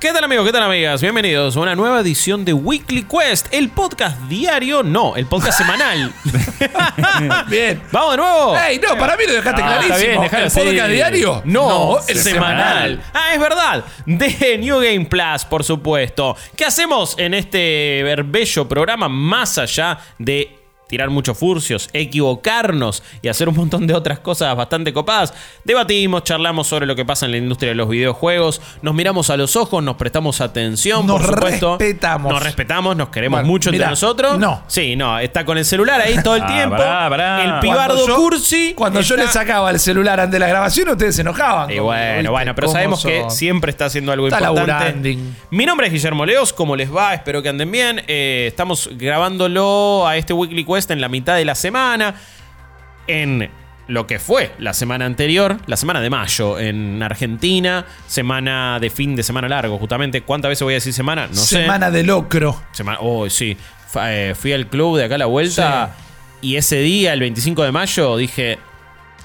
¿Qué tal amigos? ¿Qué tal amigas? Bienvenidos a una nueva edición de Weekly Quest, el podcast diario, no, el podcast semanal. Bien. Vamos de nuevo. Ey, no, para mí lo dejaste Ah, clarísimo. está bien, ¿El así. podcast diario? No, el el semanal. Ah, es verdad. De New Game Plus, por supuesto. ¿Qué hacemos en este bello programa más allá de tirar muchos furcios, equivocarnos y hacer un montón de otras cosas bastante copadas? Debatimos, charlamos sobre lo que pasa en la industria de los videojuegos, nos miramos a los ojos, nos prestamos atención, Nos por supuesto. respetamos. Nos respetamos, nos queremos Bueno, mucho entre nosotros. no. Sí, no, está con el celular ahí todo el Ah, tiempo. pará, pará. El pibardo Cuando yo- cursi. Cuando yo le sacaba el celular ante la grabación, ustedes se enojaban. y bueno, ¿viste? bueno, pero ¿Cómo sabemos que siempre está haciendo algo Está importante. Mi nombre es Guillermo Leos, ¿cómo les va? Espero que anden bien. Eh, estamos grabándolo a este Weekly Quest en la mitad de la semana. En lo que fue la semana anterior, la semana de mayo en Argentina, semana de fin de semana largo, justamente. ¿Cuántas veces voy a decir semana? No sé. Semana de locro. Semana, oh, sí. Eh, fui al club de acá a la vuelta y ese día, el 25 de mayo, dije,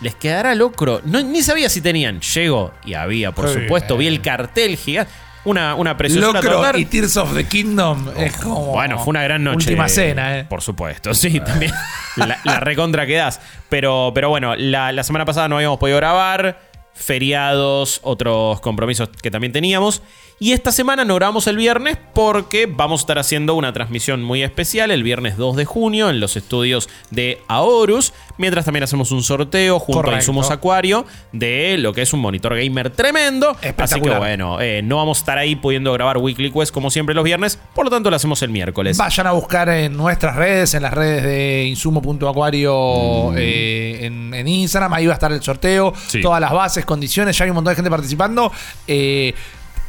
les quedará locro. No, ni sabía si tenían. Llego y había, por supuesto. Vi el cartel gigante. Una, una preciosura Locro total. y Tears of the Kingdom es como. Bueno, fue una gran noche. Última cena, ¿eh? Por supuesto, sí, también. la, la recontra que das. Pero, pero bueno, la, la semana pasada no habíamos podido grabar. Feriados, otros compromisos que también teníamos. Y esta semana no grabamos el viernes porque vamos a estar haciendo una transmisión muy especial el viernes 2 de junio en los estudios de Aorus. Mientras también hacemos un sorteo junto a. Insumos Acuario de lo que es un monitor gamer tremendo. Así que bueno, eh, no vamos a estar ahí pudiendo grabar Weekly Quest como siempre los viernes. Por lo tanto, lo hacemos el miércoles. Vayan a buscar en nuestras redes, en las redes de insumo.acuario eh, en, en Instagram. Ahí va a estar el sorteo. Sí. Todas las bases, condiciones. Ya hay un montón de gente participando. Eh,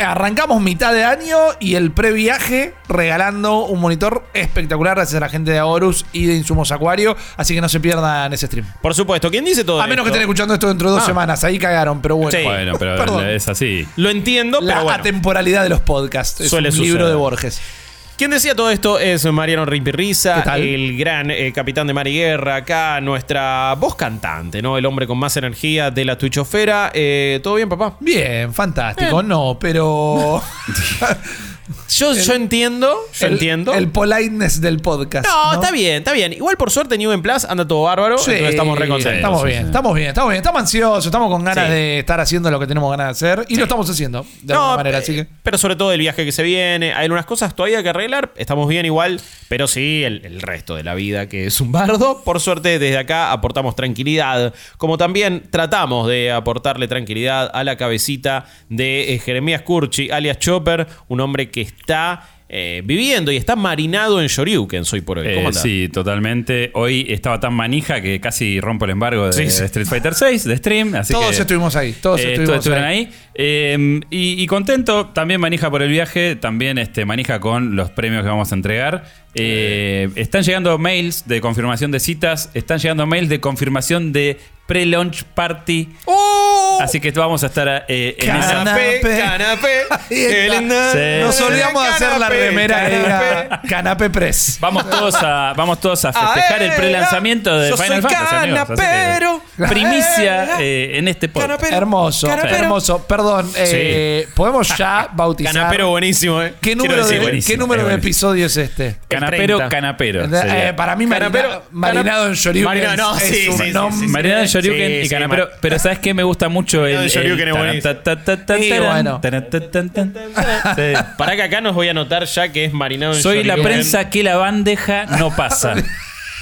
arrancamos mitad de año y el previaje regalando un monitor espectacular gracias a la gente de Aorus y de Insumos Acuario. Así que no se pierdan ese stream. Por supuesto, ¿quién dice todo A menos que estén escuchando esto dentro de dos Ah. semanas. Ahí cagaron, pero bueno. Sí. Bueno, pero Perdón. es así. Lo entiendo, La pero bueno. atemporalidad de los podcasts. Es Suele un libro suceder. de Borges. Quien decía todo esto es Mariano ¿Qué Rimpirriza, tal? el gran eh, capitán de Mari Guerra, acá nuestra voz cantante, ¿no? El hombre con más energía de la Twitchofera. Eh, ¿Todo bien, papá? Bien, fantástico. No, pero. Yo, yo entiendo, yo el, entiendo. El politeness del podcast. no, está bien, está bien. Igual por suerte New en Plus anda todo bárbaro, Sí, entonces estamos re contentos. Estamos Sí, bien, sí. estamos bien, estamos bien. Estamos ansiosos, estamos con ganas Sí. de estar haciendo lo que tenemos ganas de hacer. Y lo estamos haciendo de alguna manera, así que. Pero sobre todo el viaje que se viene. Hay algunas cosas todavía que arreglar. Estamos bien igual. Pero sí, el, el resto de la vida que es un bardo. Por suerte, desde acá aportamos tranquilidad. Como también tratamos de aportarle tranquilidad a la cabecita de eh, Jeremías Curchi, alias Chopper. Un hombre que está eh, viviendo y está marinado en Shoryuken, soy por hoy. ¿Cómo Eh, sí, totalmente. Hoy estaba tan manija que casi rompo el embargo de, Sí, sí. de Street Fighter 6 de stream. Así Todos que, estuvimos ahí, todos eh, estuvimos ahí. Eh, y, y contento, también manija por el viaje, también este, manija con los premios que vamos a entregar. Eh, están llegando mails de confirmación de citas, están llegando mails de confirmación de pre-launch party. ¡Oh! Así que vamos a estar eh, en esa. Canapé, Canapé. canapé. Sí. Nos olvidamos de hacer la Canapé, remera canapé. Canapé Press. Vamos todos a, vamos todos a festejar el pre-lanzamiento de Final Fantasy. amigos. Así que, canapero. primicia eh, en este podcast. Canapero. Hermoso, Canapero. hermoso. Perdón, eh, podemos ya bautizar. Canapero buenísimo, ¿eh? ¿Qué Quiero número, decir, de, buenísimo, ¿qué número es de buenísimo. episodio es este? Canapero, 30. canapero. Eh, sería. para mí, marina- marinado en Shoryuken Marinado, no, es sí, un sí, sí, nombre. sí, sí. Marinado en Shoryuken Sí, y sí, canapero. pero ¿sabes qué? Me gusta mucho el. Marinado en Shoryuken es buenísimo. Sí, bueno. Para que acá nos voy a anotar ya que es marinado en Soy la Shoryuken. prensa que la bandeja no pasa.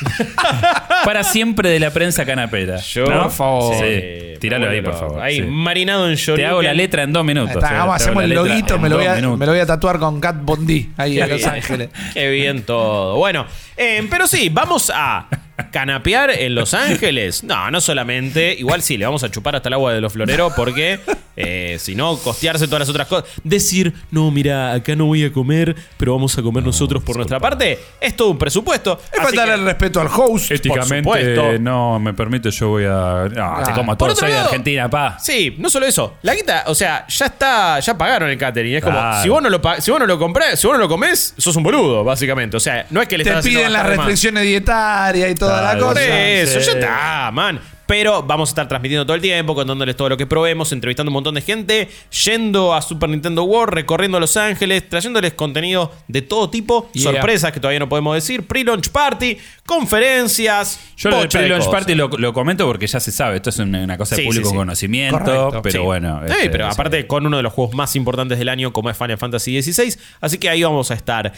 Para siempre de la prensa canapera. Yo, ¿No? Por favor. Sí, ahí, por favor. Ahí, sí. marinado en Te Shoryuken. hago la letra en dos minutos. Está, eh, te hacemos el loguito, en me lo, voy a, me lo voy a tatuar con Cat Bondi ahí Qué a Los. Ángeles. Qué bien todo. Bueno, eh, pero sí, vamos a canapear en Los Ángeles. No, no solamente. Igual sí, le vamos a chupar hasta el agua de los floreros porque eh, si no, costearse todas las otras cosas. Decir, no, mira, acá no voy a comer, pero vamos a comer nosotros por nuestra parte. Es todo un presupuesto. Es faltar el respeto al host. Éticamente, supuesto. no me permite, yo voy a. Ah, te como todo, soy de Argentina, pa. Sí, no solo eso. La guita, o sea, ya está, ya pagaron el catering. Es como, si vos no lo si vos no lo comprás, si vos no lo comés, sos un boludo, básicamente. O sea, no es que le Te estás piden las restricciones dietarias y toda la cosa. Por eso, Sí. ya está, man. Pero vamos a estar transmitiendo todo el tiempo, contándoles todo lo que probemos, entrevistando un montón de gente, yendo a Super Nintendo World, recorriendo Los Ángeles, trayéndoles contenido de todo tipo, Yeah. sorpresas que todavía no podemos decir, pre-launch party, conferencias. Yo lo del pre-launch party lo, lo comento porque ya se sabe. Esto es una, una cosa Sí, de público sí, sí. conocimiento. Correcto. Pero bueno. Sí, este, pero aparte con uno de los juegos más importantes del año como es Final Fantasy XVI. Así que ahí vamos a estar.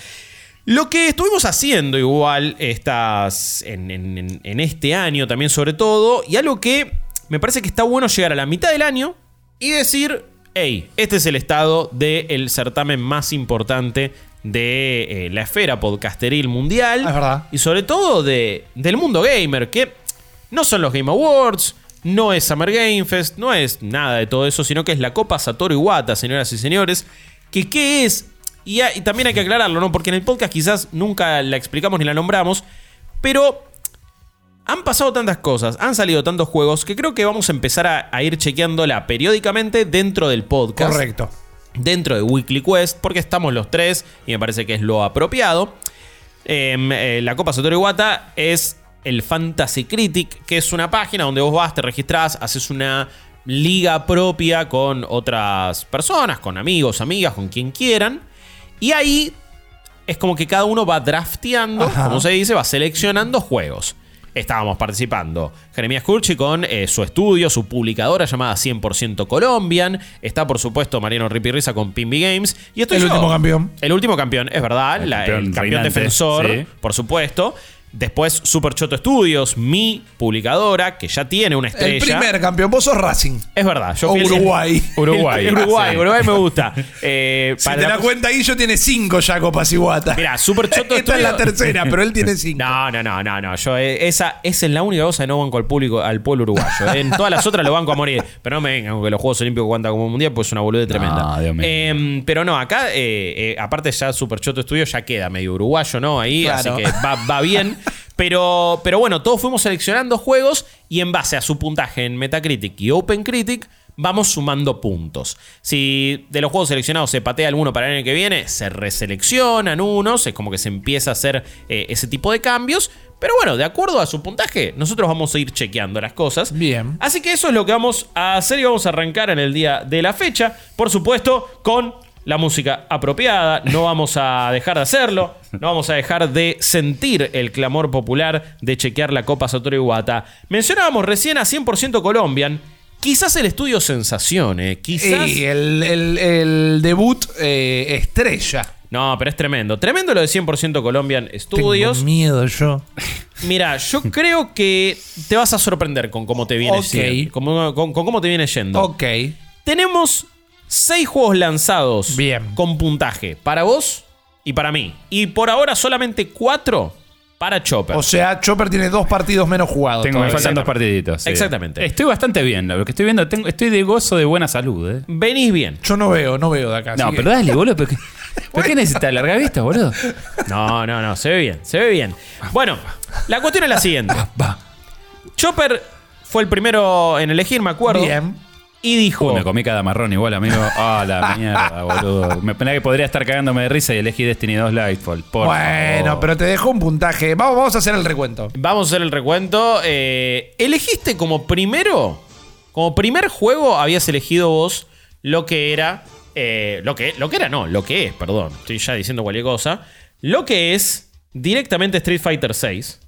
Lo que estuvimos haciendo igual estas, en, en- en- en este año también sobre todo, y algo que me parece que está bueno llegar a la mitad del año y decir, hey, este es el estado del certamen más importante de eh, la esfera podcasteril mundial. Es verdad. Y sobre todo de, del mundo gamer, que no son los Game Awards, no es Summer Game Fest, no es nada de todo eso, sino que es la Copa Satoru Iwata, señoras y señores. Que qué es, y, a- y también hay que aclararlo, ¿no? Porque en el podcast quizás nunca la explicamos ni la nombramos, pero han pasado tantas cosas, han salido tantos juegos, que creo que vamos a empezar a, a ir chequeándola periódicamente dentro del podcast Correcto. dentro de Weekly Quest, porque estamos los tres y me parece que es lo apropiado. Em, eh, la Copa Satoru Iwata es el Fantasy Critic, que es una página donde vos vas, te registrás, haces una liga propia con otras personas, con amigos, amigas, con quien quieran. Y ahí es como que cada uno va drafteando, Ajá. como se dice, va seleccionando juegos. Estábamos participando Jeremías Curchi con eh, su estudio, su publicadora llamada 100% Colombian. Está, por supuesto, Mariano Ripirriza con Pimby Games. Y estoy El yo. último campeón. El último campeón, es verdad. El la- El campeón campeón, reinante, defensor, sí. por supuesto. Después Super Choto Studios, mi publicadora, que ya tiene una estrella. El primer campeón, vos sos Racing. Es verdad. Yo O Uruguay. Uruguay. Uruguay. Uruguay me gusta. Eh, Si para te la das pos- cuenta, Guillo tiene cinco ya copas Iguata. Mira, Super Choto Esta es la Studios- tercera, pero él tiene cinco. No, no, no, no, no. Yo, eh, esa, esa es la única cosa que no banco al público, al pueblo uruguayo. En todas las otras lo banco a morir. Pero no me vengan con que los Juegos Olímpicos cuentan como mundial, pues es una boludez tremenda. Dios mío. Em, pero no, acá, eh, eh, aparte ya Super Choto Studio ya queda medio uruguayo, ¿no? Ahí, Claro. así que va, va bien. Pero, pero bueno, todos fuimos seleccionando juegos y en base a su puntaje en Metacritic y OpenCritic vamos sumando puntos. Si de los juegos seleccionados se patea alguno para el año que viene, se reseleccionan unos, es como que se empieza a hacer eh, ese tipo de cambios. Pero bueno, de acuerdo a su puntaje, nosotros vamos a ir chequeando las cosas. Bien. Así que eso es lo que vamos a hacer y vamos a arrancar en el día de la fecha. Por supuesto, con la música apropiada. No vamos a dejar de hacerlo. No vamos a dejar de sentir el clamor popular de chequear la Copa Satoru Iwata. Mencionábamos recién a 100% Colombian. Quizás el estudio Sensación, ¿eh? Quizás... Y el, el- el debut eh, estrella. No, pero es tremendo. Tremendo lo de 100% Colombian Studios. Tengo miedo yo. Mira, yo creo que te vas a sorprender con cómo te viene Ok. yendo. Con, con- con cómo te viene yendo. Ok. Tenemos seis juegos lanzados Bien. con puntaje para vos y para mí. Y por ahora solamente cuatro para Chopper. O sea, Chopper tiene dos partidos menos jugados. Tengo, me faltan dos partiditos. sí. Exactamente. Estoy bastante bien. Lo que estoy viendo, tengo, estoy de gozo de buena salud. ¿eh? Venís bien. Yo no veo, no veo de acá. No, así que- pero dale, boludo. ¿Pero qué, ¿pero qué necesitas? ¿Larga vista, boludo? No, no, no, se ve bien, se ve bien. Bueno, la cuestión es la siguiente. Va. Chopper fue el primero en elegir, me acuerdo. Bien. Y dijo... Uy, me comí cada marrón igual, amigo. Ah, la mierda, boludo. Me pena que podría estar cagándome de risa y elegí Destiny 2 Lightfall. Por bueno, favor. pero te dejó un puntaje. Vamos, vamos a hacer el recuento. Vamos a hacer el recuento. Eh, elegiste como primero, como primer juego, habías elegido vos lo que era, eh, lo que, lo que era, no, lo que es, perdón, estoy ya diciendo cualquier cosa, lo que es directamente Street Fighter 6.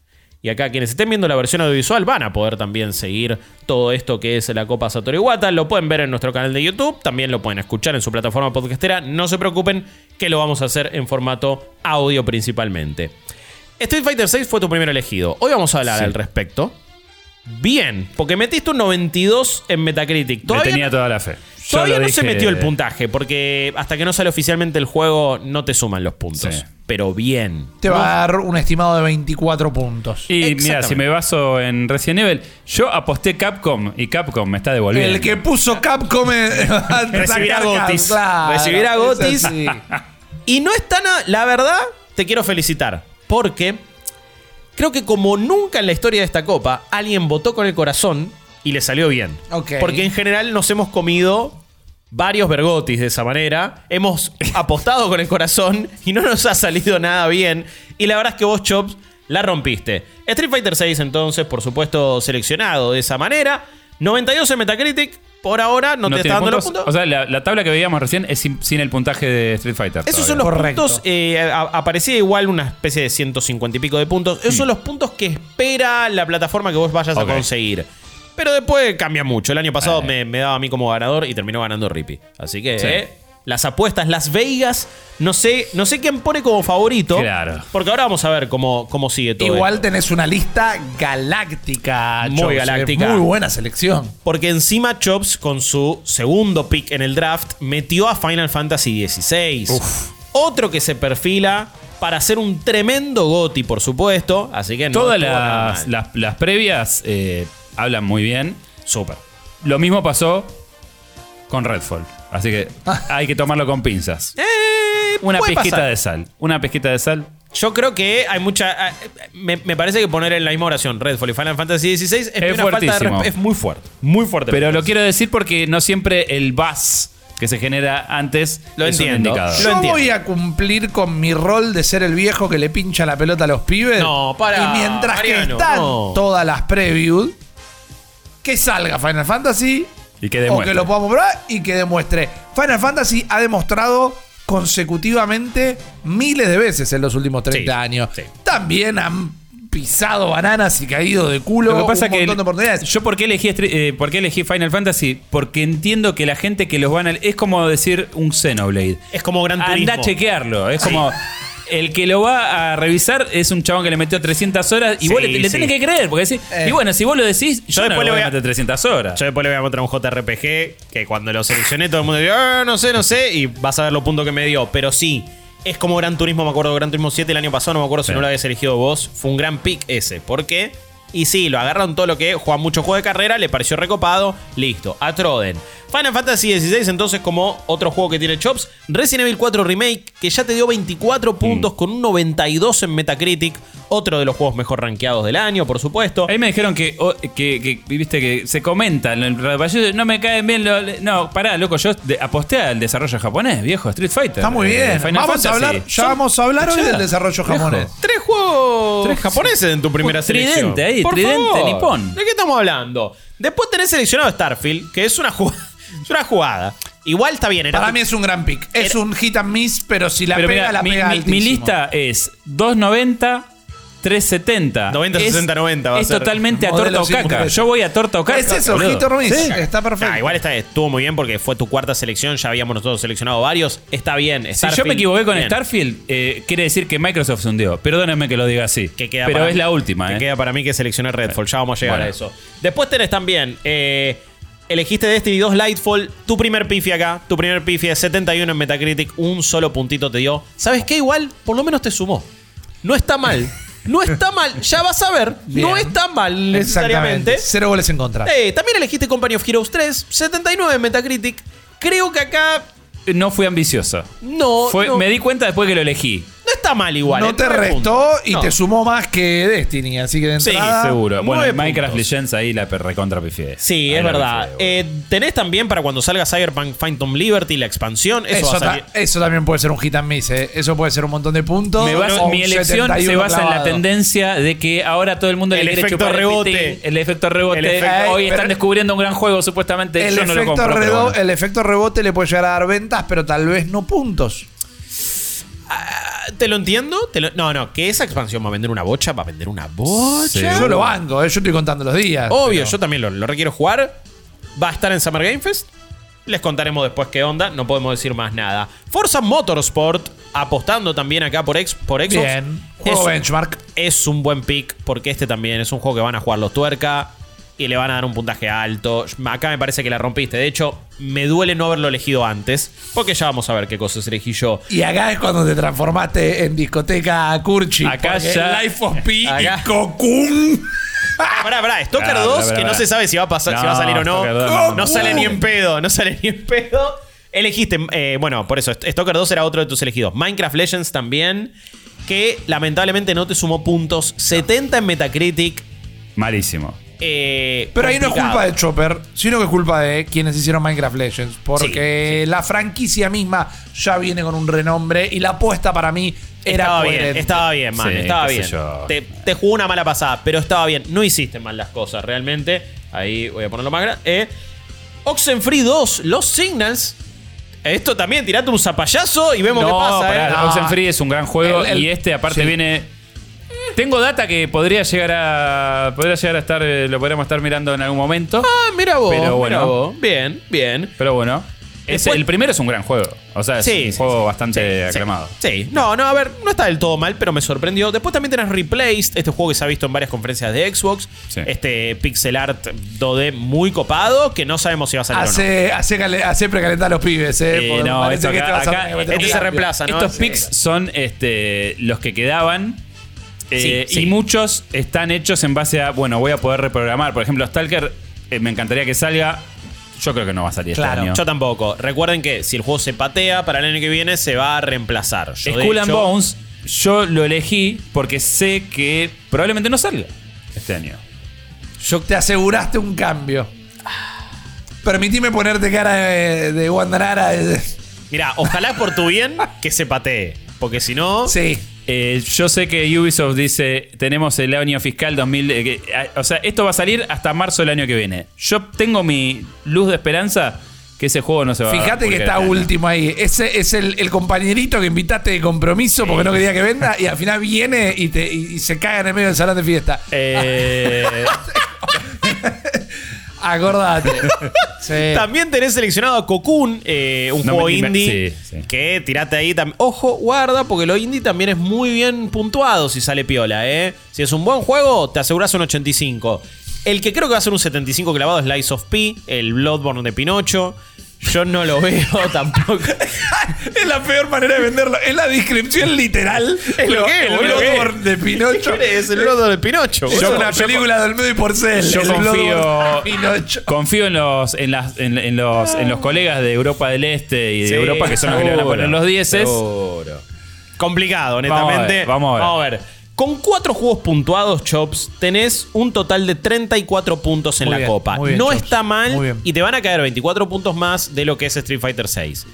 Y acá quienes estén viendo la versión audiovisual van a poder también seguir todo esto que es la Copa Satoru Iwata. Lo pueden ver en nuestro canal de YouTube, también lo pueden escuchar en su plataforma podcastera. No se preocupen que lo vamos a hacer en formato audio principalmente. Street Fighter 6 fue tu primer elegido. Hoy vamos a hablar Sí. al respecto. Bien, porque metiste un 92 en Metacritic. Todavía, tenía toda la fe. Yo todavía no se metió el puntaje, porque hasta que no sale oficialmente el juego no te suman los puntos. Sí. Pero bien. Te va a dar un estimado de 24 puntos. Y mira, si me baso en Resident Evil, yo aposté Capcom y Capcom me está devolviendo. El que puso Capcom Recibirá Gotis. Claro, Recibirá es Gotis. Y no está nada. La verdad, te quiero felicitar. Porque creo que como nunca en la historia de esta copa, alguien votó con el corazón y le salió bien. Porque en general nos hemos comido varios vergotis de esa manera. Hemos apostado con el corazón y no nos ha salido nada bien. Y la verdad es que vos, Chops, la rompiste. Street Fighter 6 entonces, por supuesto, seleccionado de esa manera. 92 en Metacritic, por ahora no, te está dando los puntos. puntos. O sea, la, la tabla que veíamos recién es sin, sin el puntaje de Street Fighter. Esos son los Correcto. puntos. eh, a- aparecía igual una especie de 150 y pico de puntos. Esos son los puntos que espera la plataforma que vos vayas a conseguir. Pero después cambia mucho. El año pasado Eh. me, me daba a mí como ganador y terminó ganando Rippy. Así que Sí. eh, las apuestas, Las Vegas, no sé, no sé quién pone como favorito. Claro. Porque ahora vamos a ver cómo, cómo sigue todo. Igual esto. tenés una lista galáctica. Muy Chops, galáctica. Muy buena selección. Porque encima Chops, con su segundo pick en el draft, metió a Final Fantasy XVI. Otro que se perfila para ser un tremendo GOTI, por supuesto. Así que no. Todas las, las previas eh, hablan muy bien. Súper. Lo mismo pasó con Redfall. Así que hay que tomarlo con pinzas. Eh, Una puede pizquita pasar. de sal. Una pizquita de sal. Yo creo que hay mucha. eh, Me, me parece que poner en la misma oración Redfall y Final Fantasy XVI es, Es una falta de resp- Es muy fuerte. Muy fuerte. Pero lo quiero decir porque no siempre el buzz que se genera antes Lo es un entiendo. indicador. Lo Yo entiendo. voy a cumplir con mi rol de ser el viejo que le pincha la pelota a los pibes. No, para, Y mientras que están no. todas las previews, que salga Final Fantasy Y que o demuestre. que lo podamos probar y que demuestre. Final Fantasy ha demostrado consecutivamente miles de veces en los últimos 30 Sí, años. sí. También han pisado bananas y caído de culo Lo que pasa un que montón de oportunidades. yo por qué elegí eh, por qué elegí Final Fantasy porque entiendo que la gente que los van a es como decir un Xenoblade. Es como Gran Turismo. Anda a chequearlo, es como el que lo va a revisar es un chabón que le metió 300 horas y Sí, vos le, le sí. tenés que creer porque decís, Eh. y bueno, si vos lo decís, yo, Yo no después le voy a meter 300 horas. Yo después le voy a mostrar un JRPG que cuando lo seleccioné todo el mundo dice, "Ah, no sé, no sé, y vas a ver los puntos que me dio. Pero sí, es como Gran Turismo, me acuerdo Gran Turismo 7 el año pasado, no me acuerdo si Sí. no lo habías elegido vos. Fue un gran pick ese. ¿Por qué? Y sí, lo agarraron todo lo que juega mucho juego de carrera, le pareció recopado, listo, a Troden. Final Fantasy XVI entonces como otro juego que tiene Chops, Resident Evil 4 Remake, que ya te dio 24 puntos con un 92 en Metacritic, otro de los juegos mejor rankeados del año, por supuesto. Ahí me dijeron que, o- que, que, viste que se comenta en el yo, no me caen bien los- no, pará, loco, yo aposté al desarrollo japonés, viejo, Street Fighter. Está muy eh, bien. Final Vamos a hablar, ya Son- vamos a hablar hoy del desarrollo viejo. japonés. Tres juegos Tres- japoneses en tu primera Un tridente selección. ahí, tridente nipón. ¿De qué estamos hablando? Después tenés seleccionado Starfield, que es una jugada. Es una jugada. Igual está bien. Era Para tu- mí es un gran pick. Es Era- un hit and miss, pero si la Pero pega, mira, la mi, pega mi- mi lista es 290, 370. 90, Es- 60, 90 va a Es ser. totalmente a Modelo torta o caca. Yo voy a torta o caca. Es eso, boludo. miss. Sí. Está perfecto. Ah, igual está, estuvo muy bien porque fue tu cuarta selección. Ya habíamos nosotros seleccionado varios. Está bien. Si yo Starfield, me equivoqué con bien. Starfield, eh, quiere decir que Microsoft se hundió. Perdónenme que lo diga así. Que queda pero para es mí- la última, que ¿eh? queda para mí que seleccioné Redfall. Ya vamos a llegar Bueno. a eso. Después tenés también. eh, elegiste Destiny 2 Lightfall. Tu primer pifi acá. Tu primer pifi es 71 en Metacritic. Un solo puntito te dio. ¿Sabes qué? Igual, por lo menos te sumó. No está mal. No está mal. Ya vas a ver. No está mal Exactamente. necesariamente. Cero goles en contra. Eh, también elegiste Company of Heroes 3. 79 en Metacritic. Creo que acá. No fui ambicioso. No. Fue- no, Me di cuenta después que lo elegí. No está mal igual. no eh, te restó puntos. y No. te sumó más que Destiny, así que de Sí, entrada... Seguro. Bueno, Minecraft puntos. Legends ahí la recontra pifié. Sí, Ahí es verdad. pifié, Eh, tenés también para cuando salga Cyberpunk Phantom Liberty la expansión. Eso, Eso, va a ta- salir. eso también puede ser un hit and miss, ¿eh? Eso puede ser un montón de puntos. Me basa- o mi elección se 71 basa en la tendencia de que ahora todo el mundo El le quiere efecto chupar el rebote. pitín, El efecto rebote. El efecto- Hoy están descubriendo un gran juego, supuestamente. El, Yo no lo efecto compro. bueno. el efecto rebote le puede llegar a dar ventas, pero tal vez no puntos. Ah, ¿Te lo entiendo? Te lo- No, no, que esa expansión va a vender una bocha, va a vender una bocha. Sí. Yo lo banco, ¿eh? yo estoy contando los días. Obvio, pero- yo también lo, lo requiero jugar. Va a estar en Summer Game Fest. Les contaremos después qué onda, no podemos decir más nada. Forza Motorsport, apostando también acá por, ex, por Xbox. Bien, juego Es- benchmark. es un buen pick porque este también es un juego que van a jugar los tuerca y le van a dar un puntaje alto. Acá me parece que la rompiste. De hecho, me duele no haberlo elegido antes porque ya vamos a ver qué cosas elegí yo. Y acá es cuando te transformaste en discoteca Curchi. Acá ya- Life of Pi Acá- y Cocoon. Pará, pará, Stalker Pará, 2, pará, que pará. no se sabe si va a pasar, si va a salir o no. Stalker 2 no. no. sale ni en pedo, no sale ni en pedo. Elegiste, eh, bueno, por eso, Stalker 2 era otro de tus elegidos. Minecraft Legends también, que lamentablemente no te sumó puntos. 70 en Metacritic. Malísimo. Eh, Pero ahí no es culpa de Chopper, sino que es culpa de quienes hicieron Minecraft Legends. Porque la franquicia misma ya viene con un renombre y la apuesta para mí era estaba coherente. bien, estaba bien, man, Sí, estaba bien. Te, te jugó una mala pasada, pero estaba bien. No hiciste mal las cosas, realmente. Ahí voy a ponerlo más grande. Eh, Oxenfree 2, Los Signals. Esto también, tirate un zapallazo y vemos qué pasa. pará, eh. No. Oxenfree es un gran juego El- el- y este aparte sí. viene. Tengo data que podría llegar a. Podría llegar a estar. eh, Lo podríamos estar mirando en algún momento. Ah, mira vos, Pero bueno. mira vos. Bien, bien. Pero bueno. es- Después- el primero es un gran juego. O sea, es Sí, un sí, juego sí. bastante Sí, aclamado. Sí, sí. No, no, a ver, no está del todo mal, pero me sorprendió. Después también tenés Replaced, este juego que se ha visto en varias conferencias de Xbox. Sí. Este pixel art 2D muy copado, que no sabemos si va a salir o no. Hace, hace, cale- hace precalentar los pibes, ¿eh? Eh, Porque no, parece esto que acá- te vas a acá- tener que meter este un se cambio. reemplaza, ¿no? Estos Sí. pics son este, los que quedaban. Eh, Sí, sí. Y muchos están hechos en base a, bueno, voy a poder reprogramar. Por ejemplo, Stalker, eh, me encantaría que salga. Yo creo que no va a salir Claro, este año. yo tampoco. Recuerden que si el juego se patea para el año que viene, se va a reemplazar. Yo, Skull and hecho, Bones, yo lo elegí porque sé que probablemente no salga este año. Yo te aseguraste un cambio. Permitime ponerte cara de, de Wandanara. Mira, ojalá por tu bien que se patee. Porque si no. Sí. Eh, yo sé que Ubisoft dice, tenemos el año fiscal 2000, eh, que, ah, o sea, esto va a salir hasta marzo del año que viene. Yo tengo mi luz de esperanza que ese juego no se va a Fíjate que está este año. último ahí. Ese es el, el compañerito que invitaste de compromiso porque no quería que venda y al final viene y, te, y, y se caga en el medio del salón de fiesta. Eh, Acordate. Sí. También tenés seleccionado a Cocoon, eh, un No juego me- me- indie. sí, sí. Que tirate ahí también. Ojo, guarda, porque lo indie también es muy bien puntuado si sale piola, ¿eh? Si es un buen juego, te aseguras un 85. El que creo que va a ser un 75 clavado es Lies of P, el Bloodborne de Pinocho. Yo no lo veo tampoco. es la peor manera de venderlo. Es la descripción literal. Es lo que es, el ¿qué? de Pinocho. es el Bloodborne de Pinocho? Es boludo. una película de Olmedo y Porcel. yo confío, Pinocho. confío en los, en, las, en, en los, en los colegas de Europa del Este y de Sí, Europa que son los que le van a poner los 10 seguro. Complicado, honestamente. Vamos a ver, vamos a ver. Con cuatro juegos puntuados, Chops, tenés un total de 34 puntos en Muy la bien, copa. bien, no Chops, está mal y te van a caer 24 puntos más de lo que es Street Fighter 6.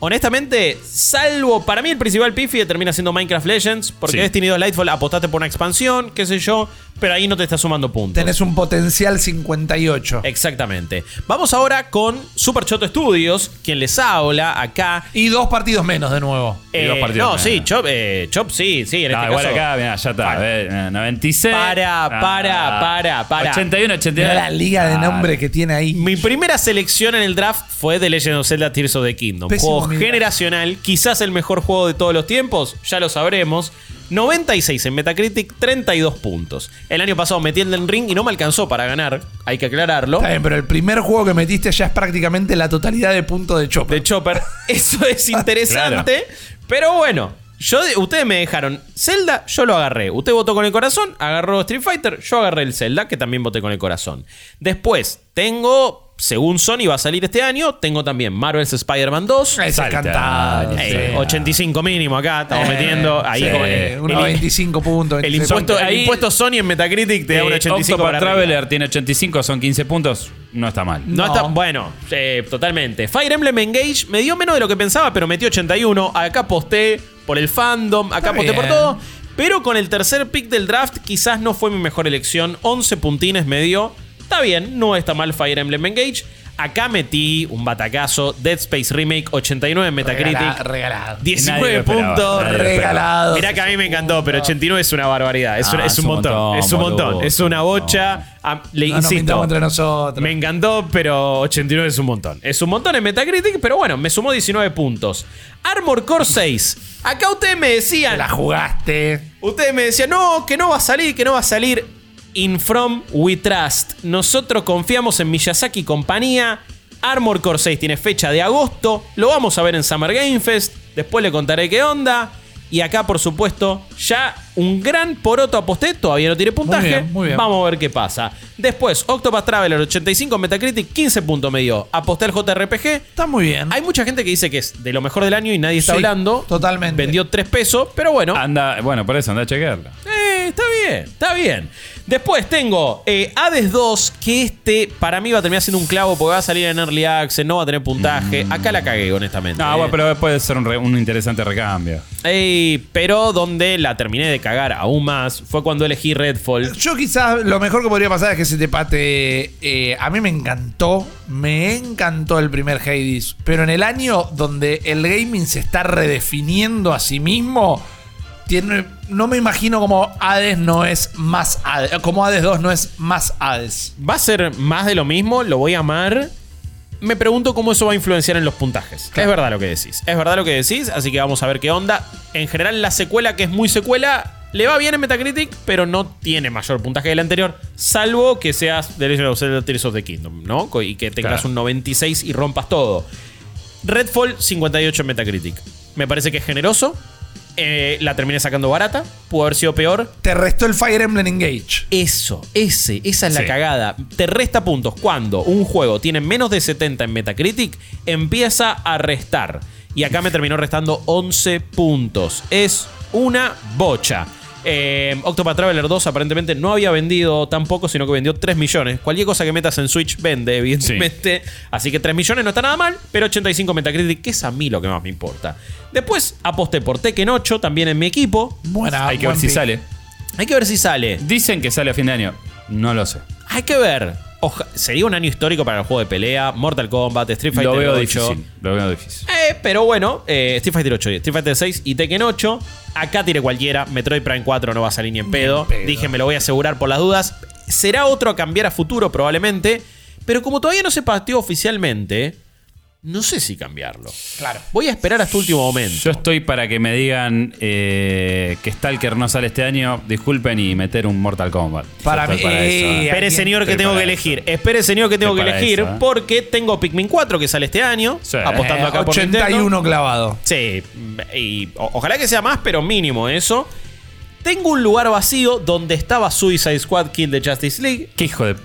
Honestamente, salvo para mí el principal pifi termina siendo Minecraft Legends, porque Sí. Destiny 2 Lightfall apostaste por una expansión, qué sé yo, pero ahí no te está sumando puntos. Tenés un potencial 58. Exactamente. Vamos ahora con Super Choto Studios, quien les habla acá. Y dos partidos menos de nuevo. Y dos Eh, partidos no, menos. sí, Chop, eh, Chop sí, sí, en No, este igual caso. acá, ya está. Para. eh, 96. Para, Ah, para, para, para. 81, 89. Mirá la liga de nombre que tiene ahí. Mi primera selección en el draft fue The Legend of Zelda Tears of the Kingdom. Pésimo juego mira. Generacional, quizás el mejor juego de todos los tiempos, ya lo sabremos. 96 en Metacritic, 32 puntos. El año pasado metí el Ring y no me alcanzó para ganar, hay que aclararlo. Está bien, pero el primer juego que metiste ya es prácticamente la totalidad de puntos de Chopper. de Chopper. Eso es interesante. Pero bueno, yo, ustedes me dejaron Zelda, yo lo agarré. Usted votó con el corazón, agarró Street Fighter, yo agarré el Zelda, que también voté con el corazón. Después, tengo, según Sony va a salir este año, tengo también Marvel's Spider-Man 2. Ese es Salta. Eh, sí. 85 mínimo acá, estamos Eh, metiendo ahí sí, con el, unos el- 25 puntos. el 26 impuesto, el Ahí- impuesto Sony en Metacritic te da un Eh, 85 Octopath para arriba. Traveler tiene 85, son 15 puntos. No está mal. No, No. está. Bueno, eh, totalmente. Fire Emblem Engage me dio menos de lo que pensaba, pero metió 81. Acá aposté por el fandom, acá Está aposté por todo. Pero con el tercer pick del draft, quizás no fue mi mejor elección. 11 puntines me dio. Está bien, no está mal Fire Emblem Engage. Acá metí un batacazo. Dead Space Remake 89 en Metacritic. Regala- regalado. 19 Nadie lo esperaba, puntos. Regalado. Mirá que a mí me encantó, pero 89 es una barbaridad. Es, Ah, un, es es un un montón. montón, es un montón. boludo. Es una bocha. Ah, le No insisto. mintamos entre nosotros. Me encantó, pero 89 es un montón. Es un montón en Metacritic, pero bueno, me sumó 19 puntos. Armor Core 6. Acá ustedes me Te decían. la jugaste. Ustedes me decían, no, que no va a salir, que no va a salir. In From We Trust. Nosotros confiamos en Miyazaki y compañía. Armor Core 6 tiene fecha de agosto. Lo vamos a ver en Summer Game Fest. Después le contaré qué onda. Y acá, por supuesto, ya un gran poroto aposté. Todavía no tiene puntaje. bien, muy bien. Vamos a ver qué pasa. Después, Octopath Traveler 85 Metacritic, 15 puntos me dio. Aposté al JRPG. Está muy bien. Hay mucha gente que dice que es de lo mejor del año y nadie está Sí, hablando. totalmente. Vendió 3 pesos, pero bueno. Anda, bueno, por eso anda a chequearla. Eh, está bien, está bien. Después tengo eh, Hades 2, que este para mí va a terminar siendo un clavo porque va a salir en Early Access, no va a tener puntaje. Acá la cagué, honestamente. No, eh. bueno, pero puede ser un, re- un interesante recambio. Ey, pero donde la terminé de cagar aún más fue cuando elegí Redfall. Yo quizás lo mejor que podría pasar es que se te pate. eh, a mí me encantó, me encantó el primer Hades, pero en el año donde el gaming se está redefiniendo a sí mismo, tiene, no me imagino como Hades no es más Hades, como Hades 2 no es más Hades. Va a ser más de lo mismo, lo voy a amar. Me pregunto cómo eso va a influenciar en los puntajes. Claro. Es verdad lo que decís. Es verdad lo que decís, así que vamos a ver qué onda. En general, la secuela, que es muy secuela, le va bien en Metacritic, pero no tiene mayor puntaje que la anterior, salvo que seas The Legend of Zelda Tears of the Kingdom, ¿no? Y que tengas Claro. un 96 y rompas todo. Redfall, 58 en Metacritic. Me parece que es generoso. Eh, la terminé sacando barata. Pudo haber sido peor. Te restó el Fire Emblem Engage. Eso, ese, esa es la Sí. cagada. Te resta puntos cuando un juego tiene menos de 70 en Metacritic, empieza a restar. Y acá me terminó restando 11 puntos. Es una bocha. Eh, Octopath Traveler 2 aparentemente no había vendido tampoco, sino que vendió 3 millones. Cualquier cosa que metas en Switch vende, evidentemente. Así que 3 millones no está nada mal, pero 85 Metacritic, que es a mí lo que más me importa. Después aposté por Tekken 8, también en mi equipo. Buena, Hay que ver si sale. Hay que ver si sale. Dicen que sale a fin de año. No lo sé. Hay que ver. Oja- sería un año histórico para el juego de pelea, Mortal Kombat, Street Fighter Lo veo 8. difícil. Lo veo difícil. Eh, pero bueno, eh, Street Fighter 8, Street Fighter 6 y Tekken 8. Acá tiré cualquiera. Metroid Prime 4 no va a salir ni en pedo. Dije, me lo voy a asegurar por las dudas. Será otro a cambiar a futuro probablemente. Pero como todavía no se pateó oficialmente, no sé si cambiarlo. Claro. Voy a esperar hasta último momento. Yo estoy para que me digan eh, que Stalker no sale este año. Disculpen y meter un Mortal Kombat. Para mí- eh, eh. Espere, señor, que tengo que elegir. Espere, señor, que tengo Estoy que elegir. eso, ¿eh? Porque tengo Pikmin 4 que sale este año. Sí. Apostando Eh, acá por Nintendo. 81 clavado. Sí, y o- ojalá que sea más, pero mínimo eso. Tengo un lugar vacío donde estaba Suicide Squad Kill the Justice League. Qué hijo de.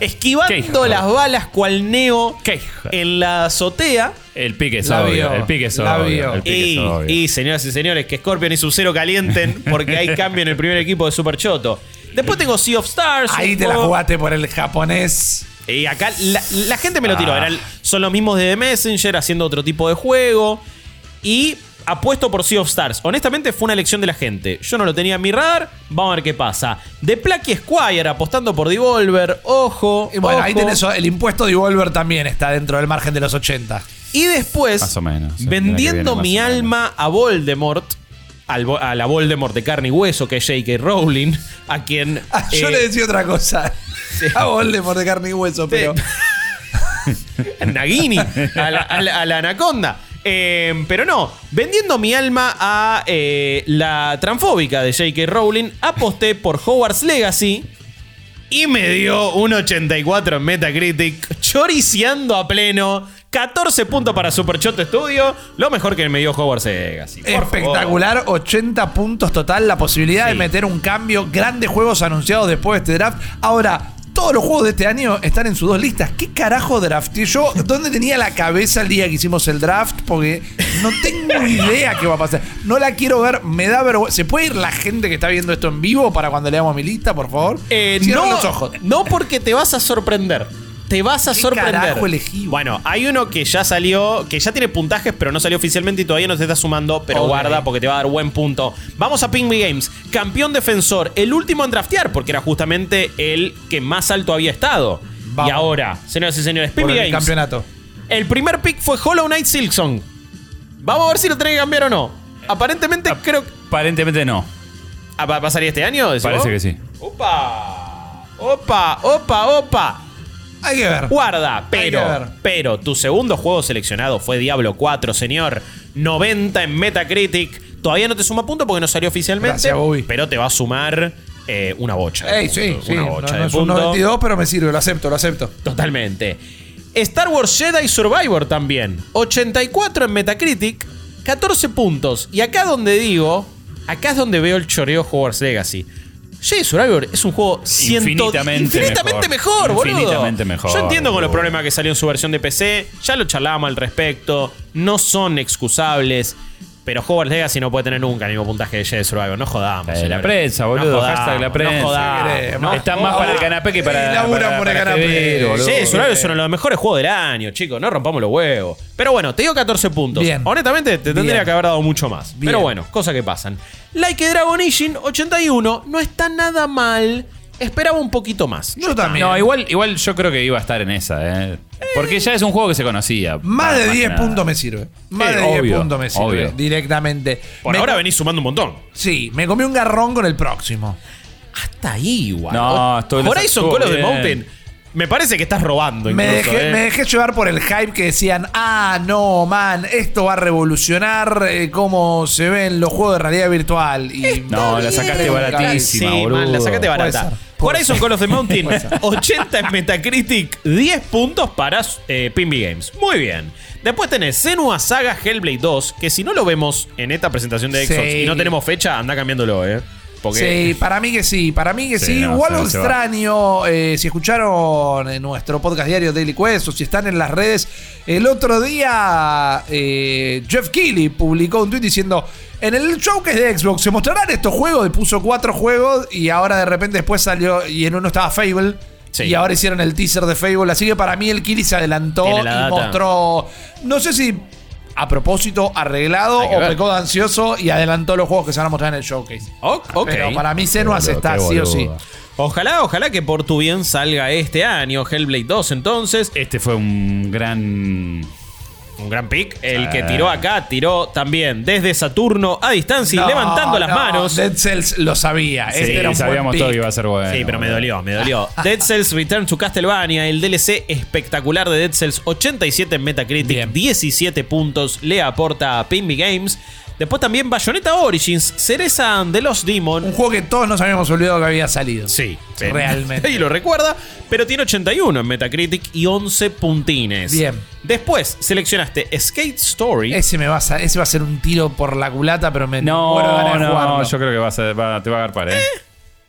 Esquivando las balas cual Neo Qué en la azotea. El pique es La obvio. vio, El pique es la obvio. vio. El pique Y, es obvio. y, señoras y señores, que Scorpion y Sub-Zero calienten porque hay cambio en el primer equipo de Super Choto. Después tengo Sea of Stars. Ahí un te la juego- jugaste por el japonés. Y acá la, la gente me lo tiró. Ah. Son los mismos de The Messenger haciendo otro tipo de juego. Y apuesto por Sea of Stars. Honestamente fue una elección de la gente. Yo no lo tenía en mi radar. Vamos a ver qué pasa. The Plucky Squire apostando por Devolver. Ojo. Y bueno, ahí tenés el impuesto de Devolver también está dentro del margen de los 80. Y después, Más o menos, sí, vendiendo mi alma a Voldemort. al a la Voldemort de carne y hueso que es J.K. Rowling. A quien. Ah, yo eh, le decía otra cosa. A Voldemort de carne y hueso, pero. Nagini, a la, a la- a la anaconda. Eh, pero no, vendiendo mi alma a eh, la transfóbica de J.K. Rowling, aposté por Hogwarts Legacy y me dio un 84 en Metacritic, choriciando a pleno. 14 puntos para Supershot Studio, lo mejor que me dio Hogwarts Legacy. por Espectacular, 80 puntos total, la posibilidad de meter un cambio, grandes juegos anunciados después de este draft. Ahora, todos los juegos de este año están en sus dos listas. ¿Qué carajo drafté yo? ¿Dónde tenía la cabeza el día que hicimos el draft? Porque no tengo idea qué va a pasar. No la quiero ver, me da vergüenza. ¿Se puede ir la gente que está viendo esto en vivo para cuando leamos mi lista, por favor? Eh, Cierren no, los ojos. no porque te vas a sorprender. Te vas a ¿Qué sorprender. carajo elegí? Bueno, hay uno que ya salió, que ya tiene puntajes, pero no salió oficialmente y todavía no te está sumando, pero guarda porque te va a dar buen punto. Vamos a Pingui Games, campeón defensor, el último en draftear, porque era justamente el que más alto había estado. Vamos. Y ahora, señoras y señores, el Games. campeonato. El primer pick fue Hollow Knight Silksong. Vamos a ver si lo tenés que cambiar o no. Aparentemente creo que. Aparentemente no. Ah, ¿Va va a salir este año? Parece vos? que sí. Opa. Opa, opa, opa. Hay que ver. Guarda, pero, ver. pero tu segundo juego seleccionado fue Diablo 4, señor. 90 en Metacritic. Todavía no te suma punto porque no salió oficialmente. Gracias, Bobby. pero te va a sumar eh, una bocha. Ey, sí. Una No, bocha no de es un puntos. 92, pero me sirve, lo acepto, lo acepto. Totalmente. Star Wars Jedi Survivor también. 84 en Metacritic, 14 puntos. Y acá donde digo, acá es donde veo el choreo Hogwarts Legacy. Jedi Survivor es un juego ciento- Infinitamente infinitamente mejor, mejor. boludo. Infinitamente mejor, Yo entiendo con los problemas que salió en su versión de PC, ya lo charlábamos al respecto, no son excusables. Pero Hogwarts Legacy no puede tener nunca el mismo puntaje de Jedi Survivor. No jodamos. Eh, la prensa, No boludo. jodamos, hashtag la prensa. No jodamos. queremos. no Está más para el canapé que para. Eh, laburan para- por el para canapé. Boludo. Sí, Survivor es uno de los mejores juegos del año, chicos. No rompamos los huevos. Pero bueno, te digo 14 puntos. Bien. Honestamente, te tendría Bien. que haber dado mucho más. Bien. Pero bueno, cosas que pasan. Like Dragon Ishin 81 no está nada mal. Esperaba un poquito más. Yo también. No, igual, igual yo creo que iba a estar en esa, ¿eh? Porque ya es un juego que se conocía. Más de que 10 nada. puntos me sirve. Más Sí, de 10 obvio, puntos me sirve. obvio. Directamente. Por Me ahora co- venís sumando un montón. Sí, me comí un garrón con el próximo. Hasta ahí, igual. No, estuvo- Horizon estuvo Call of the bien. Mountain. Me parece que estás robando Me incluso, dejé, eh. me dejé llevar por el hype que decían, ah, no, man, esto va a revolucionar eh, cómo se ven los juegos de realidad virtual. Y No, la sacaste baratísima, Sí, boludo. man, la sacaste barata. Horizon. Call of the Mountain, 80 en Metacritic, 10 puntos para eh, Pinby Games. Muy bien. Después tenés Senua Saga Hellblade 2, que si no lo vemos en esta presentación de Xbox Sí. y no tenemos fecha, anda cambiándolo, ¿eh? Porque Sí, para mí que sí, para mí que sí. Sí, no, algo va. extraño, eh, si escucharon en nuestro podcast diario Daily Quest o si están en las redes, el otro día eh, Jeff Keighley publicó un tweet diciendo, en el showcase de Xbox se mostrarán estos juegos, y puso cuatro juegos y ahora de repente después salió y en uno estaba Fable. Sí. Y ahora hicieron el teaser de Fable, así que para mí el Keighley se adelantó y data. mostró, no sé si a propósito, arreglado o ver. pecó de ansioso y adelantó los juegos que se van a mostrar en el showcase. Oh, ok. Pero para mí Senuas Qué está sí o sí. Ojalá, ojalá que por tu bien salga este año Hellblade 2 entonces. Este fue un gran. Un gran pick. El que tiró acá, tiró también desde Saturno a distancia y No, levantando las no, manos. Dead Cells lo sabía. Sí, este era un sabíamos buen todo pick. que iba a ser bueno. Sí, pero me dolió, me dolió. Dead Cells Return to Castlevania, el DLC espectacular de Dead Cells, 87 en Metacritic, Bien. 17 puntos, le aporta a Pinby Games. Después también Bayonetta Origins, Cereza and the Lost Demon. Un juego que todos nos habíamos olvidado que había salido. Sí, Realmente. Y lo recuerda, pero tiene 81 en Metacritic y 11 puntines. Bien. Después seleccionaste Skate Story. Ese, me va a, ese va a ser un tiro por la culata, pero me No, muero de ganas de no, jugarlo. yo creo que va a ser- va- te va a agarpar, ¿eh?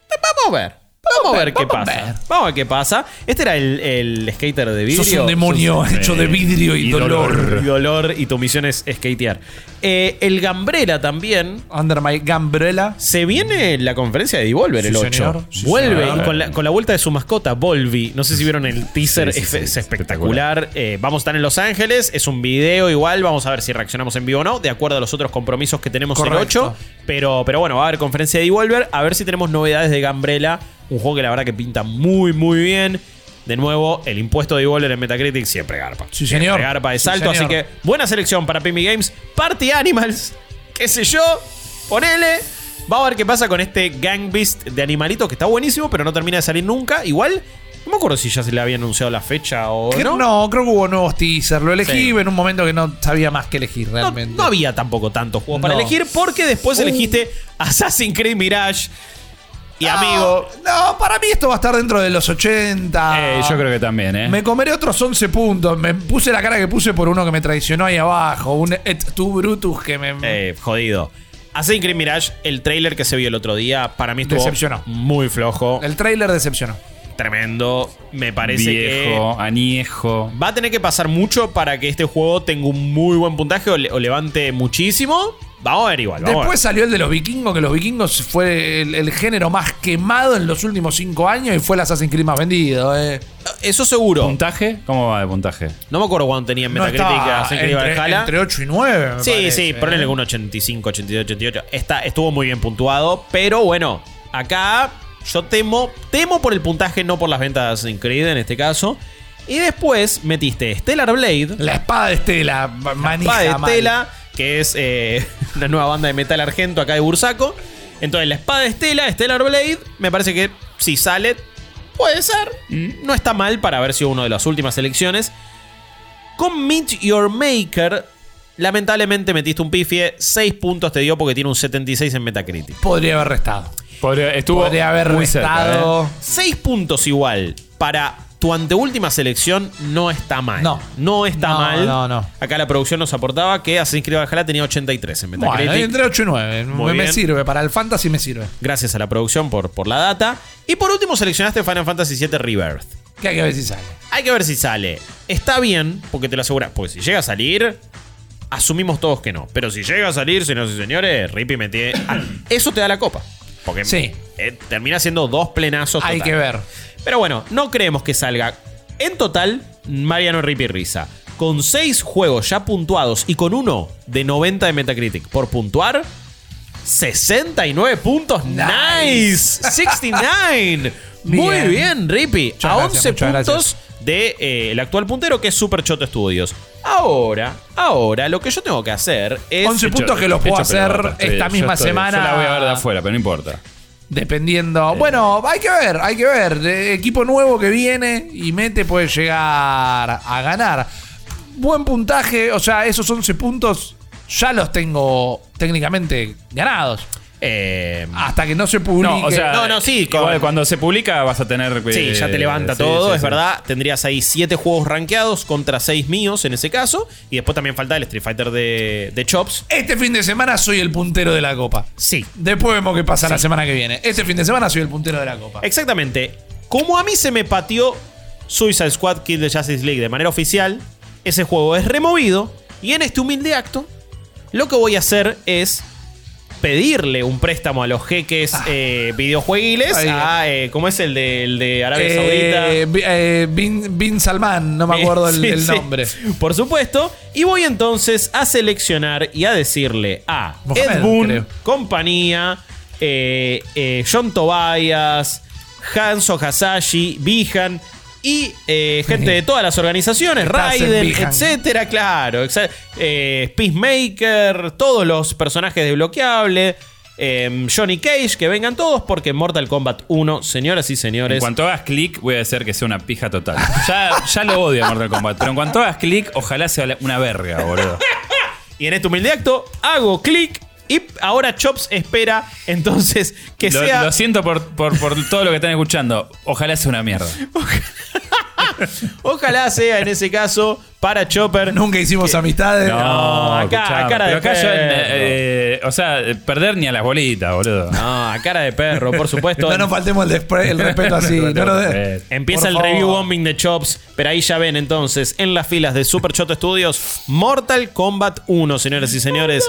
Vamos a ver. Vamos a ver qué vamos pasa. ver. Vamos a ver qué pasa. Este era el, el skater de vidrio. Sos un demonio sos- hecho de vidrio y, y dolor. dolor. Y dolor y tu misión es skatear. Eh, el Gambrera también. Under my Gambrella. Se viene la conferencia de Devolver Sí, el 8. señor. Sí, Vuelve señor. con la, con la vuelta de su mascota, Volvi. No sé si vieron el teaser, Sí, es, espectacular. Eh, vamos a estar en Los Ángeles, es un video igual. Vamos a ver si reaccionamos en vivo o no, de acuerdo a los otros compromisos que tenemos Correcto. el 8. Pero, pero bueno, va a haber conferencia de Devolver. A ver si tenemos novedades de Gambrella. Un juego que la verdad que pinta muy, muy bien. De nuevo, el impuesto de Devolver en Metacritic siempre garpa. Sí, Siempre señor. garpa de Sí, salto. así que buena selección para Pimi Games. Party Animals, qué sé yo. Ponele. Vamos a ver qué pasa con este Gang Beast de animalitos que está buenísimo, pero no termina de salir nunca. Igual, no me acuerdo si ya se le había anunciado la fecha o no. no. creo que hubo nuevos teasers. Lo elegí Sí. en un momento que no sabía más que elegir realmente. no había tampoco tantos juegos para elegir porque después Uh. elegiste Assassin's Creed Mirage. Y No, amigo, No, para mí esto va a estar dentro de los 80. Eh, yo creo que también, ¿eh? Me comeré otros 11 puntos. Me puse la cara que puse por uno que me traicionó ahí abajo. Un Et tu Brutus que me. eh, jodido. Assassin's Creed Mirage, el trailer que se vio el otro día, para mí estuvo Decepcionó. muy flojo, El trailer decepcionó. tremendo. Me parece que Viejo, aniejo. Va a tener que pasar mucho para que este juego tenga un muy buen puntaje o, le- o levante muchísimo. Vamos a ver igual. Vamos Después salió el de los vikingos, que los vikingos fue el, el género más quemado en los últimos 5 años y fue el Assassin's Creed más vendido. eh. Eso seguro. ¿Puntaje? ¿Cómo va de puntaje? No me acuerdo cuánto tenía en No Metacritic estaba Assassin's Creed entre, Valhalla. entre 8 y 9. me Sí, parece, sí, eh. ponele un 85, 88, 88. Está, estuvo muy bien puntuado, pero bueno, acá yo temo, temo por el puntaje, no por las ventas de Assassin's Creed en este caso. Y después metiste Stellar Blade, La espada de Estela, manija espada de. Estela, que es eh, una nueva banda de metal argento acá de Bursaco. Entonces, la espada de Estela, Stellar Blade, me parece que si sale, puede ser. No está mal para haber sido una de las últimas elecciones. Con Meet Your Maker, lamentablemente metiste un pifie. 6 puntos te dio porque tiene un 76 en Metacritic. Podría haber restado. Podría, estuvo Podría haber restado. ¿eh? 6 puntos igual para tu anteúltima selección no está mal. No. No está No, mal. no, no. Acá la producción nos aportaba que Assassin's Creed Valhalla tenía 83 en Metacritic. Bueno, entre 8 y 9. Muy Me, bien. sirve. Para el fantasy me sirve. Gracias a la producción por, por la data. Y por último seleccionaste Final Fantasy VII Rebirth. Que hay que ver si sale. Hay que ver si sale. Está bien, porque te lo aseguras. Porque si llega a salir, asumimos todos que no. Pero si llega a salir, señores y señores, Rippy me tiene. Ah, eso te da la copa. Porque Sí. eh, termina siendo dos plenazos. Hay total. que ver. Pero bueno, no creemos que salga. En total, Mariano Rippy Risa. Con 6 juegos ya puntuados y con uno de 90 de Metacritic por puntuar, 69 puntos. Nice. 69. Muy Bien. bien, Rippy. Muchas a gracias, 11 muchas puntos gracias. de eh, el actual puntero que es Super Choto Studios. Ahora, ahora, lo que yo tengo que hacer es. 11 puntos que los puedo hacer pelota, estoy- esta yo misma estoy- semana. Yo la voy a ver de afuera, pero no importa. Dependiendo. Bueno, hay que ver, hay que ver. Equipo nuevo que viene y mete puede llegar a ganar. Buen puntaje, o sea, esos 11 puntos ya los tengo técnicamente ganados. Eh, Hasta que no se publique. No, o sea, No, no, sí, igual con- cuando se publica vas a tener. Sí, ya te levanta sí, todo, sí, es sí. verdad. Tendrías ahí 7 juegos rankeados contra 6 míos en ese caso. Y después también falta el Street Fighter de, de Chops. este fin de semana soy el puntero de la copa. Sí, Después vemos qué pasa la semana que viene. Este fin de semana soy el puntero de la copa. exactamente. Como a mí se me pateó Suicide Squad Kill the Justice League de manera oficial, ese juego es removido. Y en este humilde acto, lo que voy a hacer es pedirle un préstamo a los jeques eh, videojueguiles. A, eh, ¿Cómo es el de, el de Arabia Eh, Saudita? Bi- Bin, Bin Salman, no me acuerdo el, Sí, el sí. nombre. Por supuesto. Y voy entonces a seleccionar y a decirle a Mohamed, Ed Boon, creo. compañía, John Tobias, Hanzo Hasashi, Bihan y eh, gente de todas las organizaciones, Raiden, etcétera, claro. exa- eh, Peacemaker, todos los personajes desbloqueables. eh, Johnny Cage, que vengan todos porque Mortal Kombat 1, señoras y señores. En cuanto hagas clic, voy a hacer que sea una pija total. Ya, ya lo odio a Mortal Kombat, pero en cuanto hagas clic, ojalá sea una verga, boludo. Y en este humilde acto hago clic y ahora Chops espera entonces que Lo, sea. lo siento por, por- por todo lo que están escuchando. Ojalá sea una mierda. Ojalá sea en ese caso para Chopper. Nunca hicimos amistades. No, acá, a cara de yo, perro. eh, o sea, perder ni a las bolitas, boludo. No, a cara de perro, por supuesto. No nos faltemos el, despre- el respeto así. no Empieza Por el favor. review bombing de Chops, pero ahí ya ven entonces en las filas de Super Choto Studios Mortal Kombat 1, señores y señores.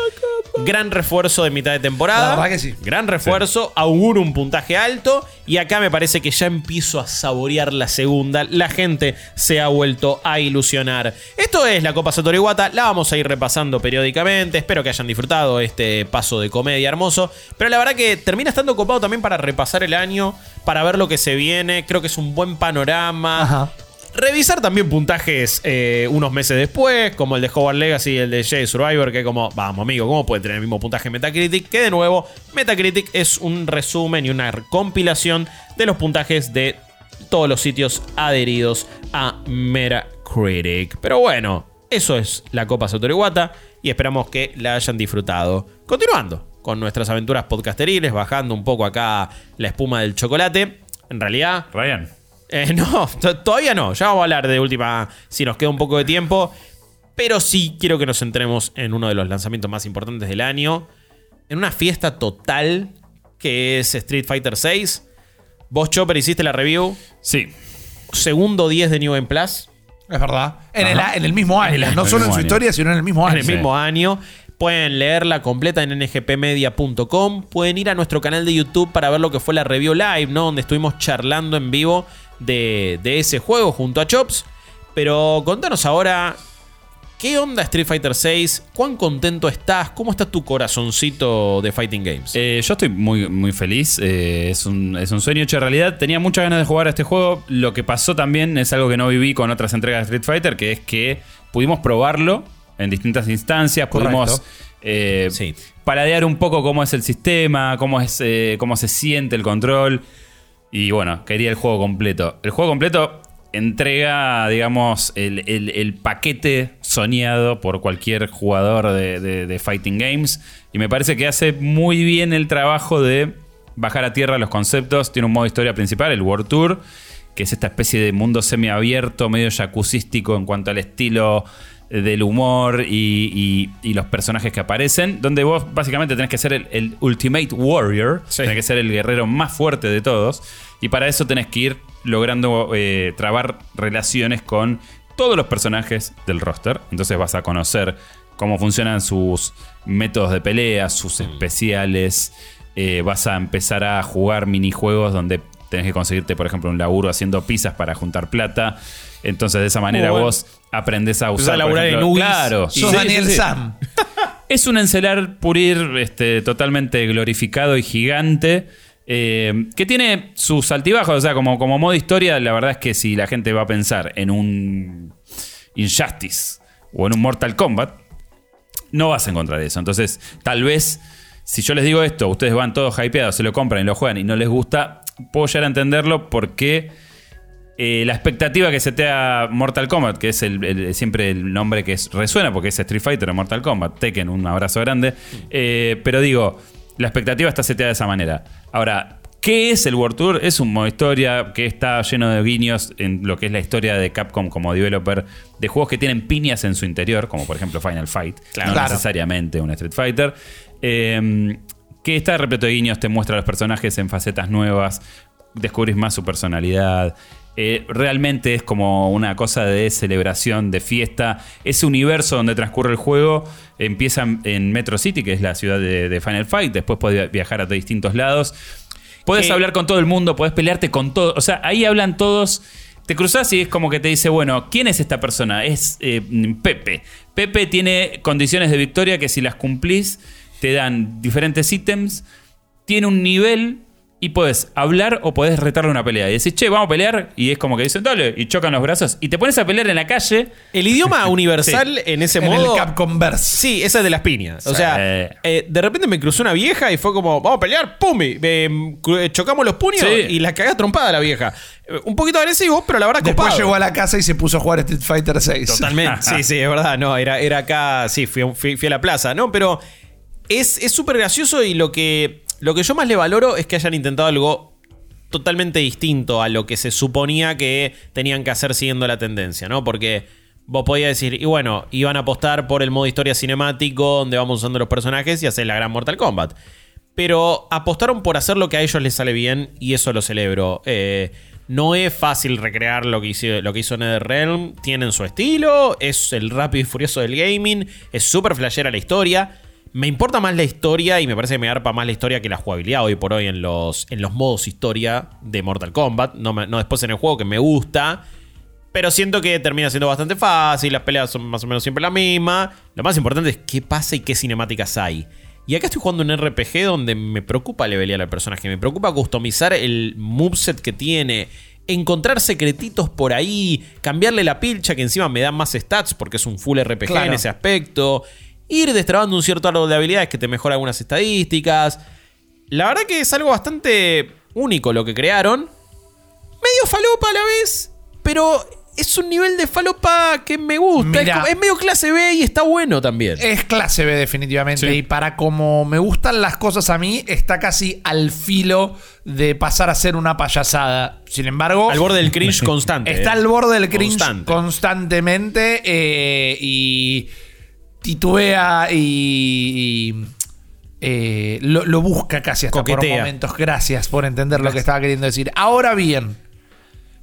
Gran refuerzo de mitad de temporada. La verdad que sí. Gran refuerzo, auguro un puntaje alto y acá me parece que ya empiezo a saborear la segunda. La gente se ha vuelto a ilusionar. Esto es la Copa Satoru Iwata, la vamos a ir repasando periódicamente. Espero que hayan disfrutado este paso de comedia hermoso. Pero la verdad que termina estando copado también para repasar el año, para ver lo que se viene. Creo que es un buen panorama. Ajá. Revisar también puntajes eh, unos meses después, como el de Howard Legacy y el de Jay Survivor, que como, vamos amigo, ¿cómo puede tener el mismo puntaje Metacritic? Que de nuevo, Metacritic es un resumen y una compilación de los puntajes de todos los sitios adheridos a Metacritic. Pero bueno, eso es la Copa Satoru Iwata y esperamos que la hayan disfrutado. Continuando con nuestras aventuras podcasteriles, bajando un poco acá la espuma del chocolate. En realidad, Ryan. Eh, no, todavía no. Ya vamos a hablar de última si nos queda un poco de tiempo. Pero sí quiero que nos centremos en uno de los lanzamientos más importantes del año. En una fiesta total que es Street Fighter VI. Vos, Chopper, hiciste la review. Sí. Segundo 10 de New Game Plus. Es verdad. En el, en el mismo año. En el- no en solo en su año. historia, sino en el mismo en año. el mismo año. Pueden leerla completa en ngpmedia.com. Pueden ir a nuestro canal de YouTube para ver lo que fue la review live, ¿no? Donde estuvimos charlando en vivo de, de ese juego junto a Chops. Pero contanos ahora, ¿qué onda Street Fighter VI? ¿Cuán contento estás? ¿Cómo está tu corazoncito de Fighting Games? Eh, yo estoy muy, muy feliz. eh, es, un, es un sueño hecho realidad. Tenía muchas ganas de jugar a este juego. Lo que pasó también es algo que no viví con otras entregas de Street Fighter, que es que pudimos probarlo en distintas instancias. Pudimos eh, Sí. paladear un poco cómo es el sistema, cómo, es, eh, cómo se siente el control. Y bueno, quería el juego completo. El juego completo entrega, digamos, el, el- paquete soñado por cualquier jugador de, de- Fighting Games. Y me parece que hace muy bien el trabajo de bajar a tierra los conceptos. Tiene un modo historia principal, el World Tour, que es esta especie de mundo semiabierto, medio jacuzzístico en cuanto al estilo del humor y, y- y los personajes que aparecen, donde vos básicamente tenés que ser el, el Ultimate Warrior, Sí. tenés que ser el guerrero más fuerte de todos, y para eso tenés que ir logrando eh, trabar relaciones con todos los personajes del roster, entonces vas a conocer cómo funcionan sus métodos de pelea, sus Mm. especiales. Eh, vas a empezar a jugar minijuegos donde tenés que conseguirte, por ejemplo, un laburo haciendo pizzas para juntar plata. Entonces, de esa manera bueno. vos aprendés a usar. a laburar ejemplo- en. Claro. Sos Sí, Daniel sí, sí. Sam. Es un encelar purir este, totalmente glorificado y gigante. eh, que tiene sus altibajos. O sea, como, como modo historia, la verdad es que si la gente va a pensar en un Injustice o en un Mortal Kombat, no vas a encontrar eso. Entonces, tal vez, si yo les digo esto, ustedes van todos hypeados, se lo compran y lo juegan y no les gusta, puedo llegar a entenderlo porque eh, la expectativa que se te da Mortal Kombat, que es el, el- siempre el nombre que es- resuena, porque es Street Fighter o Mortal Kombat, Tekken, un abrazo grande. Eh, pero digo, la expectativa está seteada de esa manera. Ahora, ¿qué es el World Tour? Es un modo historia que está lleno de guiños en lo que es la historia de Capcom como developer de juegos que tienen piñas en su interior, como por ejemplo Final Fight, no Claro. necesariamente un Street Fighter. Eh, que está repleto de guiños, te muestra a los personajes en facetas nuevas, descubrís más su personalidad. Eh, realmente es como una cosa de celebración, de fiesta. Ese universo donde transcurre el juego empieza en- Metro City, que es la ciudad de, de Final Fight. Después podés viajar a distintos lados. Puedes hablar con todo el mundo, podés pelearte con todo. O sea, ahí hablan todos. Te cruzas y es como que te dice, bueno, ¿quién es esta persona? Es eh, Pepe. Pepe tiene condiciones de victoria que si las cumplís te dan diferentes ítems. Tiene un nivel y puedes hablar o podés retarle una pelea. Y decís, che, vamos a pelear. Y es como que dicen, dale, y chocan los brazos. Y te pones a pelear en la calle. El idioma universal en ese En modo. el Capcom Verse. Sí, esa es de las piñas. O Sí. sea, eh, de repente me cruzó una vieja y fue como, vamos a pelear, ¡pum! y, eh, cru- chocamos los puños Sí. y la cagá trompada la vieja. Eh, Un poquito agresivo, pero la verdad Después copado. llegó a la casa y se puso a jugar Street Fighter 6. Totalmente. Sí, sí, es verdad. No, era, era acá. Sí, fui, a- fui- fui a la plaza, ¿no? Pero es es súper gracioso y lo que, lo que yo más le valoro es que hayan intentado algo totalmente distinto a lo que se suponía que tenían que hacer siguiendo la tendencia, ¿no? Porque vos podías decir, y bueno, iban a apostar por el modo historia cinemático donde vamos usando los personajes y hacer la gran Mortal Kombat. Pero apostaron por hacer lo que a ellos les sale bien y eso lo celebro. Eh, no es fácil recrear lo que hizo, lo que hizo NetherRealm. Tienen su estilo, es el rápido y furioso del gaming, es súper flashera la historia. Me importa más la historia y me parece que me arpa más la historia que la jugabilidad hoy por hoy en los, en los modos historia de Mortal Kombat. No, me- no después en el juego que me gusta. Pero siento que termina siendo bastante fácil, las peleas son más o menos siempre la misma. Lo más importante es qué pasa y qué cinemáticas hay. Y acá estoy jugando un RPG donde me preocupa levelear al personaje, me preocupa customizar el moveset que tiene, encontrar secretitos por ahí, cambiarle la pilcha que encima me da más stats porque es un full RPG Claro. en ese aspecto, ir destrabando un cierto árbol de habilidades que te mejora algunas estadísticas. La verdad que es algo bastante único lo que crearon. Medio falopa a la vez, pero es un nivel de falopa que me gusta. Es, Mirá. como- es medio clase B y está bueno también. Es clase B definitivamente. Sí. Y para como me gustan las cosas a mí, está casi al filo de pasar a ser una payasada. Sin embargo, Al borde del cringe constante. está eh. al borde del cringe Constante. constantemente. eh, y titubea y... y, eh, lo, lo busca casi hasta por momentos. Gracias por entender lo que estaba queriendo decir. Ahora bien,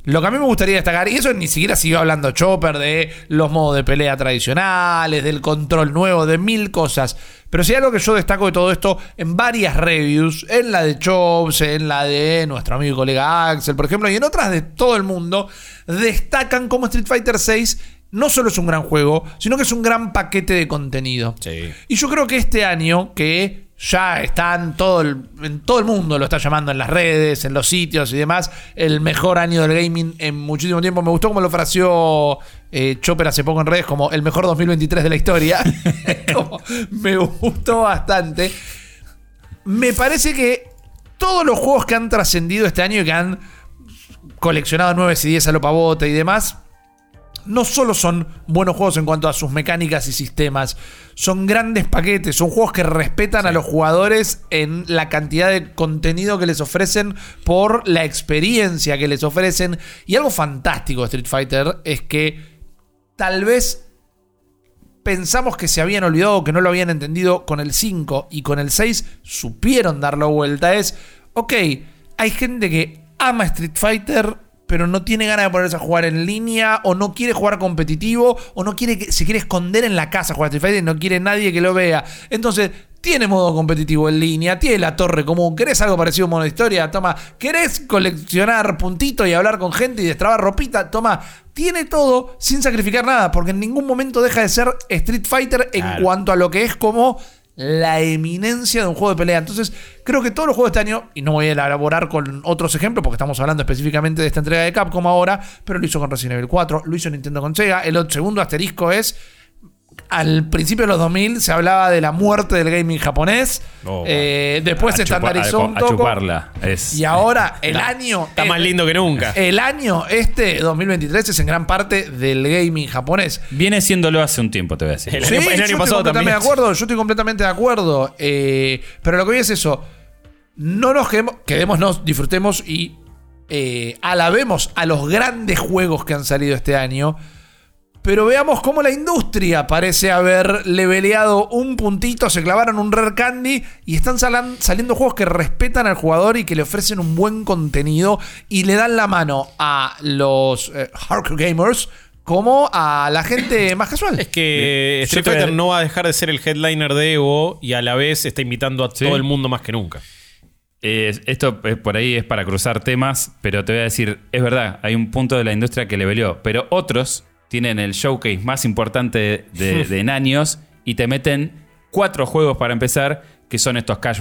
lo que a mí me gustaría destacar, y eso ni siquiera siguió hablando Chopper de los modos de pelea tradicionales, del control nuevo, de mil cosas. Pero sí algo que yo destaco de todo esto en varias reviews, en la de Chops, en la de nuestro amigo y colega Axel, por ejemplo, y en otras de todo el mundo, destacan cómo Street Fighter VI no solo es un gran juego, sino que es un gran paquete de contenido. Sí. Y yo creo que este año, que ya están todo el, en todo el mundo lo está llamando en las redes, en los sitios y demás, el mejor año del gaming en muchísimo tiempo. Me gustó como lo fraseó eh, Chopper hace poco en redes como el mejor 2023 de la historia. Como, me gustó bastante. Me parece que todos los juegos que han trascendido este año y que han coleccionado 9 y 10 a lo pavote y demás, no solo son buenos juegos en cuanto a sus mecánicas y sistemas, son grandes paquetes, son juegos que respetan a los jugadores en la cantidad de contenido que les ofrecen por la experiencia que les ofrecen. Y algo fantástico de Street Fighter es que tal vez pensamos que se habían olvidado, que no lo habían entendido con el 5 y con el 6 supieron darlo vuelta. Es, ok, hay gente que ama Street Fighter pero no tiene ganas de ponerse a jugar en línea, o no quiere jugar competitivo, o no quiere que, se quiere esconder en la casa a jugar Street Fighter y no quiere nadie que lo vea. Entonces, tiene modo competitivo en línea, tiene la torre común. ¿Querés algo parecido a un modo de historia? Toma. ¿Querés coleccionar puntitos y hablar con gente y destrabar ropita? Toma. Tiene todo sin sacrificar nada, porque en ningún momento deja de ser Street Fighter en Claro. cuanto a lo que es como la eminencia de un juego de pelea. Entonces, creo que todos los juegos de este año, y no voy a elaborar con otros ejemplos, porque estamos hablando específicamente de esta entrega de Capcom ahora, pero lo hizo con Resident Evil 4, lo hizo Nintendo con Sega. El segundo asterisco es al principio de los 2000 se hablaba de la muerte del gaming japonés. Oh, Eh, después se estandarizó un a poco. chuparla. Es- Y ahora el año. Está más lindo que nunca. El año este, 2023, es en gran parte del gaming japonés. Viene siéndolo hace un tiempo, te voy a decir. El año- el año yo estoy pasado completamente también. de acuerdo, yo estoy completamente de acuerdo. Eh, pero lo que voy es eso. No nos quedemos, quedémonos, disfrutemos y eh, alabemos a los grandes juegos que han salido este año. Pero veamos cómo la industria parece haber leveleado un puntito, se clavaron un rare candy y están salan- saliendo juegos que respetan al jugador y que le ofrecen un buen contenido y le dan la mano a los eh, hardcore gamers como a la gente más casual. Es que Street Fighter no va a dejar de ser el headliner de Evo y a la vez está invitando a Sí. todo el mundo más que nunca. Eh, esto eh, por ahí es para cruzar temas, pero te voy a decir, es verdad, hay un punto de la industria que le velió, pero otros tienen el showcase más importante de, de en años y te meten cuatro juegos para empezar, que son estos cash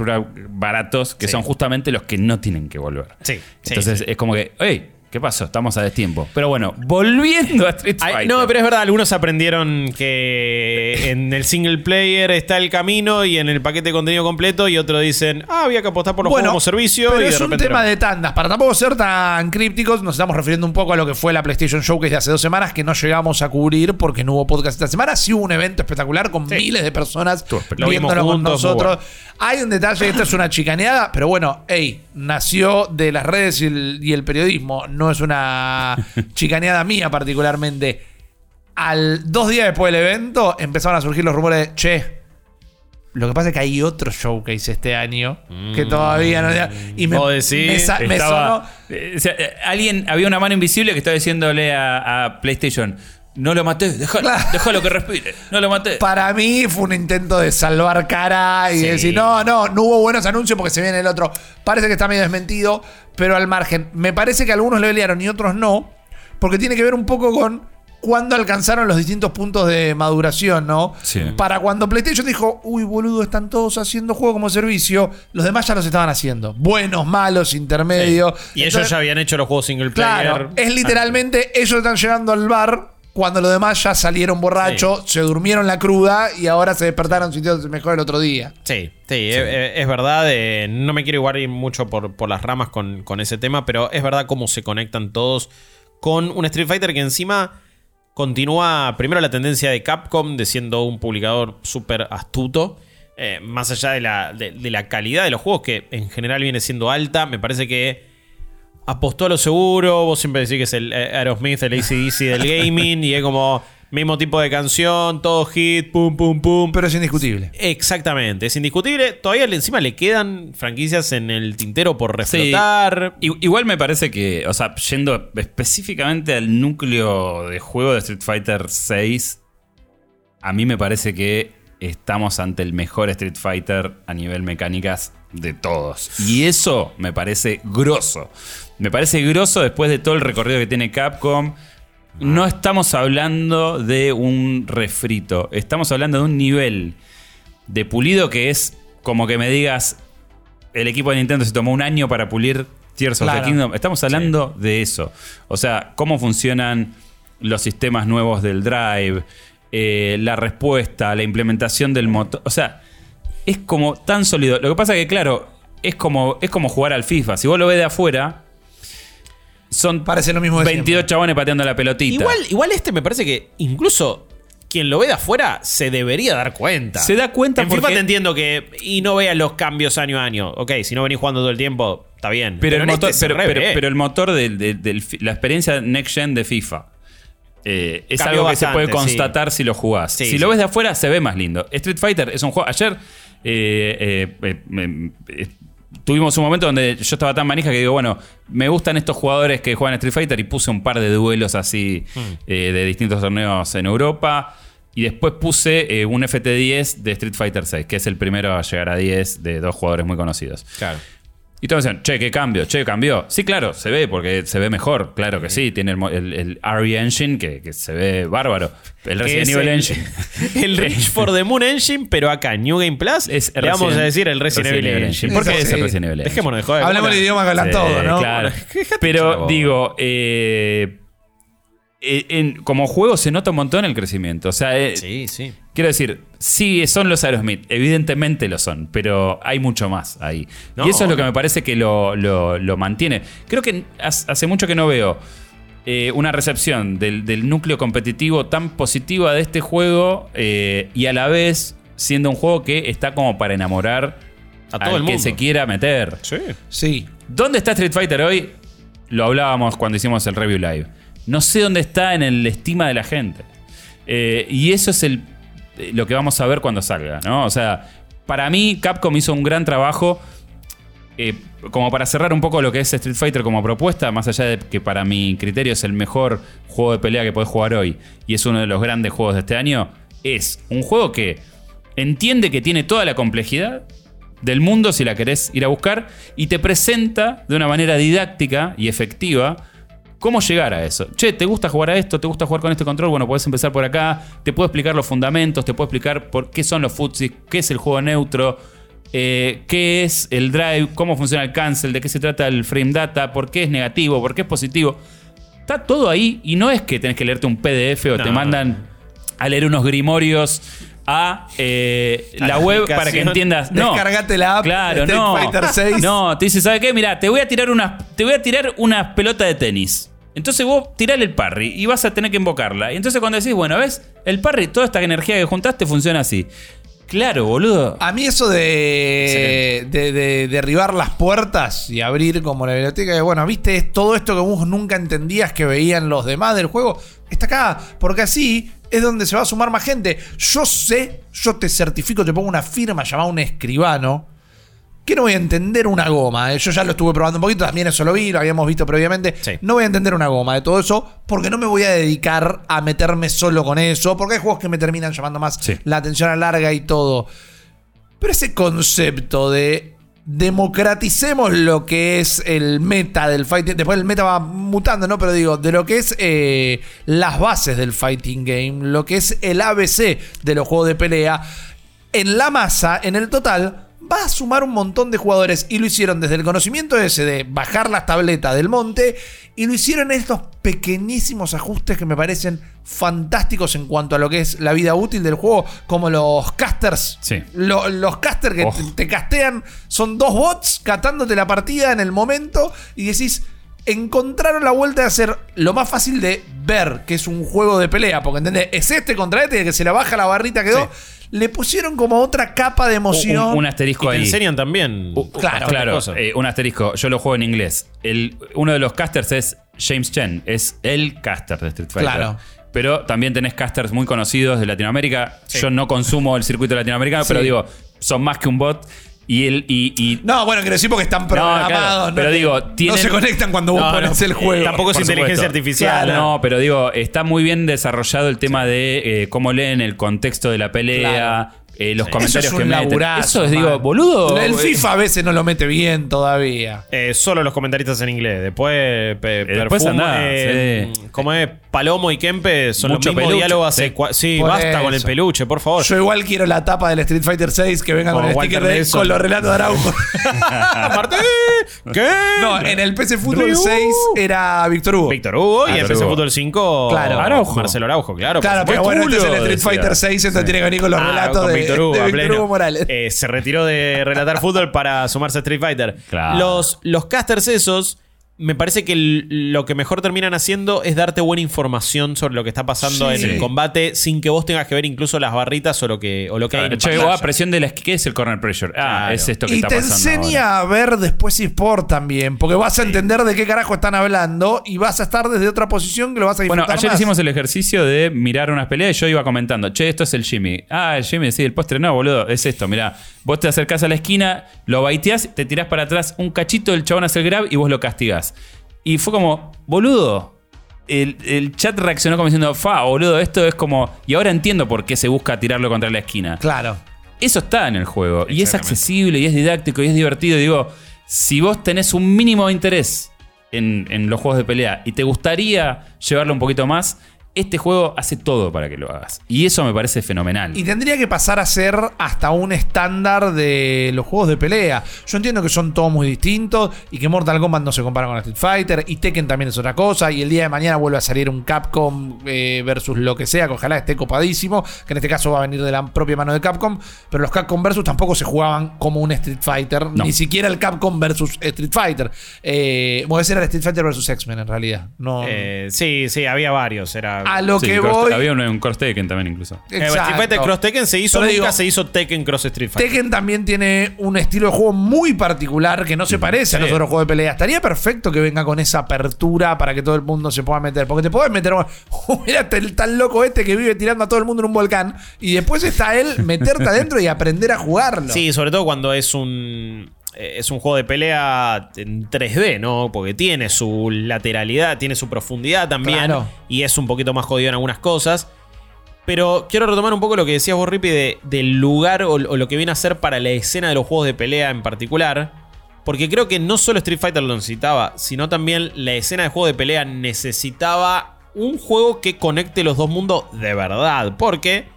baratos, que Sí. son justamente los que no tienen que volver. Sí, sí, Entonces sí. es como que, hey, ¿qué pasó? Estamos a destiempo. Pero bueno, volviendo a Street Ay, no, pero es verdad, algunos aprendieron que en el single player está el camino y en el paquete de contenido completo y otros dicen, ah, había que apostar por los juegos como servicio pero y de es un tema no. de tandas. Para tampoco ser tan crípticos, nos estamos refiriendo un poco a lo que fue la PlayStation Showcase de hace dos semanas, que no llegamos a cubrir porque no hubo podcast esta semana. Sí hubo un evento espectacular con miles de personas viéndolo Lo vimos con nosotros. Hay un detalle, esto es una chicaneada, pero bueno, hey, nació de las redes y el, y el periodismo, no es una chicaneada mía particularmente. Al dos días después del evento empezaron a surgir los rumores de, che, lo que pasa es que hay otro showcase este año que todavía no... Y me, decís, me sa- me Estaba- sonó- eh, o sea, eh, alguien, había una mano invisible que estaba diciéndole a, a PlayStation, no lo maté, déjalo, Claro. déjalo que respire, no lo maté. Para mí fue un intento de salvar cara y Sí. decir, no, no, no hubo buenos anuncios porque se viene el otro. Parece que está medio desmentido, pero al margen. Me parece que algunos le pelearon y otros no, porque tiene que ver un poco con cuándo alcanzaron los distintos puntos de maduración, ¿no? Sí. Para cuando PlayStation dijo, uy, boludo, están todos haciendo juego como servicio, los demás ya los estaban haciendo. Buenos, malos, intermedios. Y ellos ya habían hecho los juegos single player. Claro, es literalmente ellos están llegando al bar cuando los demás ya salieron borrachos, se durmieron la cruda y ahora se despertaron sintiéndose mejor el otro día. Sí, sí, Es, es verdad. eh, no me quiero igual ir mucho por, por las ramas con, con ese tema, pero es verdad cómo se conectan todos con un Street Fighter que encima continúa primero la tendencia de Capcom de siendo un publicador súper astuto. eh, más allá de la, de- de la calidad de los juegos, que en general viene siendo alta, me parece que apostó a lo seguro. Vos siempre decís que es el eh, Aerosmith, el ACDC del gaming, y es como mismo tipo de canción, todo hit, pum, pum, pum. Pero es indiscutible. Exactamente, es indiscutible. Todavía encima le quedan franquicias en el tintero por reflotar. Igual me parece que, o sea, yendo específicamente al núcleo de juego de Street Fighter 6, a mí me parece que estamos ante el mejor Street Fighter a nivel mecánicas de todos. Y eso me parece grosso. Me parece grosso después de todo el recorrido que tiene Capcom. No estamos hablando de un refrito, estamos hablando de un nivel de pulido que es como que me digas, el equipo de Nintendo se tomó un año para pulir Tears of the Kingdom. Estamos hablando de eso. O sea, cómo funcionan los sistemas nuevos del Drive, eh, la respuesta, la implementación del motor. O sea, es como tan sólido. Lo que pasa que, claro, es como, es como jugar al FIFA. Si vos lo ves de afuera, son Parece lo mismo de 22 siempre. chabones pateando la pelotita. Igual, igual este me parece que incluso quien lo ve de afuera se debería dar cuenta. Se da cuenta En FIFA te entiendo que. Y no veas los cambios año a año. Ok, si no venís jugando todo el tiempo, está bien. Pero, el motor, este se pero, el motor del fi- la experiencia next gen de FIFA eh, es Cambió algo que se puede sí. constatar si lo jugás. Sí, si sí. lo ves de afuera se ve más lindo. Street Fighter es un juego. Ayer eh, eh, tuvimos un momento donde yo estaba tan manija que digo, bueno, me gustan estos jugadores que juegan Street Fighter y puse un par de duelos así Hmm. eh, de distintos torneos en Europa. Y después puse eh, un FT10 de Street Fighter 6, que es el primero a llegar a 10 de dos jugadores muy conocidos. Claro. Y todos decían, che, qué cambio, che, cambió. Sí, claro, se ve, porque se ve mejor, claro que sí. Tiene el, el, el RE Engine, que, que se ve bárbaro. El Resident es Evil el- Engine. El Reach for the Moon Engine, pero acá New Game Plus Es le vamos Resident- a decir el Resident, Evil Engine. ¿Por qué es el Resident Evil Engine? Dejémonos de joder. Hablemos ¿cómo el idioma hablan Sí, todo, ¿no? Claro. Pero digo, eh, eh, en- como juego se nota un montón el crecimiento. O sea, eh, Sí, sí. Quiero decir, sí son los Aerosmith, evidentemente lo son, pero hay mucho más ahí. No, y eso es lo que me parece que lo, lo- lo mantiene. Creo que hace mucho que no veo eh, una recepción del, del núcleo competitivo tan positiva de este juego eh, y a la vez siendo un juego que está como para enamorar A todo al el que mundo. se quiera meter. Sí. Sí. ¿Dónde está Street Fighter hoy? Lo hablábamos cuando hicimos el review live. No sé dónde está en el estima de la gente. Eh, y eso es el, lo que vamos a ver cuando salga, ¿no? O sea, para mí Capcom hizo un gran trabajo. eh, como para cerrar un poco lo que es Street Fighter como propuesta, más allá de que para mi criterio es el mejor juego de pelea que podés jugar hoy y es uno de los grandes juegos de este año, es un juego que entiende que tiene toda la complejidad del mundo si la querés ir a buscar y te presenta de una manera didáctica y efectiva cómo llegar a eso. Che, ¿te gusta jugar a esto? ¿Te gusta jugar con este control? Bueno, puedes empezar por acá. Te puedo explicar los fundamentos, te puedo explicar por qué son los futsis, qué es el juego neutro, eh, qué es el drive, cómo funciona el cancel, de qué se trata el frame data, por qué es negativo, por qué es positivo. Está todo ahí y no es que tenés que leerte un PDF o No. te mandan a leer unos grimorios a eh, A la la web para que entiendas. No, Descargate la app Claro, no. Fighter 6. No, te dice, ¿sabe qué? Mira, te voy a tirar unas, te voy a tirar unas pelotas de tenis. Entonces vos tirale el parry y vas a tener que invocarla. Y entonces cuando decís, bueno, ¿ves? El parry, toda esta energía que juntaste funciona así. Claro, boludo. A mí eso de, de, de derribar las puertas y abrir como la biblioteca, de, bueno, viste, es todo esto que vos nunca entendías que veían los demás del juego, está acá, porque así es donde se va a sumar más gente. Yo sé, yo te certifico, te pongo una firma llamada un escribano, que no voy a entender una goma. eh. Yo ya lo estuve probando un poquito, también eso lo vi, lo habíamos visto previamente. Sí. No voy a entender una goma de todo eso, porque no me voy a dedicar a meterme solo con eso, porque hay juegos que me terminan llamando más Sí. la atención a larga y todo. Pero ese concepto de democraticemos lo que es el meta del fighting. Después el meta va mutando, ¿no? Pero digo, de lo que es eh, las bases del fighting game, lo que es el ABC de los juegos de pelea, en la masa, en el total, va a sumar un montón de jugadores. Y lo hicieron desde el conocimiento ese de bajar las tabletas del monte. Y lo hicieron estos pequeñísimos ajustes que me parecen fantásticos en cuanto a lo que es la vida útil del juego, como los casters. Sí. Lo- los casters que Oh. te, te castean son dos bots catándote la partida en el momento y decís. Encontraron la vuelta de hacer lo más fácil de ver que es un juego de pelea, porque ¿entendés? Es este contra este, que se le baja la barrita quedó. Le pusieron como otra capa de emoción. Un, un Y asterisco te ahí. enseñan también. Uh, claro, claro. eh, un asterisco. Yo lo juego en inglés. El, uno de los casters es James Chen. Es el caster de Street Fighter. Claro. Pero también tenés casters muy conocidos de Latinoamérica. Yo no consumo el circuito latinoamericano, pero digo, son más que un bot. Y el. Y, y- No, bueno, quiero decir porque están programados. claro, no pero te- digo, no tienen- se conectan cuando vos No, pones no, el juego. tampoco es inteligencia supuesto. artificial. Claro. No, pero digo, está muy bien desarrollado el tema de eh, cómo leen el contexto de la pelea, Claro. Eh, los Sí. comentarios Eso es que un meten. laburazo, Eso es, digo, man. boludo. El eh, FIFA a veces no lo mete bien todavía. Eh, solo los comentaristas en inglés. Después, pe- después Perfume, andá, eh, sí. como es Palomo y Kempe, son Mucho los mismos peluche, diálogos hace sí. cua- Sí, Por basta con el eso. peluche, por favor. Yo igual quiero la tapa del Street Fighter 6 que venga con el Walter sticker de Nelson. con los relatos de Araujo. Aparte, ¿qué? no, en el PC Fútbol Ryu. 6 era Víctor Hugo. Víctor Hugo y en Víctor PC Hugo. Fútbol 5 Claro. Araujo. Marcelo Araujo, claro. por Claro, pero supuesto. bueno, este es el Street decía. Fighter 6, entonces tiene que venir con los Ah, relatos con de, Víctor Hugo, de a Víctor pleno. Hugo Morales. Eh, se retiró de relatar fútbol para sumarse a Street Fighter. Claro. Los, los casters esos me parece que lo que mejor terminan haciendo es darte buena información sobre lo que está pasando Sí. en el combate sin que vos tengas que ver incluso las barritas o lo que, o lo que hay en Che, vos, presión de la ¿Qué es el corner pressure? Ah, Claro. es esto que Y está te pasando. enseña ahora. a ver después eSport también, porque vas a entender de qué carajo están hablando y vas a estar desde otra posición que lo vas a Bueno, disfrutar ayer más. hicimos el ejercicio de mirar unas peleas y yo iba comentando, che, esto es el Jimmy. Ah, el Jimmy, sí, el postre no, boludo, es esto, mirá. Vos te acercás a la esquina, lo baiteás, te tirás para atrás un cachito, el chabón hace el grab y vos lo castigás. Y fue como, boludo. El, el chat reaccionó como diciendo, fa, boludo, esto es como. Y ahora entiendo por qué se busca tirarlo contra la esquina. Claro. Eso está en el juego. Y es accesible, y es didáctico, y es divertido. Digo, si vos tenés un mínimo de interés en, en los juegos de pelea y te gustaría llevarlo un poquito más, este juego hace todo para que lo hagas. Y eso me parece fenomenal. Y tendría que pasar a ser hasta un estándar de los juegos de pelea. Yo entiendo que son todos muy distintos y que Mortal Kombat no se compara con Street Fighter y Tekken también es otra cosa y el día de mañana vuelve a salir un Capcom eh, versus lo que sea, que ojalá esté copadísimo, que en este caso va a venir de la propia mano de Capcom, pero los Capcom versus tampoco se jugaban como un Street Fighter, No. ni siquiera el Capcom versus Street Fighter. Eh, bueno, ese era el Street Fighter versus X-Men en realidad. No, Eh, sí, sí, había varios. Era. A lo Sí, que cross- voy... Había un, un cross Tekken también incluso. Eh, Street Fighter Cross Tekken se hizo, Pero nunca digo, se hizo Tekken Cross Street Fighter. Tekken también tiene un estilo de juego muy particular que no se parece a los otros juegos de pelea. Estaría perfecto que venga con esa apertura para que todo el mundo se pueda meter. Porque te puedes meter. "Oh, Mira el tan loco este que vive tirando a todo el mundo en un volcán. Y después está él meterte adentro y aprender a jugarlo. Sí, sobre todo cuando es un. Eh, Es un juego de pelea en 3D, ¿no? Porque tiene su lateralidad, tiene su profundidad también. Claro. Y es un poquito más jodido en algunas cosas. Pero quiero retomar un poco lo que decías vos, Rippy, de- del lugar o, o lo que viene a ser para la escena de los juegos de pelea en particular. Porque creo que no solo Street Fighter lo necesitaba, sino también la escena de juego de pelea necesitaba un juego que conecte los dos mundos de verdad. Porque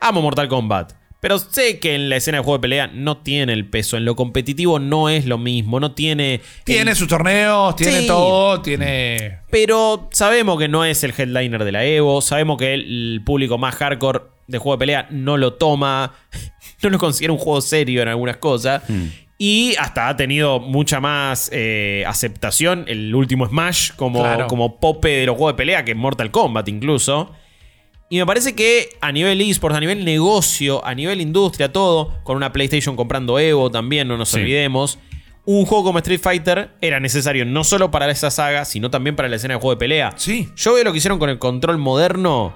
amo Mortal Kombat. Pero sé que en la escena de juego de pelea no tiene el peso. En lo competitivo no es lo mismo. No tiene. Tiene el- sus torneos, tiene Sí. todo, tiene. pero sabemos que no es el headliner de la Evo. Sabemos que el, público más hardcore de juego de pelea no lo toma. No lo considera un juego serio en algunas cosas. Y hasta ha tenido mucha más eh, aceptación el último Smash como, Claro. como pope de los juegos de pelea que Mortal Kombat incluso. Y me parece que a nivel esports, a nivel negocio, a nivel industria, todo, con una PlayStation comprando Evo también, no nos Sí. olvidemos. Un juego como Street Fighter era necesario no solo para esa saga, sino también para la escena de juego de pelea. Sí. Yo veo lo que hicieron con el control moderno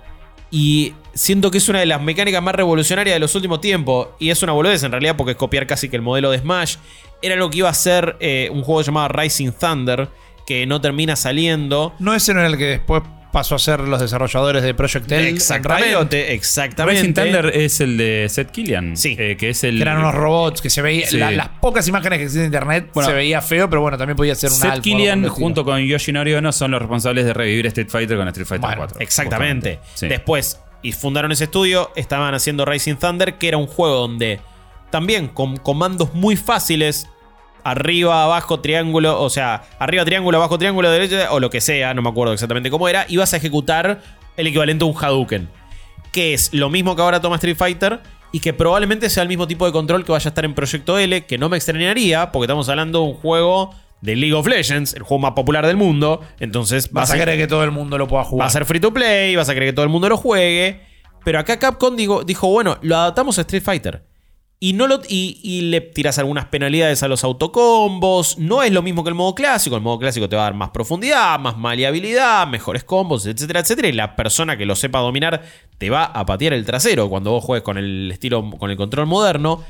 y siento que es una de las mecánicas más revolucionarias de los últimos tiempos. Y es una boludez en realidad porque es copiar casi que el modelo de Smash. Era lo que iba a ser eh, un juego llamado Rising Thunder, que no termina saliendo. No ese no era el que después pasó a ser los desarrolladores de Project L. en Riot, Exactamente, exactamente. Racing Thunder es el de Seth Killian. Sí. eh, que es el. Que eran unos robots que se veía. Sí. la- las pocas imágenes que existen en internet Bueno, se veía feo, pero bueno, también podía ser un Seth alfa, Killian junto con Yoshinori Ono son los responsables de revivir Street Fighter con Street Fighter Bueno, 4. Exactamente. Sí. Después, y fundaron ese estudio, estaban haciendo Rising Thunder, que era un juego donde también con comandos muy fáciles, arriba, abajo, triángulo, o sea, arriba, triángulo, abajo, triángulo, derecha, o lo que sea, no me acuerdo exactamente cómo era, ibas a ejecutar el equivalente a un Hadouken. Que es lo mismo que ahora toma Street Fighter. Y que probablemente sea el mismo tipo de control que vaya a estar en Proyecto L, que no me extrañaría, porque estamos hablando de un juego de League of Legends, el juego más popular del mundo. Entonces Vas a querer que todo el mundo lo pueda jugar. Va a ser free to play, vas a querer que todo el mundo lo juegue. Pero acá Capcom digo- dijo, bueno, lo adaptamos a Street Fighter. Y, no y, le tiras algunas penalidades a los autocombos. No es lo mismo que el modo clásico. El modo clásico te va a dar más profundidad, más maleabilidad, mejores combos, etcétera, etcétera. Y la persona que lo sepa dominar te va a patear el trasero cuando vos juegues con el estilo, con el control moderno.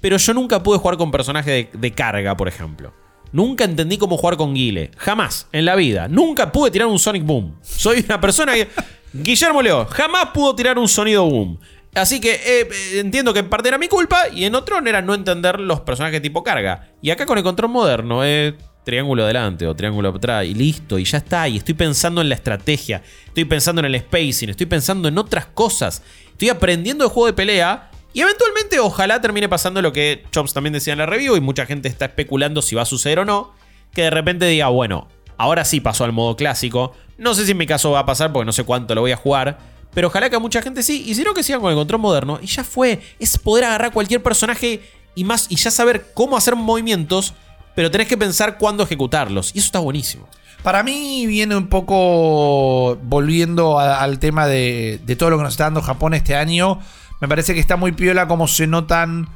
Pero yo nunca pude jugar con personajes de, de carga, por ejemplo. Nunca entendí cómo jugar con Guile. Jamás en la vida. Nunca pude tirar un Sonic Boom. Soy una persona que. Guillermo Leo jamás pudo tirar un sonido boom. Así que eh, entiendo que en parte era mi culpa y en otro era no entender los personajes tipo carga. Y acá con el control moderno, eh, triángulo adelante o triángulo atrás y listo, y ya está. Y estoy pensando en la estrategia, estoy pensando en el spacing, estoy pensando en otras cosas. Estoy aprendiendo de juego de pelea y eventualmente ojalá termine pasando lo que Chops también decía en la review y mucha gente está especulando si va a suceder o no. Que de repente diga, bueno, ahora sí pasó al modo clásico. No sé si en mi caso va a pasar porque no sé cuánto lo voy a jugar. Pero ojalá que a mucha gente sí. Y si no, que sigan con el control moderno. Y ya fue. Es poder agarrar cualquier personaje y más. Y ya saber cómo hacer movimientos. pero tenés que pensar cuándo ejecutarlos. Y eso está buenísimo. Para mí viene un poco volviendo al tema de, de todo lo que nos está dando Japón este año. Me parece que está muy piola cómo se notan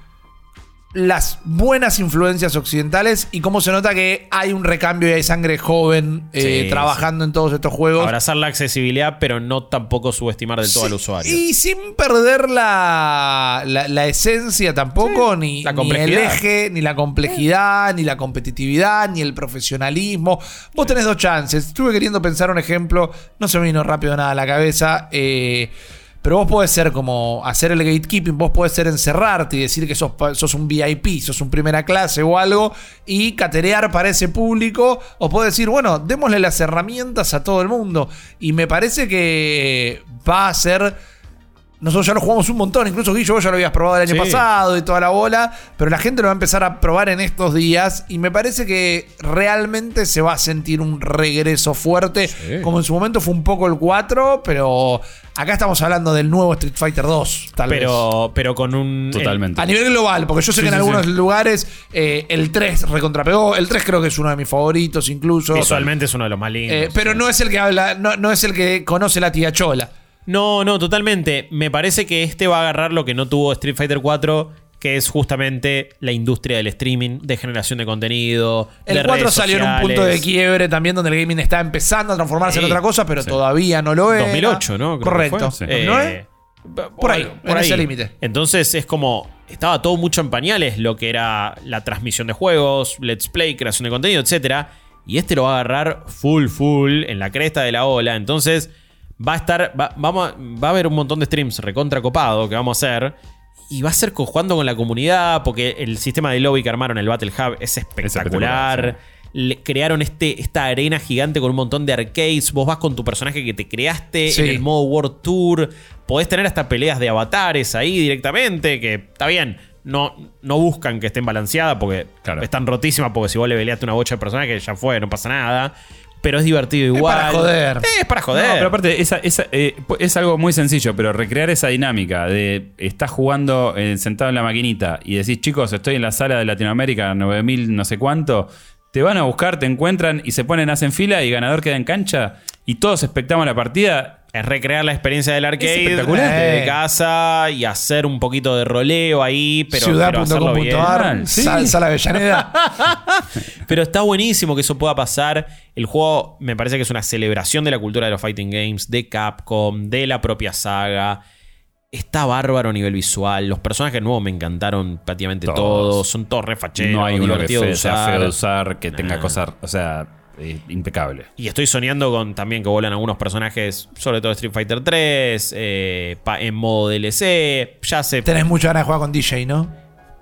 las buenas influencias occidentales y cómo se nota que hay un recambio y hay sangre joven eh, Sí, trabajando en todos estos juegos. Abrazar la accesibilidad, pero no tampoco subestimar del todo al usuario. Y sin perder la, la, la esencia tampoco, ni, la ni el eje, ni la complejidad, ni la competitividad, ni el profesionalismo. Vos tenés dos chances. Estuve queriendo pensar un ejemplo, no se me vino rápido nada a la cabeza. eh, pero vos podés ser como hacer el gatekeeping, vos podés ser encerrarte y decir que sos, sos un VIP, sos un primera clase o algo, y caterear para ese público, o podés decir, bueno, démosle las herramientas a todo el mundo. Y me parece que va a ser. Nosotros ya lo jugamos un montón, incluso Guillo, vos ya lo habías probado el año Sí. pasado y toda la bola, pero la gente lo va a empezar a probar en estos días y me parece que realmente se va a sentir un regreso fuerte, como en su momento fue un poco el 4, pero acá estamos hablando del nuevo Street Fighter 2, tal vez. pero, pero con un. Totalmente. A nivel global, porque yo sé Sí, que en sí, algunos sí. lugares eh, el 3 recontrapegó, el 3 creo que es uno de mis favoritos incluso. Visualmente es uno de los más lindos. Eh, pero no es el que habla, no, no es el que conoce la tía Chola. No, no, totalmente. Me parece que este va a agarrar lo que no tuvo Street Fighter 4, que es justamente la industria del streaming, de generación de contenido. El de 4 redes salió en un punto de quiebre también donde el gaming está empezando a transformarse en otra cosa, pero sí. todavía no lo es. 2008, ¿no? Creo Correcto. fue. Sí. Eh, ¿No es? Por ahí, en ese límite. Entonces es como. Estaba todo mucho en pañales lo que era la transmisión de juegos, let's play, creación de contenido, etc. Y este lo va a agarrar full, full, en la cresta de la ola. Entonces va a estar. Va, vamos a- va a haber un montón de streams recontra copado que vamos a hacer. Y va a ser jugando con la comunidad, porque el sistema de lobby que armaron, el Battle Hub, es espectacular. espectacular, Le- crearon este, esta arena gigante con un montón de arcades. Vos vas con tu personaje que te creaste Sí. en el modo World Tour. Podés tener hasta peleas de avatares ahí directamente. Que está bien. No, no buscan que estén balanceadas porque Claro. están rotísimas. Porque si vos le peleaste una bocha de personajes, ya fue, no pasa nada. Pero es divertido Es igual. para joder. Eh, es para joder. No, pero aparte, esa, esa, eh, es algo muy sencillo, pero recrear esa dinámica de estás jugando eh, sentado en la maquinita y decís, chicos, estoy en la sala de Latinoamérica 9000 no sé cuánto, te van a buscar, te encuentran y se ponen, hacen fila y ganador queda en cancha y todos expectamos la partida. Es recrear la experiencia del arcade desde Eh. casa y hacer un poquito de roleo ahí, pero, pero hacerlo bien. Ciudad.com.ar, Sí. sal, sal Avellaneda. Pero está buenísimo que eso pueda pasar. El juego me parece que es una celebración de la cultura de los fighting games, de Capcom, de la propia saga. Está bárbaro a nivel visual. Los personajes nuevos me encantaron prácticamente todos. Todos. Son todos refacheros. no hay uno que de fe- sea usar. feo de usar, que tenga cosas, o sea, eh, impecable. Y estoy soñando con también que vuelan algunos personajes, sobre todo Street Fighter 3, eh, en modo DLC. Ya se Tenés mucha ganas de jugar con DJ, ¿no?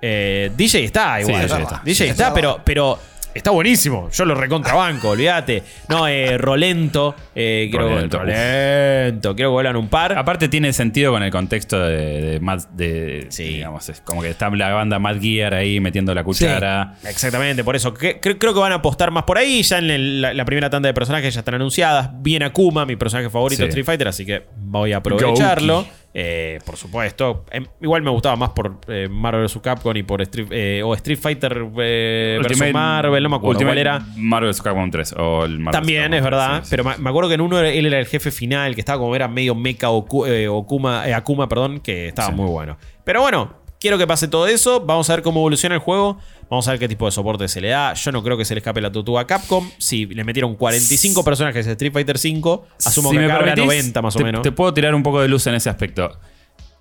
Eh, DJ está igual. Sí, DJ DJ está, está. DJ está, pero, pero está buenísimo. Yo lo recontrabanco, olvídate. No, eh, Rolento. Eh, quiero, Rolento, Rolento. Quiero que vuelan un par. Aparte tiene sentido con el contexto de, de, Matt- de- Sí. digamos, es como que está la banda Mad Gear ahí metiendo la cuchara. Exactamente, por eso. Que- cre- creo que van a apostar más por ahí. Ya en el- la, la primera tanda de personajes ya están anunciadas. Viene Akuma, mi personaje favorito Sí. de Street Fighter, así que voy a aprovecharlo. Eh, por supuesto. Em, igual me gustaba más por eh, Marvel vs. Capcom y por Street, eh, o Street Fighter eh, Ultimate- Marvel, no me acuerdo cuál era. Marvel vs. Capcom 3 o el Marvel También vs. es Capcom 3, verdad, sí, pero me me acuerdo que en uno él era el jefe final, que estaba como era medio mecha Okuma, Akuma, perdón, que estaba Sí. muy bueno. Pero bueno, quiero que pase todo eso, vamos a ver cómo evoluciona el juego, vamos a ver qué tipo de soporte se le da. Yo no creo que se le escape la tutu a Capcom. Si le metieron 45 personajes de Street Fighter 5, asumo Si que me acá habrá permitís, 90 más o te- menos. Te puedo tirar un poco de luz en ese aspecto.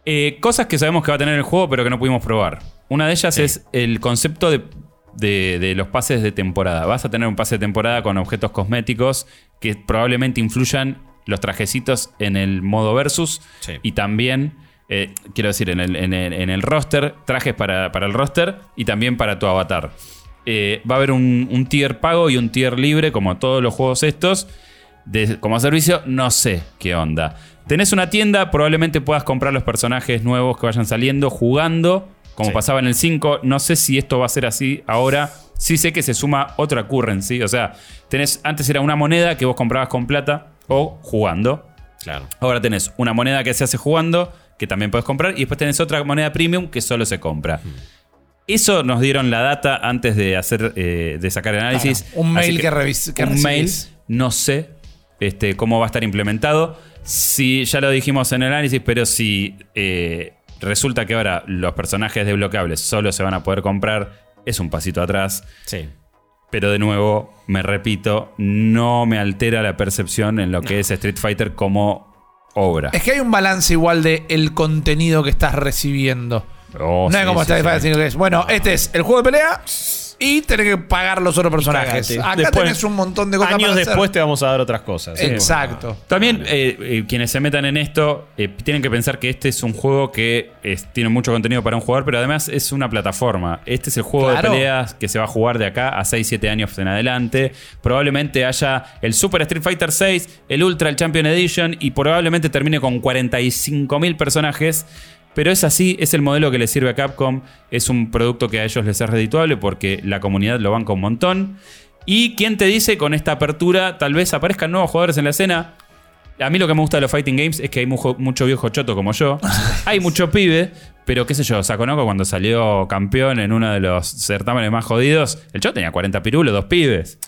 Eh, cosas que sabemos que va a tener el juego, pero que no pudimos probar. Una de ellas es el concepto de, de- de los pases de temporada. Vas a tener un pase de temporada con objetos cosméticos que probablemente influyan los trajecitos en el modo versus Sí. y también, eh, quiero decir, en el, en el- en el roster, trajes para, para el roster y también para tu avatar. Eh, va a haber un, un tier pago y un tier libre, como todos los juegos estos. De- como servicio, no sé qué onda. Tenés una tienda, probablemente puedas comprar los personajes nuevos que vayan saliendo jugando, como Sí. pasaba en el 5. No sé si esto va a ser así ahora. Sí sé que se suma otra currency. O sea, tenés, antes era una moneda que vos comprabas con plata o jugando. Claro. Ahora tenés una moneda que se hace jugando, que también puedes comprar, y después tenés otra moneda premium que solo se compra. Eso nos dieron la data antes de hacer eh, de sacar el análisis. Claro, un mail que revis- que un mail, no sé este, cómo va a estar implementado. Si ya lo dijimos en el análisis, pero si eh, resulta que ahora los personajes desbloqueables solo se van a poder comprar, es un pasito atrás. Sí. Pero de nuevo, me repito, no me altera la percepción en lo que es Street Fighter como obra. Es que hay un balance igual de el contenido que estás recibiendo. Oh, no es sí, como sí, Street sí. Sino que es, bueno, este es el juego de pelea y tenés que pagar los otros personajes. Acá Después, tenés un montón de cosas Años para hacer. después te vamos a dar otras cosas. Exacto. También eh, eh, quienes se metan en esto eh, tienen que pensar que este es un juego que es- tiene mucho contenido para un jugador, pero además es una plataforma. Este es el juego Claro. de peleas que se va a jugar de acá a 6-7 años en adelante. Probablemente haya el Super Street Fighter 6, el Ultra, el Champion Edition y probablemente termine con 45.000 personajes. Pero es así, es el modelo que le sirve a Capcom. Es un producto que a ellos les es redituable porque la comunidad lo banca un montón. Y quién te dice con esta apertura, tal vez aparezcan nuevos jugadores en la escena. A mí lo que me gusta de los fighting games es que hay mucho, mucho viejo choto como yo. hay mucho pibe, pero qué sé yo, Sakonoko cuando salió campeón en uno de los certámenes más jodidos, el choto tenía 40 pirulos, dos pibes.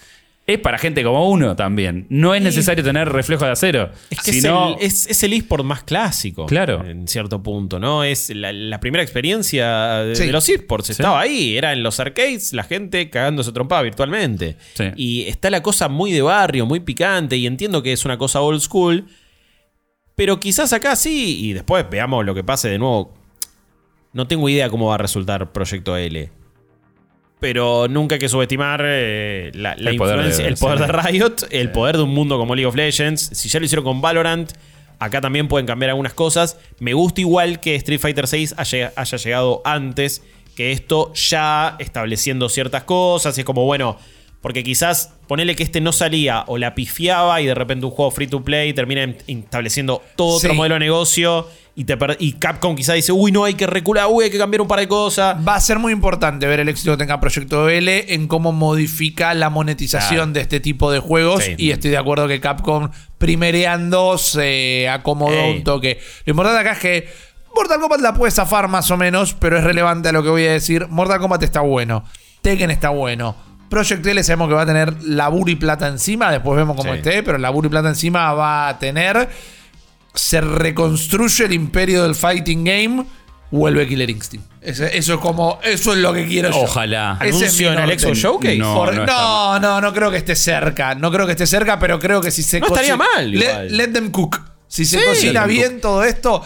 Es para gente como uno también. No es necesario tener reflejo de acero. Es que sino- es, el, es, es el eSport más clásico. Claro. En cierto punto, ¿no? Es la, la primera experiencia de, Sí. de los eSports. Estaba ahí. Era en los arcades, la gente cagándose trompada virtualmente. Sí. Y está la cosa muy de barrio, muy picante. Y entiendo que es una cosa old school. Pero quizás acá sí. Y después veamos lo que pase de nuevo. No tengo idea cómo va a resultar Proyecto L. Pero nunca hay que subestimar eh, la, la El poder de- influencia, el poder sí. de Riot, el poder de un mundo como League of Legends. Si ya lo hicieron con Valorant, acá también pueden cambiar algunas cosas. Me gusta igual que Street Fighter VI haya, haya llegado antes que esto, ya estableciendo ciertas cosas. Y es como, bueno, porque quizás ponele que este no salía o la pifiaba y de repente un juego free to play termina en- estableciendo todo otro modelo de negocio. Y, te y Capcom quizás dice, uy, no, hay que recular, uy, hay que cambiar un par de cosas. Va a ser muy importante ver el éxito que tenga Proyecto L en cómo modifica la monetización Claro. de este tipo de juegos. Sí. Y estoy de acuerdo que Capcom, primereando, se acomodó Ey. un toque. Lo importante acá es que Mortal Kombat la puede zafar más o menos, pero es relevante a lo que voy a decir. Mortal Kombat está bueno. Tekken está bueno. Project L sabemos que va a tener laburo y plata encima. Después vemos cómo Sí. esté, pero laburo y plata encima va a tener. Se reconstruye el imperio del fighting game. Vuelve Killer Instinct. Ese- Eso es como. Eso es lo que quiero yo. Ojalá. Ese es mi Anuncio en el. Exo Showcase. No, Por- no No, está no, no, creo que esté cerca. No creo que esté cerca, pero creo que si se No estaría mal, Let, igual. them cook. Si se Sí. cocina them bien todo esto.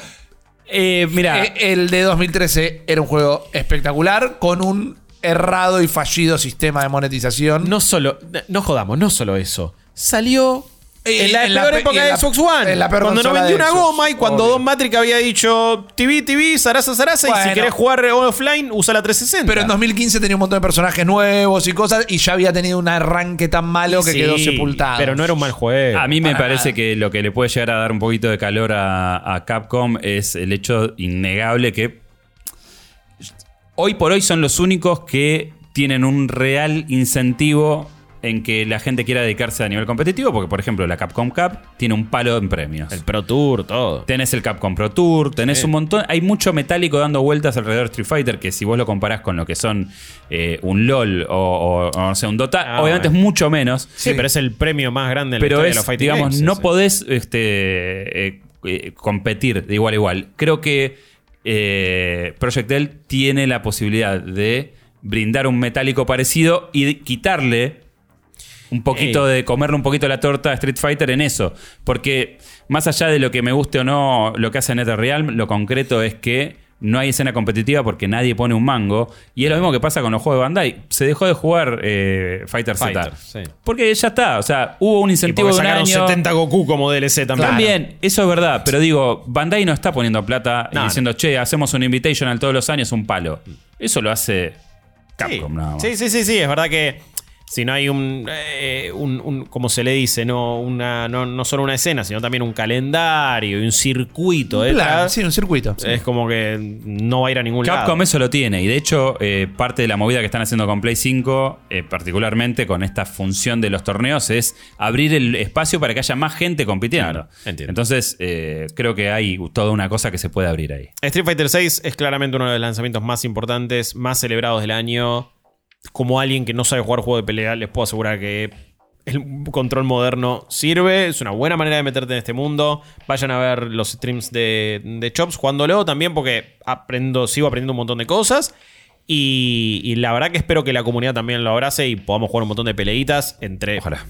Eh, mira, eh, el de 2013 era un juego espectacular con un errado y fallido sistema de monetización. No solo, no jodamos, no solo eso. Salió en la en la peor pe- época de la- Xbox One. en la peor cuando no vendió una Xbox, goma y cuando obvio. Don Matrix había dicho TV, TV, Sarasa, Sarasa, y si querés jugar offline, usa la 360. Pero en 2015 tenía un montón de personajes nuevos y cosas y ya había tenido un arranque tan malo que Sí, quedó sepultado. Pero no era un mal juego. A mí me para parece nada. que lo que le puede llegar a dar un poquito de calor a, a Capcom es el hecho innegable que hoy por hoy son los únicos que tienen un real incentivo en que la gente quiera dedicarse a nivel competitivo, porque por ejemplo la Capcom Cup tiene un palo en premios. El Pro Tour, todo. Tenés el Capcom Pro Tour, tenés un montón. Hay mucho metálico dando vueltas alrededor de Street Fighter que si vos lo comparás con lo que son eh, un LOL o, o- o, no sé, un Dota, Ah, obviamente bueno. es mucho menos. Sí, pero es el premio más grande en la Pero historia es, de los fighting digamos, games, no podés este, eh, eh, competir de igual a igual. Creo que Project L tiene la posibilidad de brindar un metálico parecido y quitarle un poquito Ey. de comerle un poquito la torta a Street Fighter en eso. Porque más allá de lo que me guste o no lo que hace NetherRealm, lo concreto es que no hay escena competitiva porque nadie pone un mango. Y es lo mismo que pasa con los juegos de Bandai. Se dejó de jugar eh, Fighter, Fighter, Z. sí. Porque ya está. O sea, hubo un Y incentivo porque de un año. 70 Goku como DLC también. También, eso es verdad, pero digo, Bandai no está poniendo plata y No, diciendo, che, hacemos un Invitational todos los años, un palo. Eso lo hace Sí. Capcom nada más. Sí, sí, sí, sí, es verdad que si no hay un, eh, un, un- como se le dice, no, una, no, no solo una escena, sino también un calendario y un circuito Un plan, sí, un circuito. sí. es como que no va a ir a ningún Capcom lado. eso lo tiene y de hecho eh, parte de la movida que están haciendo con Play 5, eh, particularmente con esta función de los torneos, es abrir el espacio para que haya más gente compitiendo. Claro, entiendo. Entonces eh, creo que hay toda una cosa que se puede abrir ahí. Street Fighter VI es claramente uno de los lanzamientos más importantes, más celebrados del año. Como alguien que no sabe jugar juego de pelea, les puedo asegurar que el control moderno sirve. Es una buena manera de meterte en este mundo. Vayan a ver los streams de, de Chops jugándolo también, porque aprendo, sigo aprendiendo un montón de cosas. Y, y la verdad que espero que la comunidad también lo abrace y podamos jugar un montón de peleitas entre Ojalá.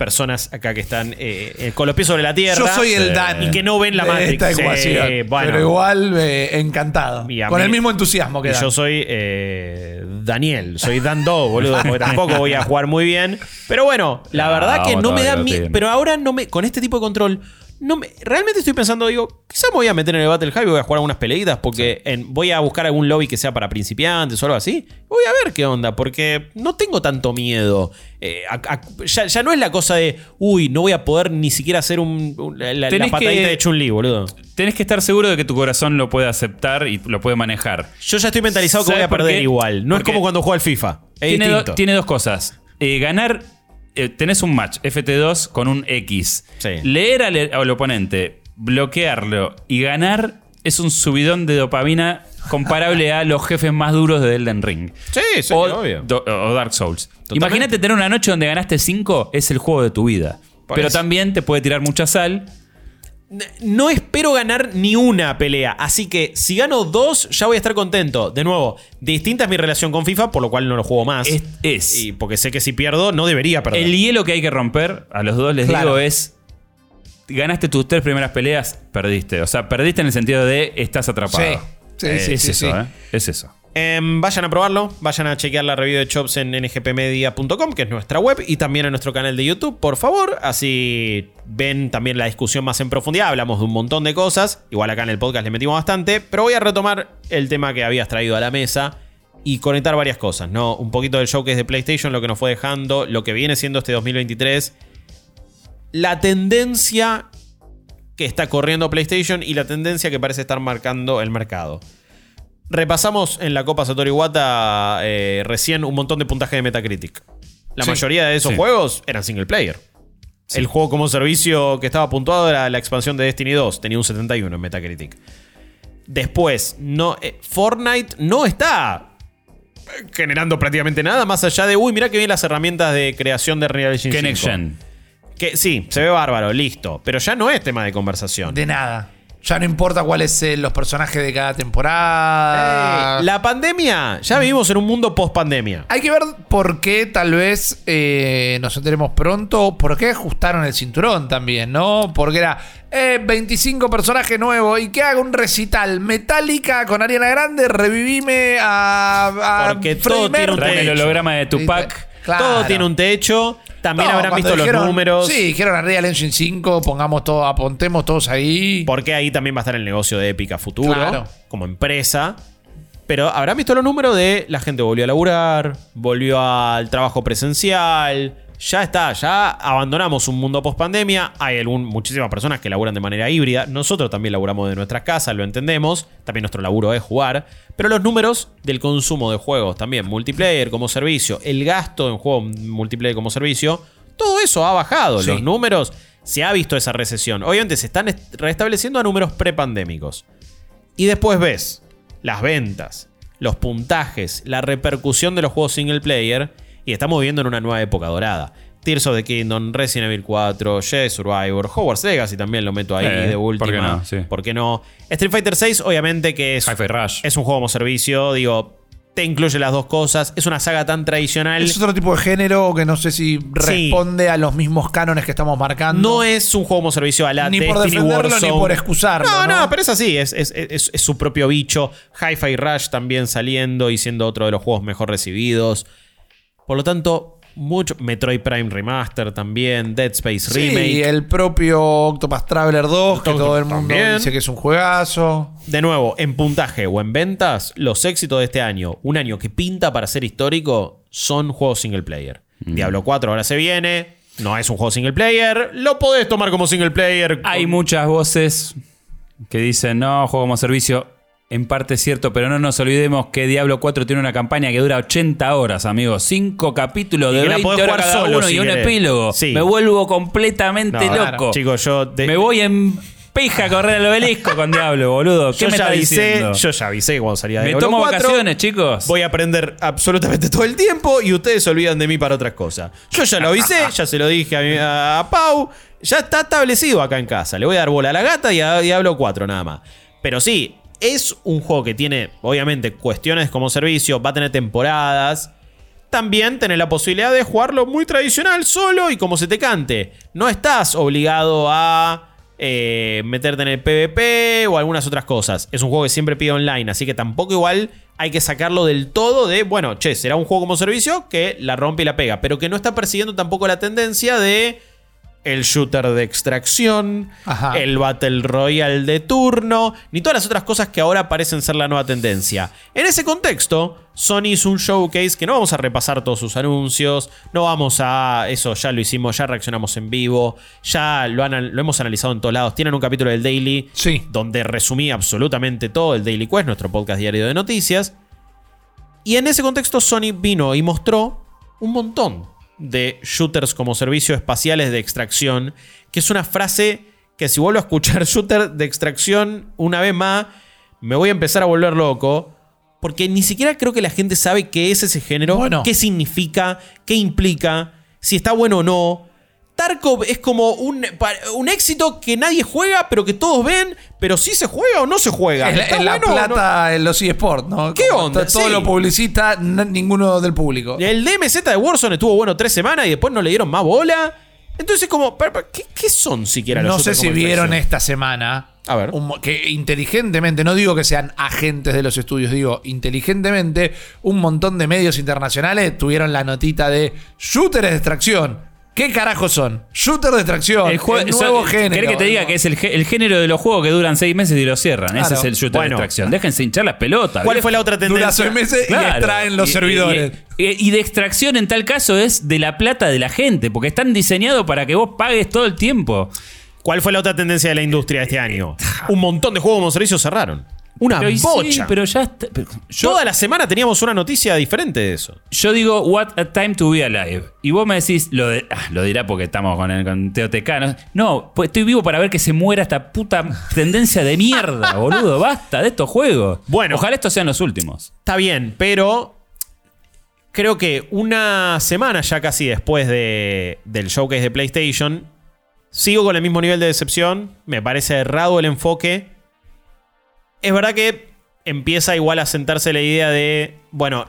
Personas acá que están eh, eh, con los pies sobre la tierra. Yo soy el. Dan. Y que no ven la Matrix. Esta ecuación. bueno. Pero igual, eh, encantado. Con mí- el mismo entusiasmo que Y Dan. yo soy eh, Daniel, soy Dan Do, boludo, porque tampoco voy a jugar muy bien. Pero bueno, la Ah, verdad que no me da miedo. Pero ahora no me. Con este tipo de control. No me, realmente estoy pensando, digo, quizás me voy a meter en el Battle Hub y voy a jugar algunas peleitas porque en- voy a buscar algún lobby que sea para principiantes o algo así. Voy a ver qué onda, porque no tengo tanto miedo. Eh, a- a- ya, ya no es la cosa de, uy, no voy a poder ni siquiera hacer un, un- la, patadita que- de Chun-Li, boludo. Tenés que estar seguro de que tu corazón lo puede aceptar y lo puede manejar. Yo ya estoy mentalizado que ¿Sabes voy a perder igual. No es como cuando juego al FIFA. Es Tiene, do- tiene dos cosas. Eh, ganar, eh, tenés un match FT2 con un X. Sí. Leer al, al oponente, bloquearlo y ganar es un subidón de dopamina comparable a los jefes más duros de Elden Ring. Sí, sí, o, obvio. do- o Dark Souls. Totalmente. Imagínate tener una noche donde ganaste 5, es el juego de tu vida. Por Pero eso. también te puede tirar mucha sal. No espero ganar ni una pelea, así que si gano dos ya voy a estar contento. De nuevo, distinta es mi relación con FIFA, por lo cual no lo juego más. Es, es- Y porque sé que si pierdo, no debería perder. el hielo que hay que romper, a los dos les Claro. digo, es. Ganaste tus tres primeras peleas, perdiste. O sea, perdiste en el sentido de estás atrapado. Sí. Sí, Eh, sí, es sí, eso, sí. ¿eh? Es eso. Em, vayan a probarlo, vayan a chequear la review de Chops en ngpmedia.com, que es nuestra web, y también en nuestro canal de YouTube, por favor. Así ven también la discusión más en profundidad. Hablamos de un montón de cosas. Igual acá en el podcast le metimos bastante. Pero voy a retomar el tema que habías traído a la mesa y conectar varias cosas, ¿no? Un poquito del show que es de PlayStation, lo que nos fue dejando, lo que viene siendo este 2023. La tendencia que está corriendo PlayStation y la tendencia que parece estar marcando el mercado. Repasamos en la Copa Satoru Iwata eh, recién un montón de puntaje de Metacritic. La Sí. mayoría de esos Sí. juegos eran single player. El juego como servicio que estaba puntuado era la expansión de Destiny 2, tenía un 71 en Metacritic. Después, no, eh, Fortnite no está eh, generando prácticamente nada más allá de, uy, mira que bien las herramientas de creación de Real Engine Kenneck 5". Gen. Que sí, se ve bárbaro, listo. Pero ya no es tema de conversación. De nada. Ya no importa cuáles son los personajes de cada temporada. Eh, la pandemia, ya vivimos en un mundo post pandemia. Hay que ver por qué tal vez eh, nos enteremos pronto, por qué ajustaron el cinturón también, ¿no? Porque era eh, 25 personajes nuevos y que haga un recital Metallica con Ariana Grande, revivime a, a Porque todo tiene un el techo. holograma de Tupac. Claro. Todo tiene un techo. También No, habrán visto los números. Sí, dijeron a Real Engine 5, pongamos todo, apuntemos todos ahí. Porque ahí también va a estar el negocio de Epic a futuro. Claro. Como empresa. Pero habrán visto los números de la gente volvió a laburar, volvió al trabajo presencial. Ya está, ya abandonamos un mundo post pandemia. Hay algún, muchísimas personas que laburan de manera híbrida. Nosotros también laburamos de nuestras casas, lo entendemos. También nuestro laburo es jugar. Pero los números del consumo de juegos, también multiplayer como servicio, el gasto en juegos multiplayer como servicio, todo eso ha bajado. Sí. Los números, se ha visto esa recesión. Obviamente se están est- restableciendo a números prepandémicos. Y después ves las ventas, los puntajes, la repercusión de los juegos single player. Y estamos viviendo en una nueva época dorada. Tears of the Kingdom, Resident Evil 4, Jedi Survivor, Hogwarts Legacy también lo meto ahí Eh, de ¿por última. qué no? Sí. ¿Por qué no? Street Fighter 6, obviamente que es, Rush. es un juego como servicio. Digo, te incluye las dos cosas. Es una saga tan tradicional. Es otro tipo de género que no sé si responde a los mismos cánones que estamos marcando. No es un juego como servicio a la Ni por Destiny defenderlo, ni Warzone. por excusarlo, No, no, ¿no? pero es así, es, es- es- es su propio bicho. Hi-Fi Rush también saliendo y siendo otro de los juegos mejor recibidos. Por lo tanto, mucho. Metroid Prime Remaster también, Dead Space Sí, Remake. el propio Octopath Traveler 2, que todo el mundo también. dice que es un juegazo. De nuevo, en puntaje o en ventas, los éxitos de este año, un año que pinta para ser histórico, son juegos single player. Diablo 4 ahora se viene. No es un juego single player. Lo podés tomar como single player. Hay muchas voces que dicen, no, juego como servicio. En parte es cierto, pero no nos olvidemos que Diablo 4 tiene una campaña que dura 80 horas, amigos. Cinco capítulos de que la 20 podés horas cada solo uno si y un epílogo. Sí. Me vuelvo completamente No, loco. claro. Chicos, yo. de- Me voy en pija a correr al obelisco con Diablo, boludo. ¿Qué yo me ya avisé, diciendo? yo ya avisé cuando salía de me Diablo tomo 4. vacaciones, chicos. Voy a aprender absolutamente todo el tiempo y ustedes se olvidan de mí para otras cosas. Yo ya lo avisé, ya se lo dije a, mi- a Pau. Ya está establecido acá en casa. Le voy a dar bola a la gata y a Diablo 4 nada más. Pero sí, es un juego que tiene, obviamente, cuestiones como servicio, va a tener temporadas. También tenés la posibilidad de jugarlo muy tradicional, solo y como se te cante. No estás obligado a eh, meterte en el PvP o algunas otras cosas. Es un juego que siempre pide online, así que tampoco igual hay que sacarlo del todo de, bueno, che, será un juego como servicio que la rompe y la pega, pero que no está persiguiendo tampoco la tendencia de el shooter de extracción, Ajá. el Battle Royale de turno, ni todas las otras cosas que ahora parecen ser la nueva tendencia. En ese contexto, Sony hizo un showcase que no vamos a repasar todos sus anuncios, no vamos a. Eso ya lo hicimos, ya reaccionamos en vivo, ya lo, han- lo hemos analizado en todos lados. Tienen un capítulo del Daily Sí. donde resumí absolutamente todo el Daily Quest, nuestro podcast diario de noticias. Y en ese contexto Sony vino y mostró un montón de shooters como servicios espaciales de extracción, que es una frase que si vuelvo a escuchar shooter de extracción una vez más, me voy a empezar a volver loco. Porque ni siquiera creo que la gente sabe qué es ese género, Bueno. qué significa, qué implica, si está bueno o no. Tarkov es como un, éxito que nadie juega, pero que todos ven, pero si se juega o no se juega. Es, la- plata en los eSports, ¿no? ¿Qué Como onda? to- Todo Sí. lo publicita, ninguno del público. El DMZ de Warzone estuvo bueno tres semanas y después no le dieron más bola. Entonces, como, ¿qué, qué son siquiera los No sé si vieron esta semana. A ver. un que inteligentemente, no digo que sean agentes de los estudios, digo inteligentemente, un montón de medios internacionales tuvieron la notita de shooters de extracción. ¿Qué carajos son? Shooter de extracción. El, juego- nuevo so- género. ¿Querés que te diga que es el, el género de los juegos que duran seis meses y lo cierran? Ese es el shooter Bueno. de extracción. Déjense hinchar las pelotas. ¿Cuál fue la otra tendencia? Dura seis meses y Claro. extraen los Y- servidores. Y, y- y de extracción en tal caso es de la plata de la gente, porque están diseñados para que vos pagues todo el tiempo. ¿Cuál fue la otra tendencia de la industria este año? Un montón de juegos como servicio cerraron. Una Pero sí, pero ya está- pero yo, Toda la semana teníamos una noticia diferente de eso. yo digo, what a time to be alive. Y vos me decís, lo, de, ah, lo dirá porque estamos con, el, con TOTK. No, no, pues estoy vivo para ver que se muera esta puta tendencia de mierda, boludo. Basta de estos juegos. Bueno. Ojalá estos sean los últimos. Está bien, pero creo que una semana ya casi después de, del showcase de PlayStation, sigo con el mismo nivel de decepción. Me parece errado el enfoque. Es verdad que empieza igual a sentarse la idea de, bueno,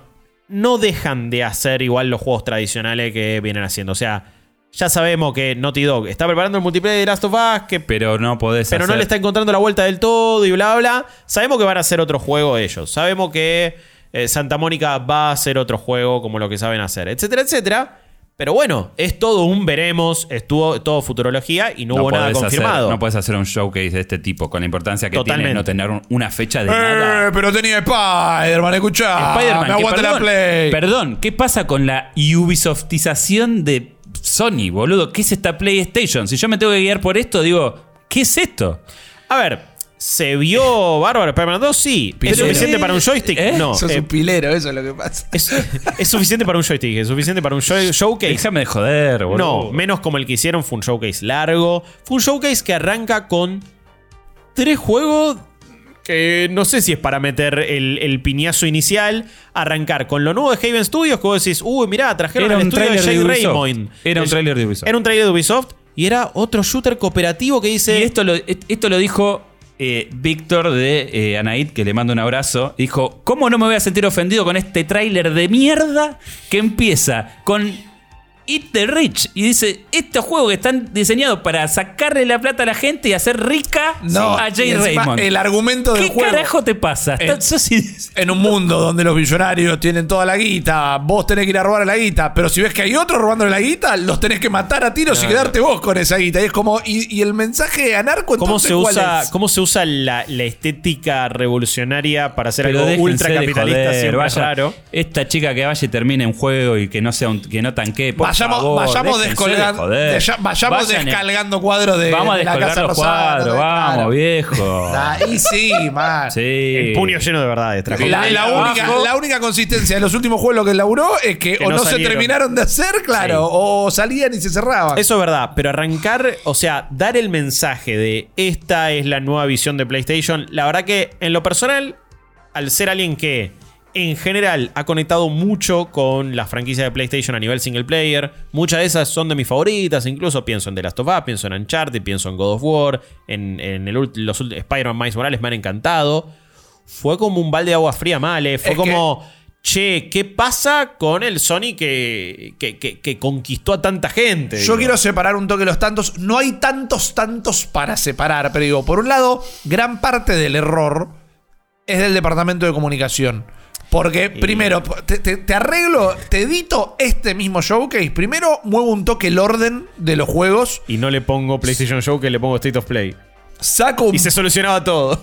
no dejan de hacer igual los juegos tradicionales que vienen haciendo. O sea, ya sabemos que Naughty Dog está preparando el multiplayer de Last of Us, que Pero no podés pero no le está encontrando la vuelta del todo y bla, bla. Sabemos que van a hacer otro juego ellos. Sabemos que eh, Santa Mónica va a hacer otro juego como lo que saben hacer, etcétera, etcétera. Pero bueno, es todo un veremos, estuvo todo futurología y no, hubo nada hacer- confirmado. no puedes hacer un showcase de este tipo con la importancia que Totalmente. tiene no tener un- una fecha de nada. Eh, pero tenía Spider-Man, escuchá. Spider-Man, me aguanta la perdón, Play. Perdón, ¿qué pasa con la Ubisoftización de Sony, boludo? ¿Qué es esta PlayStation? Si yo me tengo que guiar por esto, digo, ¿qué es esto? A ver, ¿se vio bárbaro Spider-Man 2? Sí. ¿Es suficiente para un joystick? ¿Eh? No. Sos Eh, un pilero, eso es lo que pasa. es, es suficiente para un joystick, es suficiente para un show- showcase. Déjame de joder, boludo. No, menos como el que hicieron, fue un showcase largo. Fue un showcase que arranca con tres juegos que no sé si es para meter el, el piñazo inicial, arrancar con lo nuevo de Haven Studios, que vos decís, uy, mirá, trajeron Era el un estudio de Ubisoft. Raymond. Era un tráiler de Ubisoft. Era un trailer de Ubisoft y era otro shooter cooperativo que dice... Y esto lo, esto lo dijo eh, Víctor de eh, Anaid, que le mando un abrazo. Dijo: ¿Cómo no me voy a sentir ofendido con este tráiler de mierda que empieza con Eat the Rich. Y dice, estos juegos que están diseñados para sacarle la plata a la gente y hacer rica No, a Jay Raymond. El argumento del ¿Qué juego. carajo te pasa? En- un mundo donde los billonarios tienen toda la guita, vos tenés que ir a robar la guita, pero si ves que hay otros robándole la guita, los tenés que matar a tiros y quedarte vos con esa guita. Y es como, y, y el mensaje anarco ¿Cómo entonces, se ¿cuál usa, es? cómo se usa la, la estética revolucionaria para hacer Pero algo ultracapitalista joder, siempre vaya- raro? Esta chica que vaya y termine un juego y que no sea un, que no tanquee. por Vayamos, favor, vayamos, descolgando, joder. de- vayamos Vayan en- descargando cuadros de, Vamos a de la descolgar Casa los Rosada. cuadros, vamos, Claro. viejo. Ahí sí, man. Sí. El puño lleno de verdades. La, la abajo. única, la única consistencia de los últimos juegos lo que laburó es que, Que o no no, se terminaron de hacer, claro, Sí. o salían y se cerraban. Eso es verdad, pero arrancar, o sea, dar el mensaje de esta es la nueva visión de PlayStation, la verdad que en lo personal, al ser alguien que en general ha conectado mucho con la franquicia de PlayStation a nivel single player, muchas de esas son de mis favoritas, incluso pienso en The Last of Us, pienso en Uncharted, pienso en God of War, en, en el, ult- los Spider-Man Miles Morales me han encantado. Fue como un balde de agua fría, male, fue Es como... Che, ¿qué pasa con el Sony que, que, que- que conquistó a tanta gente? Yo Digo. quiero separar un toque los tantos. No hay tantos, tantos para separar, pero digo, por un lado, gran parte del error es del departamento de comunicación. Porque primero, te, te- te arreglo, te edito este mismo showcase. Primero muevo un toque el orden de los juegos. Y no le pongo PlayStation Show, que le pongo State of Play. Saco un Y se solucionaba todo.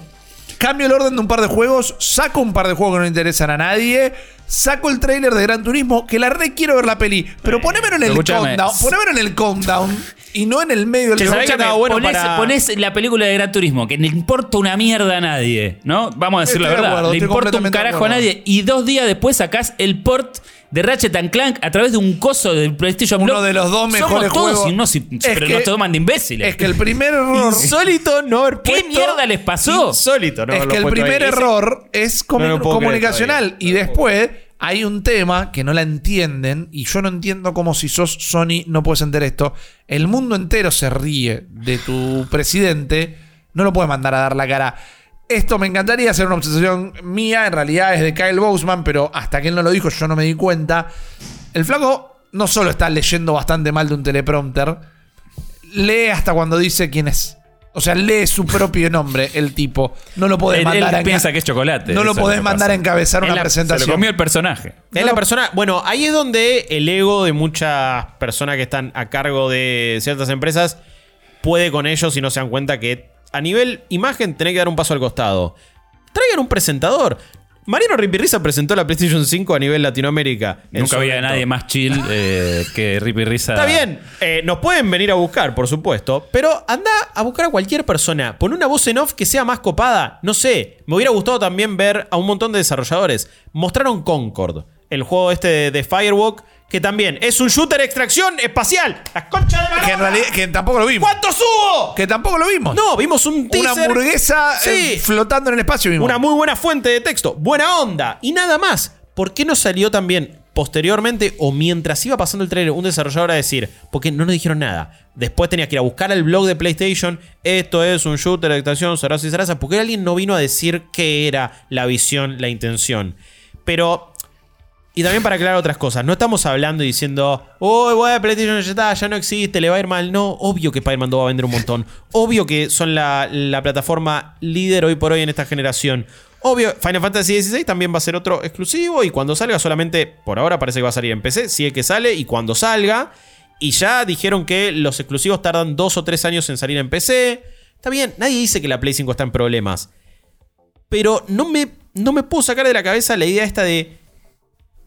Cambio el orden de un par de juegos, saco un par de juegos que no interesan a nadie, saco el tráiler de Gran Turismo, que la re quiero ver la peli, pero ponémelo en el escúchame. countdown, ponémelo en el countdown y no en el medio del Che, ¿sabés que showcase. estaba bueno ponés, para- ponés la película de Gran Turismo, que no importa una mierda a nadie, ¿no? Vamos a decir la de verdad. acuerdo, le estoy importa un completamente de carajo a acuerdo. nadie. Y dos días después sacás el port de Ratchet and Clank a través de un coso del PlayStation Uno Blog. de los dos mejores Somos todos juegos. pero que- nos toman de imbéciles. Es que el primer error. Insólito no haber ¿Qué puesto- mierda les pasó? Insólito, ¿no? es haberlo que el puesto primer ahí. Ese- error es comu- No lo puedo creer comunicacional. Y después hay un tema que no la entienden. Y yo no entiendo cómo si sos Sony no puedes entender esto. El mundo entero se ríe de tu presidente. No lo puedes mandar a dar la cara. Esto me encantaría ser una obsesión mía. En realidad es de Kyle Boseman. Pero hasta que él no lo dijo, yo no me di cuenta. El flaco no solo está leyendo bastante mal de un teleprompter. Lee hasta cuando dice quién es. O sea, lee su propio nombre, el tipo. No lo podés Él- mandar él a piensa que es chocolate. No lo podés mandar pasa. a encabezar una la- Se presentación. lo comió el personaje. Es la persona. Bueno, ahí es donde el ego de muchas personas que están a cargo de ciertas empresas puede con ellos y no se dan cuenta que a nivel imagen tenés que dar un paso al costado. Traigan un presentador. Mariano Ripirriza presentó la PlayStation 5 a nivel Latinoamérica. Nunca había nadie más chill eh, que Rippy Risa. Está bien, eh, nos pueden venir a buscar, por supuesto, pero anda a buscar a cualquier persona. Pon una voz en off que sea más copada. No sé, me hubiera gustado también ver a un montón de desarrolladores. Mostraron Concord, el juego este de, de Firewalk, que también es un shooter extracción espacial. ¡La concha de la Que en lora! realidad que tampoco lo vimos. ¿Cuánto subo? Que tampoco lo vimos. No, vimos un una teaser. hamburguesa Sí. eh, flotando en el espacio vimos. Una muy buena fuente de texto, buena onda y nada más. ¿Por qué no salió también posteriormente o mientras iba pasando el trailer un desarrollador a decir, porque no nos dijeron nada? Después tenía que ir a buscar el blog de PlayStation, esto es un shooter de actuación, zaraza y porque alguien no vino a decir qué era la visión, la intención. Pero y también para aclarar otras cosas, no estamos hablando y diciendo, oh, bueno, PlayStation ya está, ya no existe, le va a ir mal. No, obvio que Spider-Man 2 va a vender un montón. Obvio que son la, la plataforma líder hoy por hoy en esta generación. Obvio, Final Fantasy XVI también va a ser otro exclusivo y cuando salga solamente, por ahora parece que va a salir en PC, si es que sale y cuando salga. Y ya dijeron que los exclusivos tardan dos o tres años en salir en PC. Está bien, nadie dice que la Play 5 está en problemas. Pero no me, no me puedo sacar de la cabeza la idea esta de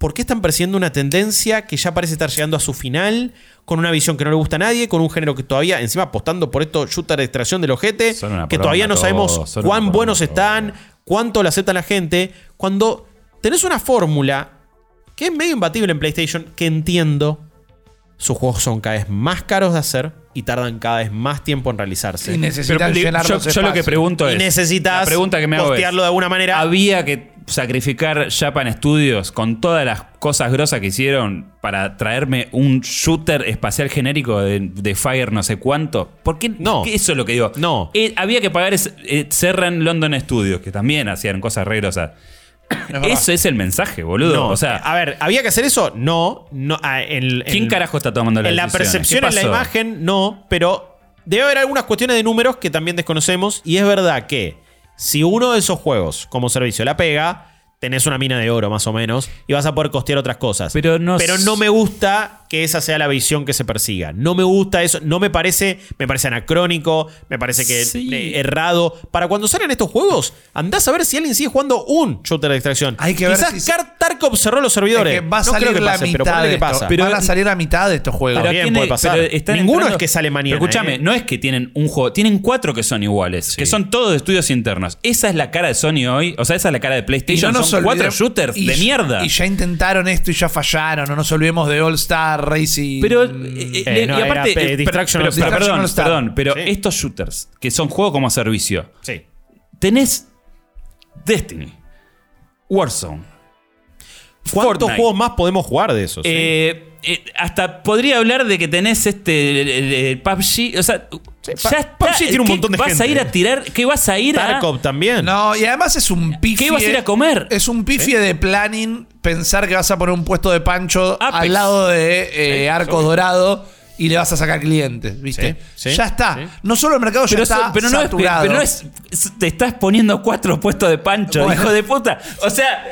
por qué están persiguiendo una tendencia que ya parece estar llegando a su final, con una visión que no le gusta a nadie, con un género que todavía, encima apostando por esto shooter de extracción del ojete, que todavía no sabemos cuán buenos están, cuánto lo acepta la gente, cuando tenés una fórmula que es medio imbatible en PlayStation, que entiendo, sus juegos son cada vez más caros de hacer y tardan cada vez más tiempo en realizarse. Y necesitan Pero, llenar yo, los yo lo que pregunto Y es. necesitas la pregunta que me hago es, postearlo de alguna manera. ¿Había que sacrificar Japan Studios con todas las cosas grosas que hicieron para traerme un shooter espacial genérico de, de Fire no sé cuánto? ¿Por qué No. ¿Qué- Eso es lo que digo. No. Eh, había que pagar es- eh, Serran London Studios, que también hacían cosas re grosas. verdad. Eso es el mensaje, boludo. No, o sea, a ver, ¿había que hacer eso? No. no ah, en- ¿quién en- carajo está tomando la En la percepción, en la imagen, no, pero debe haber algunas cuestiones de números que también desconocemos. Y es verdad que si uno de esos juegos como servicio la pega, tenés una mina de oro más o menos y vas a poder costear otras cosas. Pero no pero no me gusta que esa sea la visión que se persiga. No me gusta eso, no me parece, me parece anacrónico, me parece que Sí. eh, errado. Para cuando salen estos juegos, andás a ver si alguien sigue jugando un shooter de extracción. Hay que ver Quizás si- Car- Tarkov cerró los servidores. Es que va a no salir creo que la pase, pero mitad ponele de que esto. pasa. Pero- Van a salir la mitad de estos juegos. También tiene- puede pasar. pero Ninguno entrando- es que sale mañana, Pero escúchame, ¿eh? no es que tienen un juego, tienen cuatro que son iguales, que son todos de estudios internos. Esa es la cara de Sony hoy, o sea, esa es la cara de Y PlayStation. no nos son cuatro shooters y- de mierda. Y ya intentaron esto y ya fallaron. No nos olvidemos de All Star Racing. Pero, eh, Eh, le- no, y aparte, era, eh, eh, Distraction pero- pero- Star. perdón, All Star. perdón, pero Sí. estos shooters, que son juegos como servicio, Sí. tenés Destiny, Warzone. ¿Cuántos Fortnite. juegos más podemos jugar de esos? Eh, eh, hasta podría hablar de que tenés este el- el- el PUBG, o sea, Pa- ya está. PUBG tiene un ¿Qué montón de vas gente. a ir a tirar? ¿Qué vas a ir a Tarkov también. No, y además es un pifie. ¿Qué vas a ir a comer? Es un pifie de planning pensar que vas a poner un puesto de pancho Apex. al lado de eh, Sí, Arcos obvio. Dorado y le vas a sacar clientes, ¿viste? Sí, sí, ya está. sí. No solo el mercado ya está pero no es, saturado. pero no es- es- Te estás poniendo cuatro puestos de pancho, Bueno. hijo de puta. O sea,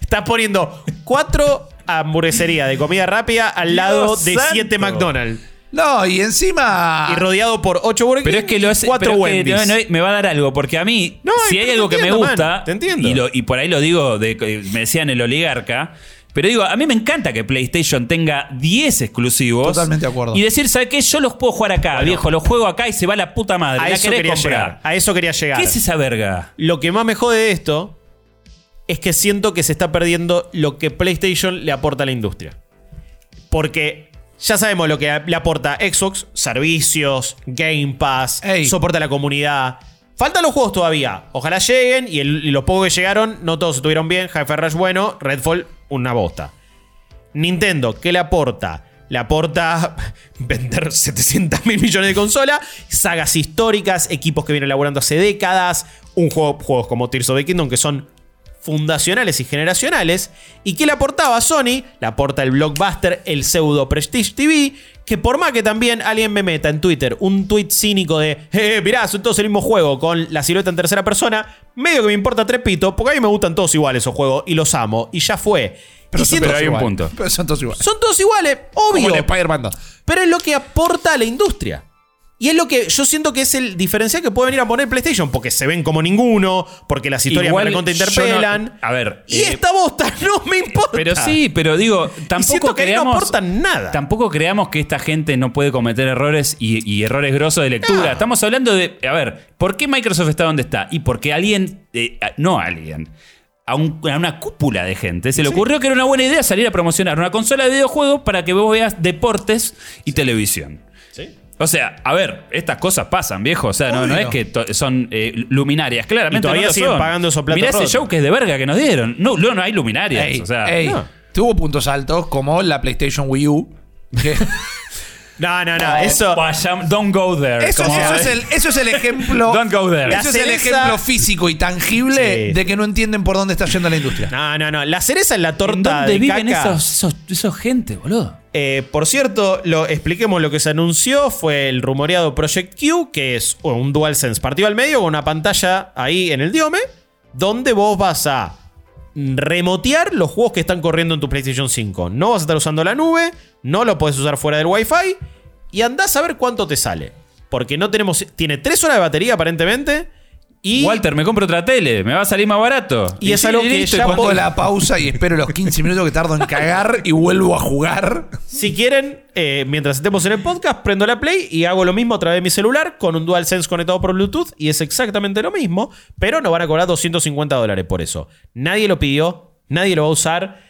Estás poniendo cuatro hamburgueserías de comida rápida al lado de santo. siete McDonald's. No, y encima... Y rodeado por ocho Burger pero es que lo hace. cuatro que Wendy's. no, no, me va a dar algo, porque a mí, No, si hay algo que me gusta, man, te entiendo. Y, lo- y por ahí lo digo, de, me decían el oligarca. Pero digo, a mí me encanta que PlayStation tenga 10 exclusivos. Totalmente de acuerdo. Y decir, ¿sabes qué? Yo los puedo jugar acá, viejo. Los juego acá y se va la puta madre. a la eso quería comprar. llegar. A eso quería llegar. ¿Qué es esa verga? Lo que más me jode de esto es que siento que se está perdiendo lo que PlayStation le aporta a la industria. Porque ya sabemos lo que le aporta Xbox, servicios, Game Pass, Ey. soporte a la comunidad. Faltan los juegos todavía. Ojalá lleguen y, el- y los pocos que llegaron, no todos estuvieron bien. Hi-Fi Rush bueno, Redfall una bosta. Nintendo, ¿qué le aporta? Le aporta vender 700 mil millones de consolas, sagas históricas, equipos que vienen elaborando hace décadas, un juego, juegos como Tears of the Kingdom que son fundacionales y generacionales. ¿Y qué le aportaba a Sony? Le aporta el blockbuster, el pseudo Prestige TV, que por más que también alguien me meta en Twitter un tweet cínico de, eh, mirá, son todos el mismo juego con la silueta en tercera persona, medio que me importa trepito, porque a mí me gustan todos iguales esos juegos y los amo, y ya fue. Y siento- pero hay un punto. Pero son todos iguales. son todos iguales, obvio. Como el Spider-Man 2. Pero es lo que aporta a la industria. Y es lo que yo siento que es el diferencial que puede venir a poner PlayStation, porque se ven como ninguno, porque las historias Igual me interpelan. no- a ver, Y eh, esta bosta no me importa. Pero sí, pero digo, tampoco que no aportan nada. Tampoco creamos que esta gente no puede cometer errores y, y errores grosos de lectura. No. Estamos hablando de. A ver, ¿por qué Microsoft está donde está? Y porque alguien. eh, no alguien. A, un- a una cúpula de gente se le ocurrió que era una buena idea salir a promocionar una consola de videojuegos para que vos veas deportes y televisión. O sea, a ver, estas cosas pasan, viejo. O sea, no, es que son eh, luminarias. Claramente Y todavía no lo siguen son. pagando esos platos Mirá ese show que es de verga que nos dieron. No, no, no hay luminarias. Ey, o sea, ey, no. Tuvo puntos altos como la PlayStation Wii U. que- No, no, no. Eso. Don't go there. Eso, es el, eso es el ejemplo. Don't go there. Eso es el ejemplo físico y tangible Sí. de que no entienden por dónde está yendo la industria. No, no, no. La cereza en la ¿En torta dónde de viven caca. esos, esos, esos gente, boludo? Eh, por cierto, lo, expliquemos lo que se anunció. Fue el rumoreado Project Q, que es un DualSense partido al medio con una pantalla ahí en el diome, donde vos vas a remotear los juegos que están corriendo en tu PlayStation 5. No vas a estar usando la nube, no lo puedes usar fuera del Wi-Fi y andás a ver cuánto te sale. Porque no tenemos. Tiene 3 horas de batería aparentemente. Y Walter, me compro otra tele, me va a salir más barato. Y es algo que ya Pongo la pausa y espero los 15 minutos que tardo en cagar y vuelvo a jugar. Si quieren, eh, mientras estemos en el podcast, prendo la Play y hago lo mismo a través de mi celular con un DualSense conectado por Bluetooth y es exactamente lo mismo, pero nos van a cobrar 250 dólares por eso. Nadie lo pidió, nadie lo va a usar.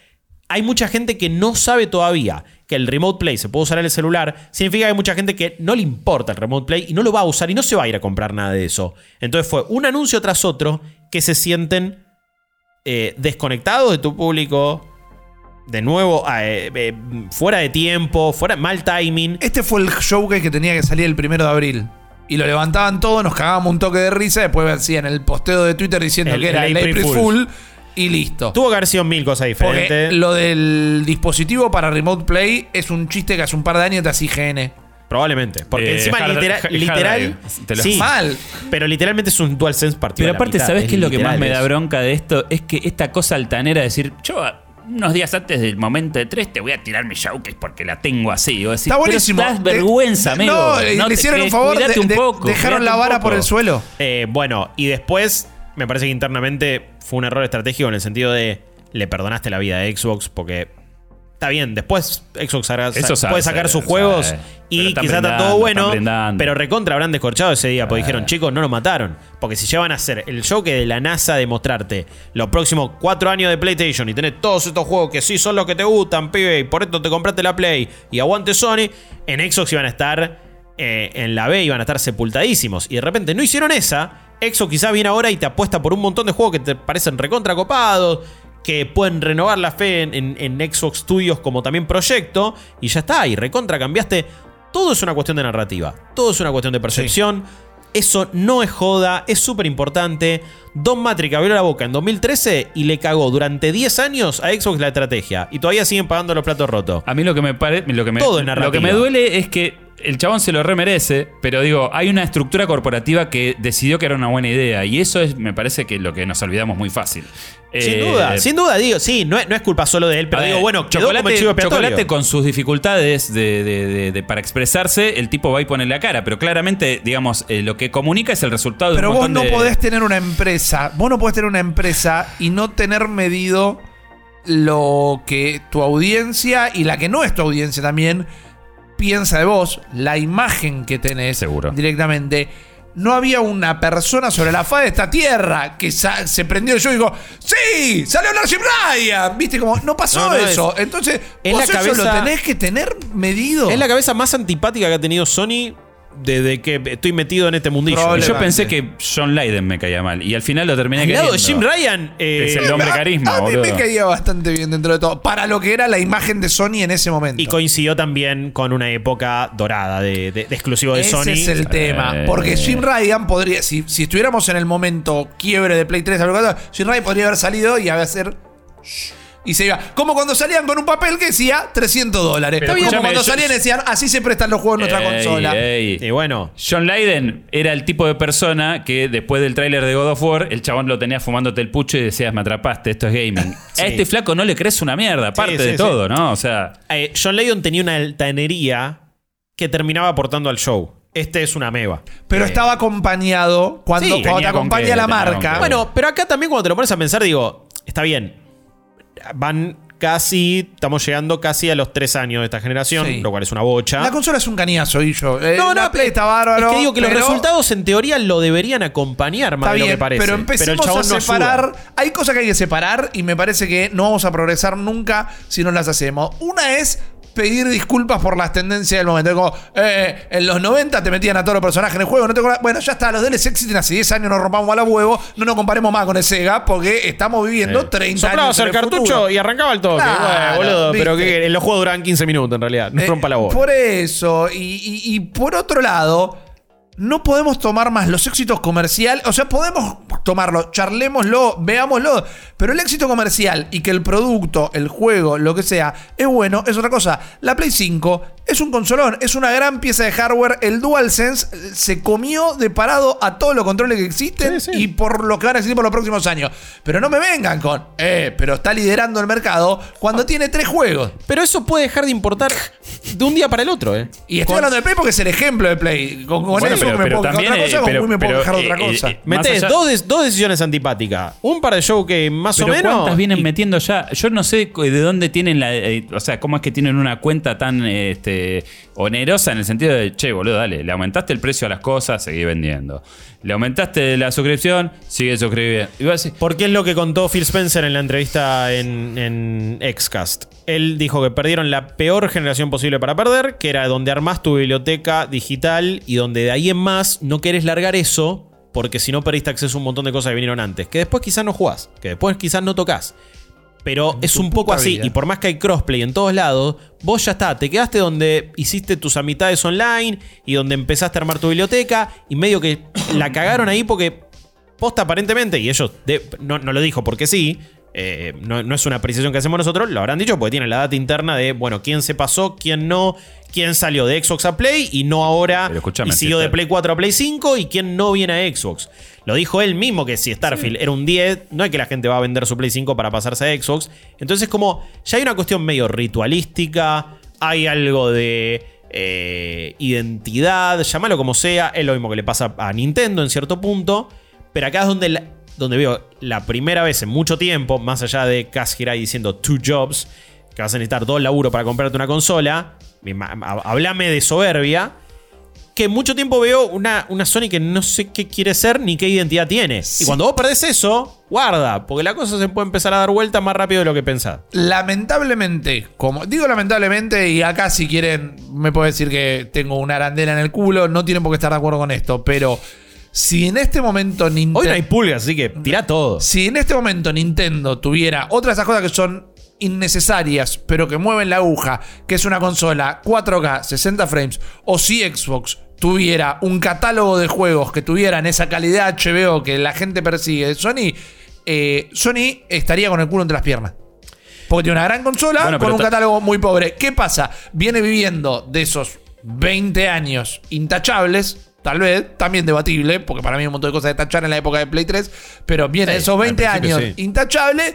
Hay mucha gente que no sabe todavía que el Remote Play se puede usar en el celular. Significa que hay mucha gente que no le importa el Remote Play y no lo va a usar y no se va a ir a comprar nada de eso. Entonces fue un anuncio tras otro que se sienten eh, desconectados de tu público, de nuevo, eh, eh, fuera de tiempo, fuera mal timing. Este fue el showcase que tenía que salir el primero de abril. Y lo levantaban todo, nos cagábamos un toque de risa. Después hacían el posteo de Twitter diciendo El- que era el April April Fool. Fool. Y listo. Tuvo que haber sido mil cosas Porque diferentes. lo del dispositivo para Remote Play es un chiste que hace un par de años te hace IGN. Probablemente. Porque Eh, encima hard- litera- hard literal. drive. Te lo- sí, Mal. Pero literalmente es un DualSense partido. Pero a la aparte, mitad, ¿sabes qué es lo que más literal me da eso. bronca de esto? Es que esta cosa altanera de decir, yo unos días antes del momento de 3 te voy a tirar mi showcase porque la tengo así. O decir, Está pero buenísimo. das De- vergüenza, amigo. No, le- No le te- hicieron un favor, cuidate de- un de- poco, dejaron cuidate la un vara poco. por el suelo. Eh, bueno, y después, me parece que internamente fue un error estratégico en el sentido de le perdonaste la vida a Xbox porque está bien, después Xbox hará- Eso sabe, puede sacar sus sabe, juegos sabe. Y quizás está todo bueno, pero recontra habrán descorchado ese día porque dijeron, chicos, no lo mataron. Porque si llevan a hacer el show que de la NASA de mostrarte los próximos cuatro años de PlayStation y tenés todos estos juegos que sí son los que te gustan, pibe, y por esto te compraste la Play y aguante Sony, en Xbox iban a estar eh, en la B iban a estar sepultadísimos. Y de repente no hicieron esa. Exo quizá viene ahora y te apuesta por un montón de juegos que te parecen recontra copados. Que pueden renovar la fe en, en- en Xbox Studios como también proyecto. Y ya está. Y recontra cambiaste. Todo es una cuestión de narrativa. Todo es una cuestión de percepción. Eso no es joda, es súper importante. Don Matrix abrió la boca en 2013 y le cagó durante 10 años a Xbox la estrategia. Y todavía siguen pagando los platos rotos. A mí lo que me parece. Lo, que me- Todo es lo que narrativa. me duele es que el chabón se lo remerece, pero digo, hay una estructura corporativa que decidió que era una buena idea. Y eso es, me parece que lo que nos olvidamos muy fácil. Sin Eh, duda, sin duda, digo, sí, no es, no es culpa solo de él, pero digo, bueno, quedó como el chivo expiatorio. Chocolate con sus dificultades de, de- de- de- para expresarse, el tipo va y pone la cara, pero claramente, digamos, eh, lo que comunica es el resultado de Pero un vos montón no de... podés tener una empresa, vos no podés tener una empresa y no tener medido lo que tu audiencia y la que no es tu audiencia también piensa de vos, la imagen que tenés Seguro. directamente. No había una persona sobre la faz de esta tierra que se prendió yo y digo, ¡Sí! ¡Salió Jim Ryan! ¿Viste? Como, no pasó No, no, eso. Entonces, es vos la eso cabeza- lo tenés que tener medido. Es la cabeza más antipática que ha tenido Sony desde que estoy metido en este mundillo. Yo pensé que John Leyden me caía mal y al final lo terminé lado queriendo. Jim Ryan, eh, Es el hombre carisma, a mí me caía bastante bien dentro de todo. Para lo que era la imagen de Sony en ese momento. y coincidió también con una época dorada de, de- de exclusivo de Ese Sony. es el tema. Eh. Porque Jim Ryan podría, si, si estuviéramos en el momento quiebre de Play 3, algo así, Jim Ryan podría haber salido y hacer. Y se iba. Como cuando salían con un papel que decía 300 dólares. Pero Como escúchame, cuando yo- salían y decían, así se prestan los juegos en nuestra Ey, consola. ey. Y bueno, John Leyden era el tipo de persona que después del tráiler de God of War, el chabón lo tenía fumándote el pucho y decías, me atrapaste, esto es gaming. Sí. A este flaco no le crees una mierda, aparte Sí, sí, de sí. todo, ¿no? O sea, eh, John Layton tenía una altanería que terminaba aportando al show. Este es una meba. Pero Eh, estaba acompañado. Cuando, Sí, cuando te tenía con acompaña qué, la tenía con marca. qué. Bueno, pero acá también cuando te lo pones a pensar, digo, está bien. Van casi, estamos llegando casi a los tres años de esta generación, Sí. lo cual es una bocha. La consola es un cañazo, y yo. Eh, No, la no, Play está bárbaro. Es que digo que los pero- resultados en teoría lo deberían acompañar más Está de lo bien, que parece. pero el empecemos chabón a no separar. ayuda. hay cosas que hay que separar y me parece que no vamos a progresar nunca si no las hacemos. Una es pedir disculpas por las tendencias del momento. Como, eh, en los 90 te metían a todos los personajes en el juego. No te acordás? bueno, ya está, los DLC existen hace 10 años, nos rompamos a la huevo. No nos comparemos más con el Sega porque estamos viviendo Sí. 30 Soplabas años. el el cartucho futuro. y arrancaba el toque. Claro, Bueno, boludo, pero que los juegos duran 15 minutos en realidad. No Eh, rompa la voz. Por eso. Y, y- y por otro lado, no podemos tomar más los éxitos comerciales. O sea, podemos tomarlo, charlémoslo, veámoslo. Pero el éxito comercial y que el producto, el juego, lo que sea, es bueno, es otra cosa. La Play 5 es un consolón, es una gran pieza de hardware. El DualSense eh, se comió de parado a todos los controles que existen Sí, sí. y por lo que van a existir por los próximos años. Pero no me vengan con, eh, pero está liderando el mercado cuando tiene tres juegos. Pero eso puede dejar de importar de un día para el otro, ¿eh? Y estoy Con- hablando de Play porque es el ejemplo de Play. Con, con Bueno, eso pero- me pero puedo también, otra cosa, eh, con pero- Wii me puedo pero, quejar de otra eh, cosa. eh, Metés allá- dos, dos decisiones antipáticas. Un par de show que más o menos. ¿cuántas vienen y- metiendo ya? Yo no sé de dónde tienen la. eh, o sea, cómo es que tienen una cuenta tan eh, onerosa en el sentido de, che, boludo, dale, le aumentaste el precio a las cosas, seguí vendiendo. Le aumentaste la suscripción, sigue suscribiendo. Y vos decís, Porque es lo que contó Phil Spencer en la entrevista en, en Xcast. Él dijo que perdieron la peor generación posible para perder, que era donde armás tu biblioteca digital y donde de ahí en más no querés largar eso, porque si no perdiste acceso a un montón de cosas que vinieron antes. Que después quizás no jugás, que después quizás no tocas. Pero es un poco así, vida. y por más que hay crossplay en todos lados, vos ya está, te quedaste donde hiciste tus amistades online y donde empezaste a armar tu biblioteca y medio que la cagaron ahí porque posta aparentemente, y ellos de- no, no lo dijo porque sí, eh, no, no es una apreciación que hacemos nosotros, lo habrán dicho porque tienen la data interna de, bueno, quién se pasó, quién no, quién salió de Xbox a Play y no ahora y siguió de. Play 4 a Play 5 y quién no viene a Xbox. Lo dijo él mismo que si Starfield era un 10, no es que la gente va a vender su Play 5 para pasarse a Xbox. Entonces como ya hay una cuestión medio ritualística, hay algo de eh, identidad, llámalo como sea, es lo mismo que le pasa a Nintendo en cierto punto, pero acá es donde, la- donde veo la primera vez en mucho tiempo, más allá de Kaz Hirai diciendo two jobs, que vas a necesitar dos laburo para comprarte una consola, hablame de soberbia, que mucho tiempo veo una, una Sony que no sé qué quiere ser ni qué identidad tiene. Y cuando vos perdés eso, guarda, porque la cosa se puede empezar a dar vuelta más rápido de lo que pensás. Lamentablemente, como digo lamentablemente, y acá si quieren me puede decir que tengo una arandela en el culo, no tienen por qué estar de acuerdo con esto, pero si en este momento Nintendo... Hoy no hay pulgas, así que tira todo. Si en este momento Nintendo tuviera otras de esas cosas que son innecesarias, pero que mueven la aguja, que es una consola 4K, 60 frames, o si Xbox tuviera un catálogo de juegos que tuvieran esa calidad HBO que la gente persigue de Sony, eh, Sony estaría con el culo entre las piernas. Porque tiene una gran consola Bueno, con un catálogo muy pobre. ¿Qué pasa? Viene viviendo de esos 20 años intachables. Tal vez, también debatible, porque para mí hay un montón de cosas de tachar en la época de Play 3, pero viene de esos 20 al principio años sí. intachable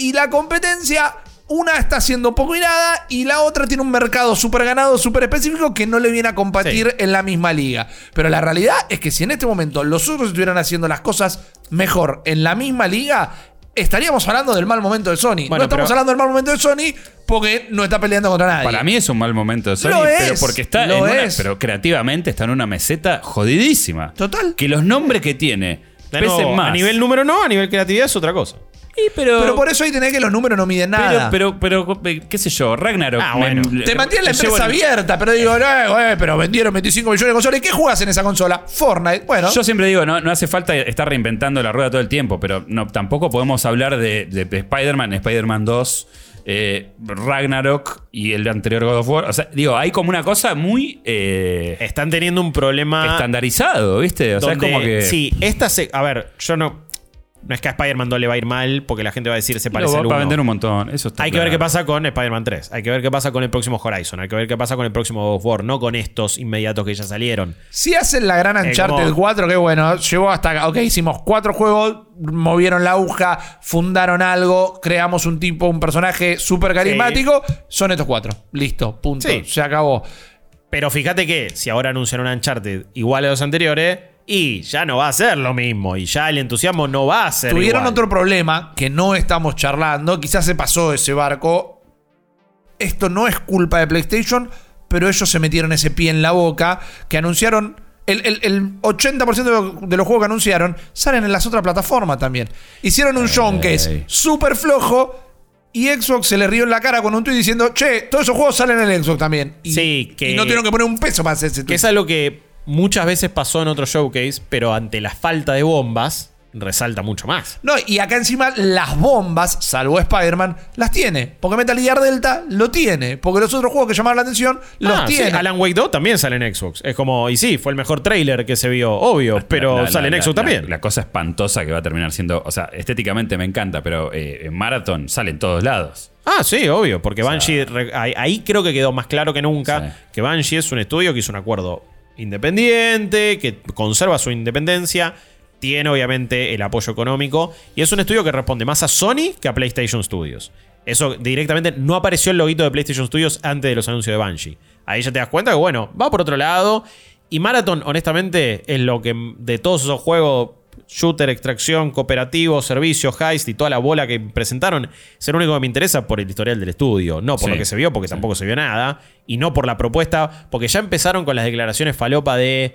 y la competencia, una está haciendo poco y nada y la otra tiene un mercado súper ganado, súper específico que no le viene a competir Sí. en la misma liga. Pero la realidad es que si en este momento los otros estuvieran haciendo las cosas mejor en la misma liga, estaríamos hablando del mal momento de Sony. Bueno, no estamos pero- hablando del mal momento de Sony porque no está peleando contra nadie. Para mí es un mal momento de Sony, Lo pero es, porque está en una, pero creativamente está en una meseta jodidísima. Total. Que los nombres que tiene De pesen nuevo, más. A nivel número no, a nivel creatividad es otra cosa. Pero, Pero por eso ahí tenés que los números no miden nada. pero, pero, pero, qué sé yo, Ragnarok. Ah, bueno. te mantiene la llevo empresa el- abierta, pero digo, eh, eh, pero vendieron 25 millones de consolas. ¿Y qué juegas en esa consola? Fortnite. Bueno, Yo siempre digo, no, no hace falta estar reinventando la rueda todo el tiempo, pero no, tampoco podemos hablar de, de- de Spider-Man, Spider-Man 2, eh, Ragnarok y el anterior God of War. O sea, digo, hay como una cosa muy eh, Están teniendo un problema. estandarizado, ¿viste? O sea, es como que. Sí, esta se. A ver, yo no. No es que a Spider-Man 2 le va a ir mal, porque la gente va a decir se parece va al va a 1. vender un montón. Eso está Hay que ver claro. qué pasa con Spider-Man 3. Hay que ver qué pasa con el próximo Horizon. Hay que ver qué pasa con el próximo God of War. No con estos inmediatos que ya salieron. Si hacen la gran Eh, Uncharted como- 4, que bueno, llegó hasta acá. Ok, hicimos cuatro juegos, movieron la aguja, fundaron algo, creamos un tipo, un personaje súper carismático. Son estos cuatro. Listo, punto. Sí. Se acabó. Pero fíjate que si ahora anuncian un Uncharted igual a los anteriores, y ya no va a ser lo mismo. Y ya el entusiasmo no va a ser Tuvieron igual. otro problema que no estamos charlando. Quizás se pasó ese barco. Esto no es culpa de PlayStation, pero ellos se metieron ese pie en la boca. Que anunciaron. El, el- el 80% de, lo- de los juegos que anunciaron salen en las otras plataformas también. Hicieron un showcase Ey. súper flojo. Y Xbox se le rió en la cara con un tweet diciendo: Che, todos esos juegos salen en el Xbox también. Y, Sí, que- y no tuvieron que poner un peso para hacer ese Que tweet. es algo que muchas veces pasó en otro showcase, pero ante la falta de bombas, resalta mucho más. No, y acá encima las bombas, salvo Spider-Man, las tiene. Porque Metal Gear Delta lo tiene. Porque los otros juegos que llamaron la atención los Ah, sí, tiene. Alan Wake 2 también sale en Xbox. Es como, y sí, fue el mejor trailer que se vio, obvio, pero La- la- sale en Xbox la- también. La, cosa espantosa que va a terminar siendo. O sea, estéticamente me encanta, pero eh, en Marathon sale en todos lados. Ah, sí, obvio, porque Banshee, ahí, ahí creo que quedó más claro que nunca Sí. que Banshee es un estudio que hizo un acuerdo independiente, que conserva su independencia, tiene obviamente el apoyo económico, y es un estudio que responde más a Sony que a PlayStation Studios. Eso directamente no apareció el loguito de PlayStation Studios antes de los anuncios de Banshee. Ahí ya te das cuenta que, bueno, va por otro lado. Y Marathon, honestamente, es lo que de todos esos juegos shooter, extracción, cooperativo, servicios, heist y toda la bola que presentaron, es el único que me interesa por el historial del estudio. No por Sí. lo que se vio, porque tampoco se vio nada. Y no por la propuesta, porque ya empezaron con las declaraciones falopa de.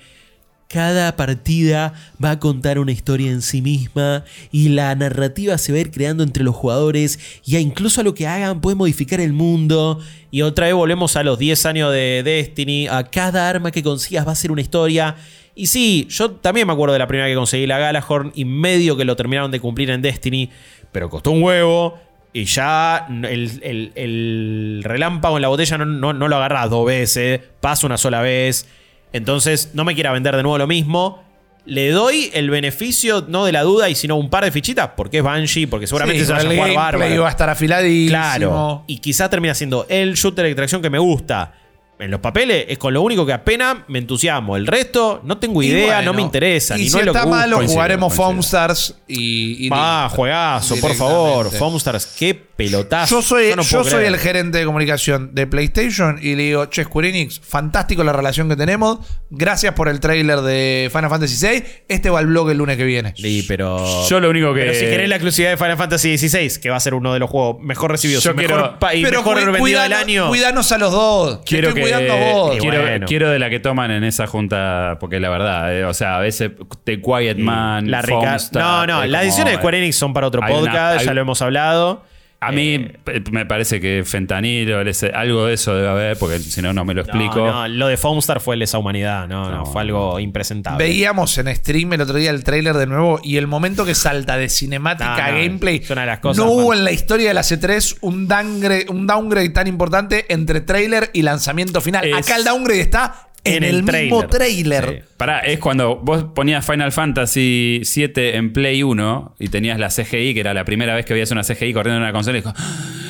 Cada partida va a contar una historia en sí misma y la narrativa se va a ir creando entre los jugadores y a incluso a lo que hagan puede modificar el mundo. Y otra vez volvemos a los 10 años de Destiny, a cada arma que consigas va a ser una historia. Y sí, yo también me acuerdo de la primera que conseguí la Galahorn y medio que lo terminaron de cumplir en Destiny, pero costó un huevo. Y ya el, el- el relámpago en la botella no, no- no lo agarras dos veces, pasa una sola vez. Entonces, no me quiera vender de nuevo lo mismo. le doy el beneficio, no de la duda, y sino un par de fichitas, porque es Banshee, porque seguramente Sí, se va a jugar bárbaro. va a estar afiladísimo. Claro. Y quizá termina siendo el shooter de extracción que me gusta. En los papeles es con lo único que apenas me entusiasmo. El resto no tengo idea, bueno, no me interesa. Y ni si no es lo está busco. malo, jugaremos coincido. Foam Stars y. y Ah, juegazo, por favor. Foamstars, qué pelotazo. Yo soy, no yo puedo soy creer. el gerente de comunicación de PlayStation y le digo, che, Square Enix, fantástico la relación que tenemos. Gracias por el trailer de Final Fantasy VI. Este va al blog el lunes que viene. Sí, pero. Yo lo único que- Pero si querés la exclusividad de Final Fantasy XVI, que va a ser uno de los juegos mejor recibidos Yo mejor, quiero- y Pero mejor cu- vendido del año. Cuidanos a los dos. Quiero estoy que cuidando a vos. Quiero, bueno. quiero de la que toman en esa junta, porque la verdad, eh, o sea, a veces The Quiet Man, la rica- No, no, las ediciones de Square Enix son para otro una- podcast, hay- ya lo hemos hablado. A mí eh, me parece que fentanilo, algo de eso debe haber, porque si no, no me lo explico. No, no, lo de Foamstar fue lesa humanidad, no, no, No. fue algo impresentable. Veíamos en stream el otro día el tráiler de nuevo y el momento que salta de cinemática No, a gameplay. es una de las cosas no hubo en la historia de la C3 un downgrade, un downgrade tan importante entre trailer y lanzamiento final. Es- Acá el downgrade está en, el, mismo trailer. Sí. Pará, es cuando vos ponías Final Fantasy VII en Play 1 y tenías la CGI, que era la primera vez que veías una CGI corriendo en una consola y dijo,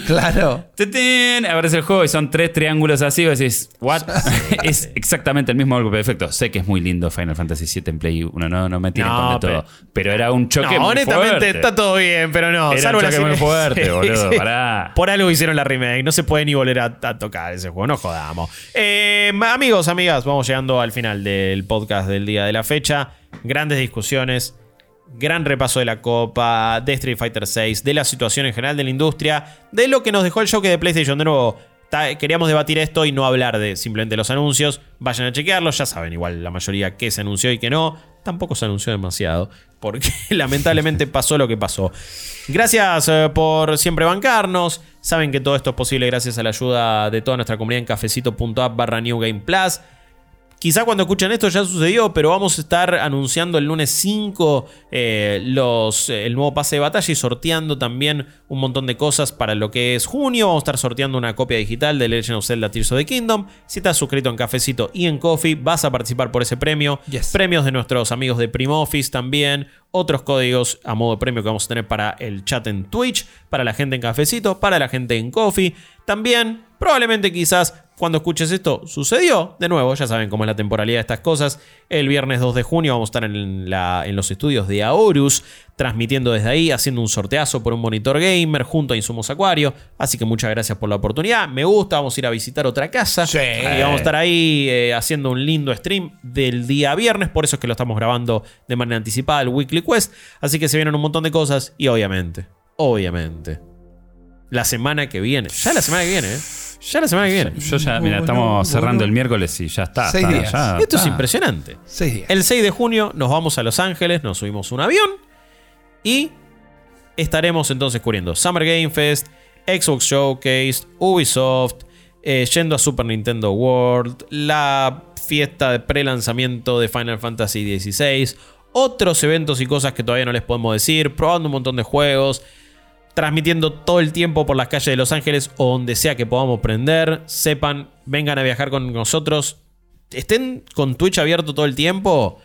Claro. ¡Tetín! Aparece el juego y son tres triángulos así. Y vos decís, ¿what? es exactamente el mismo golpe de efecto. Sé que es muy lindo Final Fantasy VII en Play 1, no, no me tiren No, con de pero- todo. Pero era un choque No, muy honestamente fuerte. está todo bien, pero no. Era salvo un la choque muy fuerte, boludo, pará. Por algo hicieron la remake. No se puede ni volver a, a tocar ese juego. No jodamos. Eh, amigos, amigas, vamos llegando al final del podcast del día de la fecha. Grandes discusiones. Gran repaso de la Copa, de Street Fighter 6, de la situación en general de la industria, de lo que nos dejó el show de PlayStation. De nuevo, queríamos debatir esto y no hablar de simplemente los anuncios. Vayan a chequearlos, ya saben igual la mayoría qué se anunció y qué no. Tampoco se anunció demasiado, porque lamentablemente pasó lo que pasó. Gracias eh, por siempre bancarnos. Saben que todo esto es posible gracias a la ayuda de toda nuestra comunidad en cafecito.app barra New Game Plus. Quizá cuando escuchen esto ya sucedió, pero vamos a estar anunciando el lunes 5 eh, los, eh, el nuevo pase de batalla y sorteando también un montón de cosas para lo que es junio. Vamos a estar sorteando una copia digital de Legend of Zelda Tears of the Kingdom. Si estás suscrito en Cafecito y en Coffee, vas a participar por ese premio. Yes. Premios de nuestros amigos de Primo Office también. Otros códigos a modo de premio que vamos a tener para el chat en Twitch, para la gente en Cafecito, para la gente en Coffee. También, probablemente quizás cuando escuches esto, sucedió. De nuevo, ya saben cómo es la temporalidad de estas cosas. El viernes 2 de junio vamos a estar en, la- en los estudios de Aorus, transmitiendo desde ahí, haciendo un sorteazo por un monitor gamer junto a Insumos Acuario. Así que muchas gracias por la oportunidad. Me gusta, vamos a ir a visitar otra casa. Sí. Y vamos a estar ahí eh, haciendo un lindo stream del día viernes. Por eso es que lo estamos grabando de manera anticipada, el Weekly Quest. Así que se vienen un montón de cosas. Y obviamente, obviamente, la semana que viene. Ya la semana que viene, ¿eh? Ya la semana que viene. Yo ya, mira, estamos cerrando el miércoles y ya está. Seis está, días. ya Esto es está. impresionante. Seis días. El 6 de junio nos vamos a Los Ángeles, nos subimos un avión y estaremos entonces cubriendo Summer Game Fest, Xbox Showcase, Ubisoft, eh, yendo a Super Nintendo World, la fiesta de pre-lanzamiento de Final Fantasy XVI, otros eventos y cosas que todavía no les podemos decir, probando un montón de juegos, transmitiendo todo el tiempo por las calles de Los Ángeles o donde sea que podamos prender. Sepan, vengan a viajar con nosotros. Estén con Twitch abierto todo el tiempo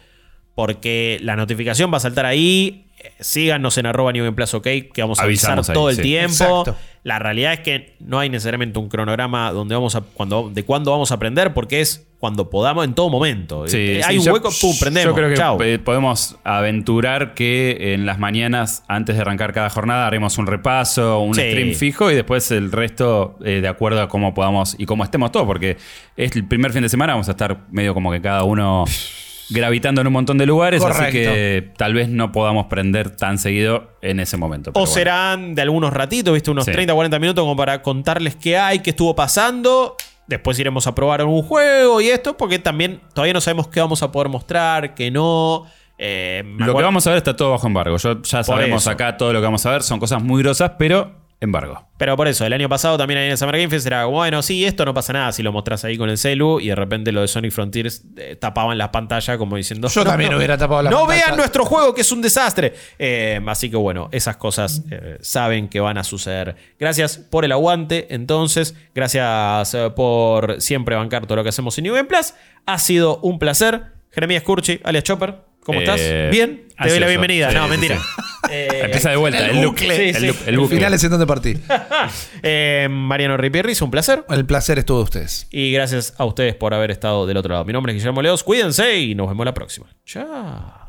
porque la notificación va a saltar ahí. Síganos en arroba New Game Plus OK, que vamos a avisar Avisamos ahí, todo el sí. tiempo. Exacto. La realidad es que no hay necesariamente un cronograma donde vamos a, cuando, de cuándo vamos a aprender, porque es cuando podamos en todo momento. Sí, Eh, sí, hay un yo- hueco, pum, prendemos. Yo creo que chau. eh, podemos aventurar que en las mañanas, antes de arrancar cada jornada, haremos un repaso, un Sí. stream fijo y después el resto eh, de acuerdo a cómo podamos y cómo estemos todos, porque es el primer fin de semana, vamos a estar medio como que cada uno gravitando en un montón de lugares, así que tal vez no podamos prender tan seguido en ese momento. O bueno. serán de algunos ratitos, ¿viste? Unos Sí. 30, 40 minutos como para contarles qué hay, qué estuvo pasando. Después iremos a probar algún juego y esto, porque también todavía no sabemos qué vamos a poder mostrar, qué no. Eh, Lo que vamos a ver está todo bajo embargo. Yo, ya sabemos eso. acá todo lo que vamos a ver. Son cosas muy grosas, pero embargo. Pero por eso, el año pasado también ahí en el Summer Game Fest era como, bueno, sí, esto no pasa nada si lo mostrás ahí con el celu y de repente lo de Sonic Frontiers eh, tapaban las pantallas como diciendo... Yo también hubiera tapado la No pantalla". vean nuestro juego que es un desastre. Eh, así que bueno, esas cosas eh, saben que van a suceder. Gracias por el aguante, entonces. Gracias eh, por siempre bancar todo lo que hacemos en New Game Plus. Ha sido un placer. Jeremías Curchi, alias Chopper, ¿cómo ¿Cómo Eh, estás? Bien. Te doy la bienvenida. No, mentira. Eh, Empieza de vuelta, el, el look. bucle. Sí, el, sí. look- el El bucle. final es en donde partí. eh, Mariano Ripierris, un placer. El placer estuvo de ustedes. Y gracias a ustedes por haber estado del otro lado. Mi nombre es Guillermo Leos. Cuídense y nos vemos la próxima. Chao.